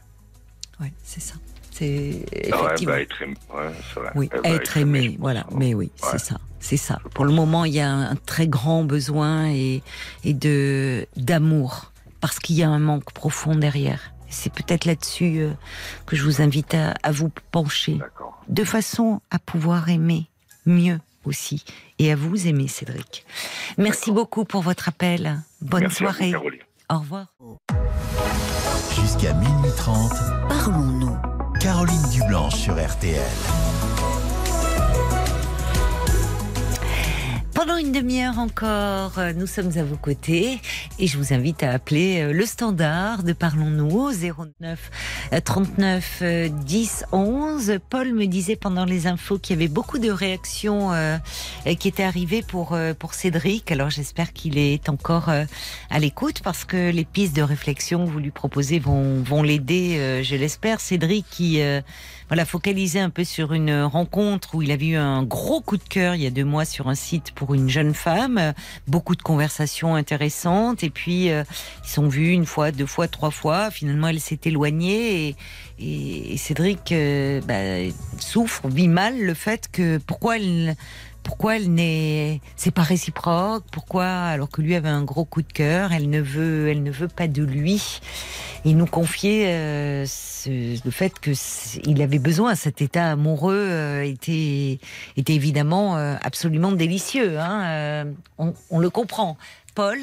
Oui, c'est ça. C'est Ah ouais, elle effectivement. être. Ouais, vrai. Oui, Elle va être aimé, voilà. Mais oui, Ouais. c'est ça, c'est ça. Pour le moment, il y a un, très grand besoin et, et de d'amour parce qu'il y a un manque profond derrière. C'est peut-être là-dessus euh, que je vous invite à, à vous pencher, de façon à pouvoir aimer mieux aussi et à vous aimer, Cédric. Merci beaucoup pour votre appel. Bonne Merci à vous, soirée. Caroline. Au revoir. Jusqu'à minuit 30, Parlons-nous. Caroline Dublanche sur RTL. Pendant une demi-heure encore, euh, nous sommes à vos côtés et je vous invite à appeler euh, le standard de Parlons-nous au 09 euh, 39 euh, 10 11. Paul me disait pendant les infos qu'il y avait beaucoup de réactions euh, qui étaient arrivées pour pour Cédric. Alors j'espère qu'il est encore à l'écoute parce que les pistes de réflexion que vous lui proposez vont vont l'aider, je l'espère. Cédric qui voilà, focalisé un peu sur une rencontre où il avait eu un gros coup de cœur il y a deux mois sur un site pour une jeune femme, beaucoup de conversations intéressantes, et puis euh, ils sont vus une fois, deux fois, trois fois. Finalement, elle s'est éloignée. Et Cédric euh, bah, souffre, vit mal le fait que pourquoi elle pourquoi elle n'est c'est pas réciproque? Pourquoi alors que lui avait un gros coup de cœur elle ne veut elle ne veut pas de lui? Il nous confiait euh, ce- le fait que il avait besoin cet état amoureux euh, était était évidemment euh, absolument délicieux hein, euh, on, on le comprend Paul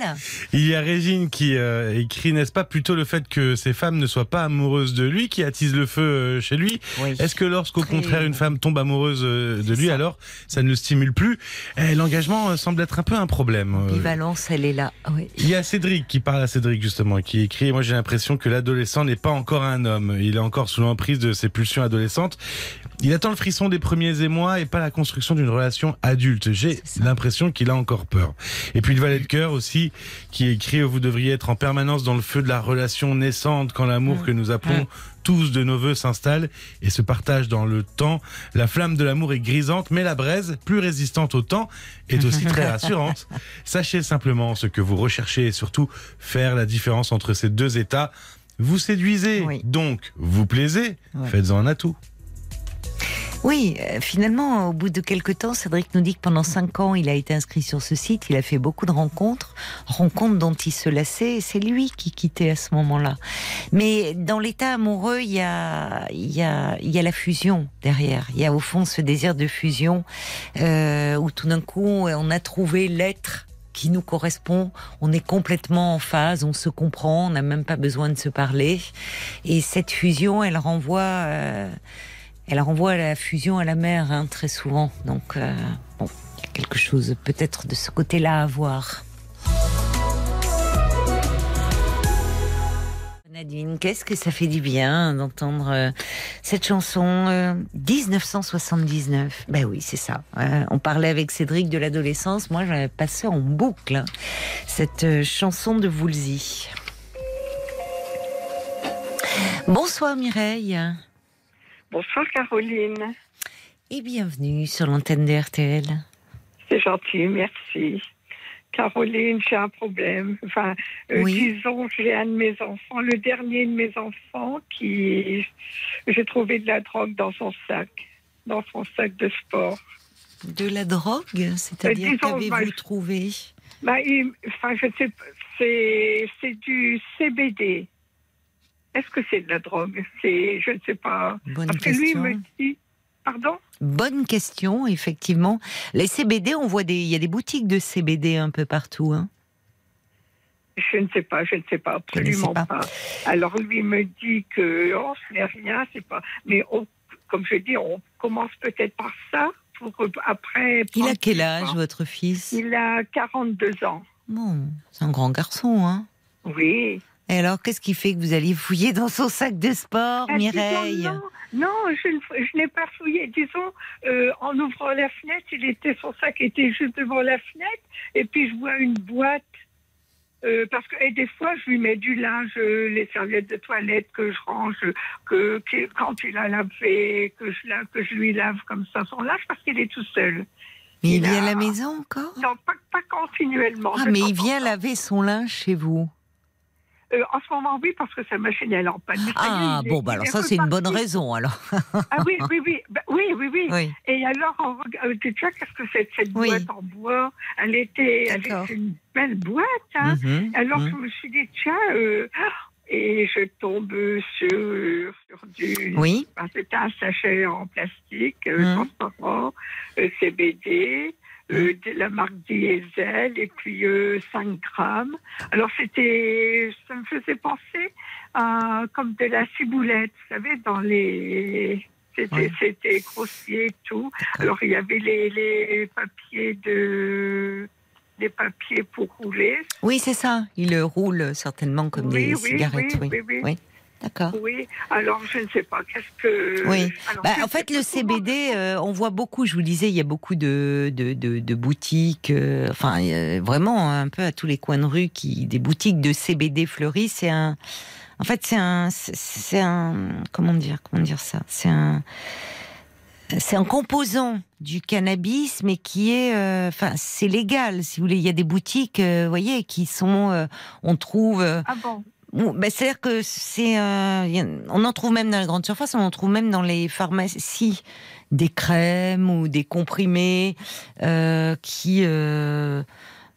Il y a Régine qui euh, écrit, n'est-ce pas, plutôt le fait que ces femmes ne soient pas amoureuses de lui, qui attise le feu euh, chez lui. oui. Est-ce que lorsqu'au Très- contraire une femme tombe amoureuse euh, de lui, ça. alors ça ne le stimule plus Eh, L'engagement semble être un peu un problème. L'ambivalence, elle est là. Oui. Il y a Cédric qui parle à Cédric justement, qui écrit. Moi, j'ai l'impression que l'adolescent n'est pas encore un homme. Il est encore sous l'emprise de ses pulsions adolescentes. Il attend le frisson des premiers émois et pas la construction d'une relation adulte. J'ai l'impression qu'il a encore peur. Et puis le valet de cœur aussi, qui écrit Vous devriez être en permanence dans le feu de la relation naissante quand l'amour Mm. que nous appelons Mm. tous de nos voeux s'installe et se partage dans le temps. La flamme de l'amour est grisante, mais la braise, plus résistante au temps, est aussi très rassurante. Sachez simplement ce que vous recherchez et surtout faire la différence entre ces deux états. Vous séduisez, Oui. donc vous plaisez, Ouais. faites-en un atout. Oui, euh, finalement, au bout de quelques temps, Cédric nous dit que pendant cinq ans, il a été inscrit sur ce site, il a fait beaucoup de rencontres, rencontres dont il se lassait, et c'est lui qui quittait à ce moment-là. Mais dans l'état amoureux, il y a, il y a, il y a la fusion derrière. Il y a au fond ce désir de fusion euh, où tout d'un coup, on a trouvé l'être qui nous correspond, on est complètement en phase, on se comprend, on n'a même pas besoin de se parler. Et cette fusion, elle renvoie... euh, elle renvoie à la fusion à la mer hein, très souvent. Donc, euh, bon, il y a quelque chose peut-être de ce côté-là à voir. Nadine, qu'est-ce que ça fait du bien d'entendre euh, cette chanson euh, 1979 Ben oui, c'est ça. On parlait avec Cédric de l'adolescence. Moi, j'avais passé en boucle hein, cette chanson de Woolsey. Bonsoir Mireille. Bonsoir Caroline. et bienvenue sur l'antenne de RTL. C'est gentil, merci. Caroline, j'ai un problème. Enfin, euh, Oui. disons, j'ai un de mes enfants, le dernier de mes enfants, qui j'ai trouvé de la drogue dans son sac, dans son sac de sport. De la drogue, c'est-à-dire Euh, qu'avez-vous bah, trouvé? Bah, il- enfin, je sais pas, c'est c'est du CBD. Est-ce que c'est de la drogue? C'est, je ne sais pas. Bonne Parce que lui question. me dit, pardon? Bonne question, effectivement. Les CBD, on voit des, il y a des boutiques de CBD un peu partout. Hein. Je ne sais pas, je ne sais pas, absolument pas. pas. Alors lui me dit que oh, ce n'est rien, c'est pas. Mais on- comme je dis, on commence peut-être par ça pour après. Il a quel âge, votre fils? Il a 42 ans. Bon, c'est un grand garçon, hein. Oui. Et alors, qu'est-ce qui fait que vous alliez fouiller dans son sac de sport, Ah, disons, Mireille non, non, je, n'ai pas fouillé. Disons, euh, en ouvrant la fenêtre, il était son sac était juste devant la fenêtre, et puis je vois une boîte. euh, parce que et des fois, je lui mets du linge, euh, les serviettes de toilette que je range, que, que- quand il a lavé, que je, lave, que je lui lave comme ça son linge, parce qu'il est tout seul. Mais il il vient à a- la maison encore? Non, pas, pas continuellement. Ah, mais il en vient laver son linge chez vous. Euh, en ce moment, oui, parce que sa machine elle est en panne. Ah, est- bon, bah alors ça, c'est une bonne raison, alors. Ah oui, oui, oui, Bah, oui, oui, oui. Oui. Et alors, on regarde, tu vois, qu'est-ce que c'est cette Oui. boîte en bois? Elle était, elle était une belle boîte. Hein. Mhm, Alors, mhm. je me suis dit, tiens, euh, et je tombe sur, sur du. Oui, C'était un sachet en plastique, euh, Mhm. transparent, euh, CBD. Euh, de la marque Diesel et puis euh, 5 grammes. Alors c'était, ça me faisait penser à comme de la ciboulette, vous savez, dans les, c'était, Ouais. c'était grossier et tout. Alors il y avait les, les papiers de, les papiers pour rouler. oui, c'est ça. Il le roule certainement comme Oui, des oui, cigarettes. oui, Oui, oui, oui. D'accord. Oui. Alors je ne sais pas, qu'est-ce que. Oui. Alors, Bah, en fait, le CBD, euh, on voit beaucoup. Je vous le disais, il y a beaucoup de de, de, de boutiques. euh, enfin, euh, vraiment un peu à tous les coins de rue, qui des boutiques de CBD fleuries. C'est un. En fait, c'est un. c'est- un. Comment dire Comment dire ça C'est un. C'est un composant du cannabis, mais qui est, euh, enfin, c'est légal, si vous voulez. Il y a des boutiques, euh, vous voyez, qui sont, euh, on trouve, Ah bon? Ben, C'est-à-dire que c'est, euh, on en trouve même dans les grandes surfaces, on en trouve même dans les pharmacies. Des crèmes ou des comprimés euh, qui, euh,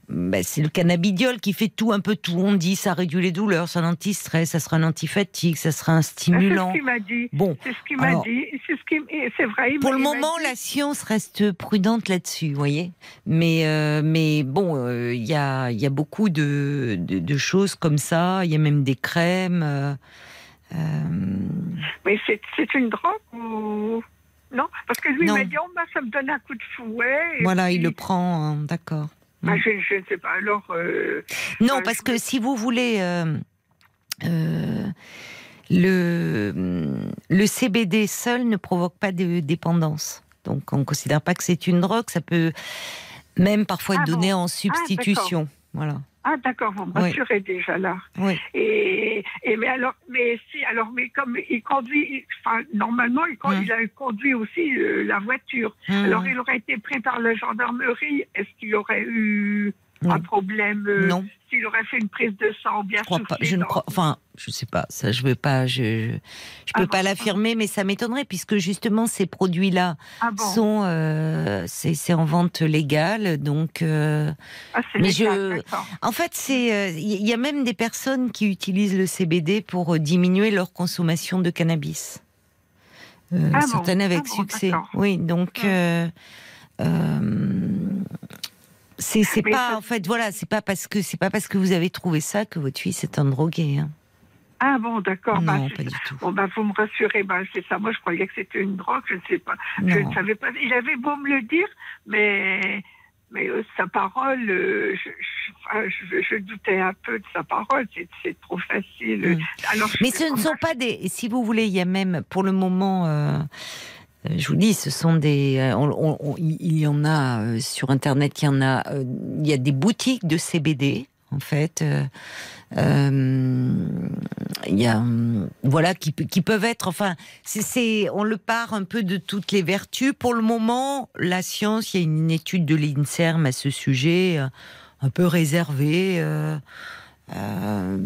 ben, c'est le cannabidiol qui fait tout un peu tout. On dit ça réduit les douleurs, c'est un anti-stress, ça sera un antifatigue, ça sera un C'est stimulant. ce qu'il m'a dit. Bon, C'est ce qu'il m'a dit. C'est ce c'est vrai. pour le moment, la science reste prudente là-dessus, vous voyez. Mais, euh, mais bon, euh, il y, a, y a beaucoup de, de, de choses comme ça. Il y a même des crèmes. euh, Mais c'est, c'est une drogue ou non? Parce que lui m'a dit oh bah, ça me donne un coup de fouet. et voilà, il le prend, hein, d'accord. Bah, je, je ne sais pas. Alors. euh, Non, Euh, parce je- que si vous voulez, euh, le, le CBD seul ne provoque pas de dépendance. Donc, on ne considère pas que c'est une drogue. Ça peut même parfois être Ah donné bon en substitution. voilà. Ah d'accord, vous me Oui. rassurez déjà là. Oui. Et, et mais alors, mais si, alors, mais comme il conduit, enfin normalement il, Hum. il a conduit aussi euh, la voiture. Hum. Alors il aurait été pris par la gendarmerie. Est-ce qu'il aurait eu un problème euh, Non. S'il aurait fait une prise de sang ou bien Je crois pas. Je ne crois. Enfin, je sais pas. Ça, je veux pas. Je, je, je peux Ah pas bon l'affirmer, mais ça m'étonnerait puisque justement ces produits-là Ah bon sont, euh, c'est en vente légale, donc. euh, Ah, mais légal, je-. En fait, c'est euh, il y a même des personnes qui utilisent le CBD pour euh, diminuer leur consommation de cannabis. Euh, Ah bon, certaines avec ah succès. Oui, donc Ah. euh, euh, c'est pas ça- en fait voilà, c'est pas parce que c'est pas parce que vous avez trouvé ça que votre fils est un drogué. hein. Ah bon, d'accord. bah, non, pas du tout. Bon, bah, vous me rassurez, bah, c'est ça. Moi, je croyais que c'était une drogue, je ne sais pas. Je ne savais pas. Il avait beau me le dire, mais, mais euh, sa parole, euh, je, je- doutais un peu de sa parole. C'est- trop facile. Mm. Alors, je Mais ce ne sont pas des. Si vous voulez, il y a même pour le moment. euh, je vous dis, ce sont des. euh, il y en a euh, sur Internet. Il y en a. euh, il y a des boutiques de CBD en fait. euh, euh, il y a, voilà, qui, pe- qui peuvent être, enfin, c'est, on le part un peu de toutes les vertus. Pour le moment, la science, il y a une étude de l'INSERM à ce sujet, euh, un peu réservée. Euh,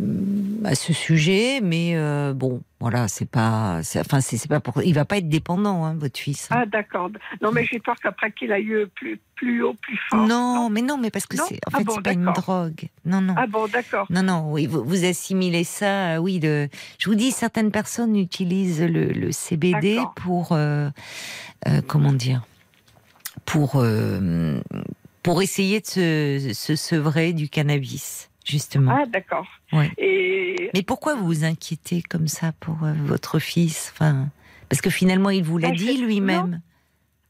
à ce sujet, mais euh, bon, voilà, c'est pas, enfin, c'est, pas pour, il va pas être dépendant, hein, votre fils. Ah, d'accord. Non, mais j'ai peur qu'après qu'il aille plus, plus haut, plus fort. non, mais non, mais parce que c'est, en Ah fait, bon, c'est pas une drogue. Non, non. Ah bon, d'accord. Non, non, oui, vous, vous assimilez ça, euh, oui. De, je vous dis, certaines personnes utilisent le, le CBD pour, comment dire, pour, pour essayer de se, se sevrer du cannabis, justement. Ah, d'accord. Ouais. Et Mais pourquoi vous vous inquiétez comme ça pour euh, votre fils enfin, Parce que finalement, il vous l'a Ah, je- dit lui-même.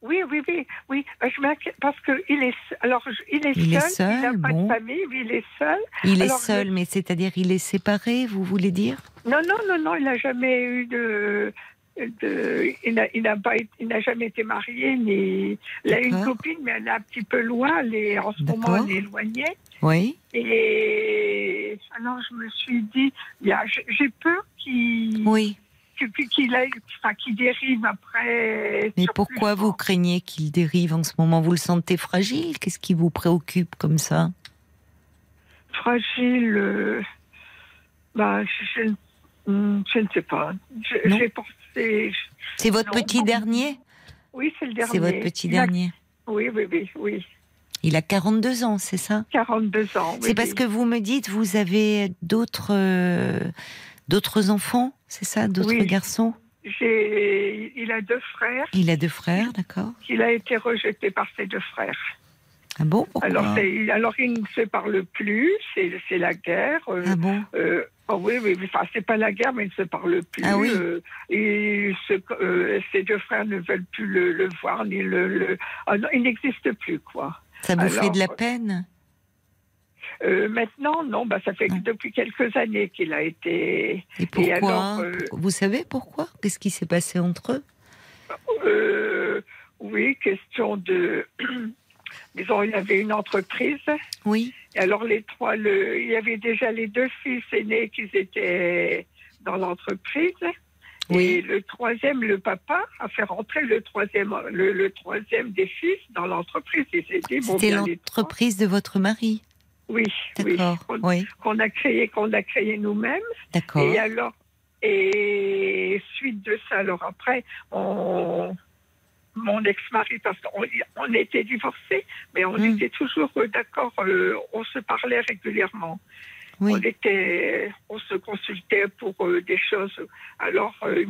oui, oui, oui, oui. Ben, Je m'inquiète parce que il est, alors il est Il est seul. il n'a seul, pas bon. de famille, il est seul. Il est seul, mais c'est-à-dire il est séparé, vous voulez dire? Non, non, non, non, il n'a jamais eu de. De il n'a pas il jamais été marié ni il a une copine mais elle est un petit peu loin elle est en ce moment elle est éloignée. Oui. et alors je me suis dit j'ai peur qu'il Oui. qu'il enfin, qu'il dérive après Mais pourquoi vous craignez qu'il dérive en ce moment? Vous le sentez fragile? Qu'est-ce qui vous préoccupe comme ça? Fragile euh, bah, je, je- hmm, je ne sais pas. J'ai pensé C'est votre Non, petit non. dernier oui c'est le dernier C'est votre petit a- dernier. oui oui oui oui Il a 42 ans, c'est ça 42 ans oui, C'est parce oui. que vous me dites, vous avez d'autres euh, d'autres enfants, c'est ça D'autres Oui. garçons J'ai, il a deux frères. Il a deux frères, d'accord Il a été rejeté par ses deux frères. Ah bon Pourquoi Alors, alors il ne se parle plus. C'est, c'est la guerre. euh, Ah bon euh, oh oui, oui, enfin, c'est pas la guerre, mais il ne se parle plus. Ah oui. euh, et ce- euh, ses deux frères ne veulent plus le, le voir, ni le. le- ah non, il n'existe plus, quoi. Ça vous fait de la peine? Euh, maintenant, non, bah, ça fait Ah. depuis quelques années qu'il a été. Et pourquoi alors, euh, Vous savez pourquoi? Qu'est-ce qui s'est passé entre eux? Euh, oui, question de. Disons, il avait une entreprise. Oui. Et alors les trois, le, il y avait déjà les deux fils aînés qui étaient dans l'entreprise. Oui. Et le troisième, le papa, a fait rentrer le troisième, le, le troisième des fils dans l'entreprise. Bon, C'était l'entreprise de votre mari. Oui, oui. D'accord. Qu'on Oui. qu'on a créé, qu'on a créé nous-mêmes. D'accord. Et alors, et suite de ça, alors après, on, mon ex-mari, parce qu'on on était divorcés, mais on Mm. était toujours euh, d'accord, euh, on se parlait régulièrement. Oui. On était, on se consultait pour euh, des choses. Alors, euh,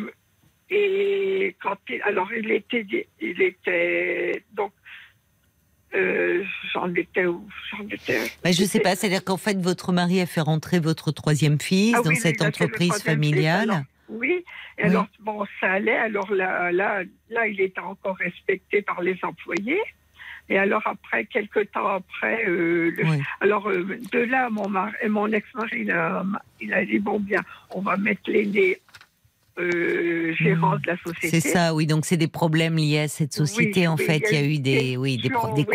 et quand il, alors il était, il était donc. euh, j'en étais où? Étais. Bah, je sais pas, c'est-à-dire qu'en fait, votre mari a fait rentrer votre troisième fils Ah dans oui, cette entreprise fils, familiale. Oui, et Oui. alors bon, ça allait. Alors là, là, là, il était encore respecté par les employés. Et alors après, quelques temps après, euh, le- Oui. alors euh, de là, mon, mari, mon ex-mari, il a, il a dit bon bien, on va mettre l'aîné euh, gérant Mhm. de la société. C'est ça, oui. Donc c'est des problèmes liés à cette société. Oui, en fait, il y a eu des, oui, des, conflits.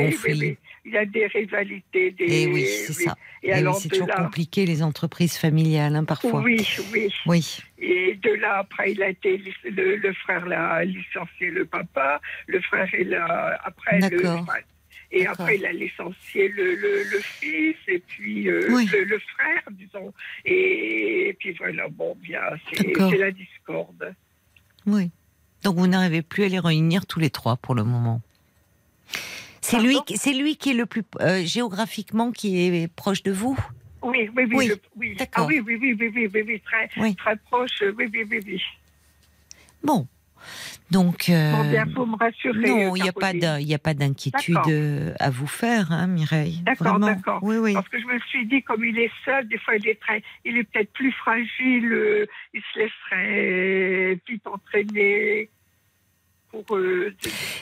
oui. Il y a des rivalités, des. Et oui, c'est ça. Et, Et oui, alors c'est toujours là, compliqué les entreprises familiales, hein, parfois. oui, oui. Oui. Et de là, après, il a été, le, le frère l'a licencié le papa, le frère, il a, après, le, et après, il a licencié le, le, le fils, et puis euh, Oui. le, le frère, disons. Et, puis voilà, bon, bien, c'est la discorde. Oui. Donc vous n'arrivez plus à les réunir tous les trois pour le moment. C'est lui, c'est lui qui est le plus euh, géographiquement qui est proche de vous? Oui, oui, oui. Oui, le- oui. d'accord. Ah oui, oui, oui, oui, oui, oui, oui, très, Oui. très proche, oui, oui, oui, oui. Bon. Donc. euh, Bon, bien, faut me rassurer. non, il n'y a a pas d'inquiétude D'accord. euh, à vous faire, hein, Mireille. D'accord, d'accord. Oui, oui. Parce que je me suis dit, comme il est seul, des fois il est très, il est peut-être plus fragile, euh, il se laisserait vite entraîner. pour. euh,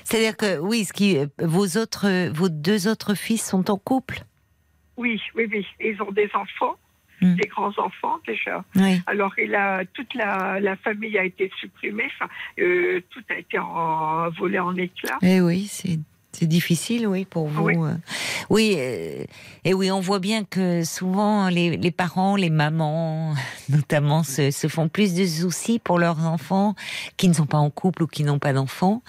C'est-à-dire que oui, ce qui, vos autres, vos deux autres fils sont en couple? Oui, oui, oui. Ils ont des enfants, Hmm. des grands enfants déjà. Oui. Alors, il a, toute la, la famille a été supprimée. Enfin, euh, tout a été en, volé en éclats. Eh oui, c'est c'est difficile, oui, pour vous. Oui. euh. Oui, euh, et oui, on voit bien que souvent les, les parents, les mamans, notamment, se, se font plus de soucis pour leurs enfants qui ne sont pas en couple ou qui n'ont pas d'enfants.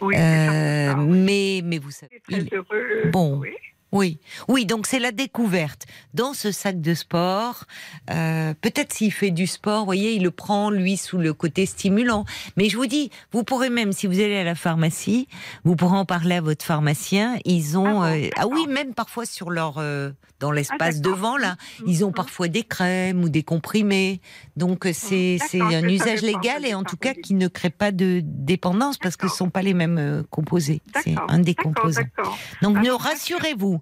Oui, Euh, ça. mais, mais vous savez. Très il- heureux. Bon. Oui. Oui, oui, donc c'est la découverte. Dans ce sac de sport, euh, peut-être s'il fait du sport, vous voyez, il le prend, lui, sous le côté stimulant. Mais je vous dis, vous pourrez même, si vous allez à la pharmacie, vous pourrez en parler à votre pharmacien. Ils ont... Ah bon, euh, ah oui, même parfois sur leur... euh, dans l'espace d'accord. devant, là, Mhm. ils ont parfois des crèmes ou des comprimés. Donc euh, c'est un usage légal et en tout cas qui ne crée pas de dépendance parce que ce ne sont pas les mêmes composés. C'est un des composants. Donc Ah, ne bon, rassurez-vous,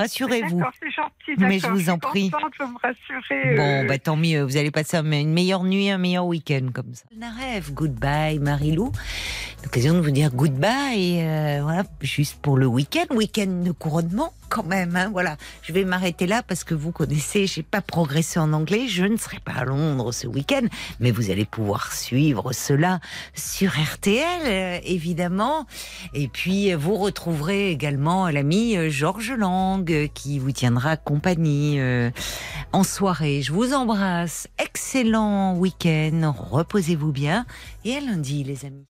rassurez-vous. D'accord, c'est gentil. Mais je vous en suis prie. contente de me rassurer. Bon, euh, bah tant mieux, vous allez passer un- une meilleure nuit, un meilleur week-end comme ça. rêve, goodbye Marilou. L'occasion de vous dire goodbye, euh, voilà, juste pour le week-end, week-end de couronnement quand même. Hein, voilà, je vais m'arrêter là parce que vous connaissez, j'ai pas progressé en anglais, je ne serai pas à Londres ce week-end, mais vous allez pouvoir suivre cela sur RTL, euh, évidemment. Et puis, euh, vous retrouverez également l'ami euh, Georges Lang euh, qui vous tiendra compagnie euh, en soirée. Je vous embrasse. Excellent week-end. Reposez-vous bien. Et à lundi, les amis.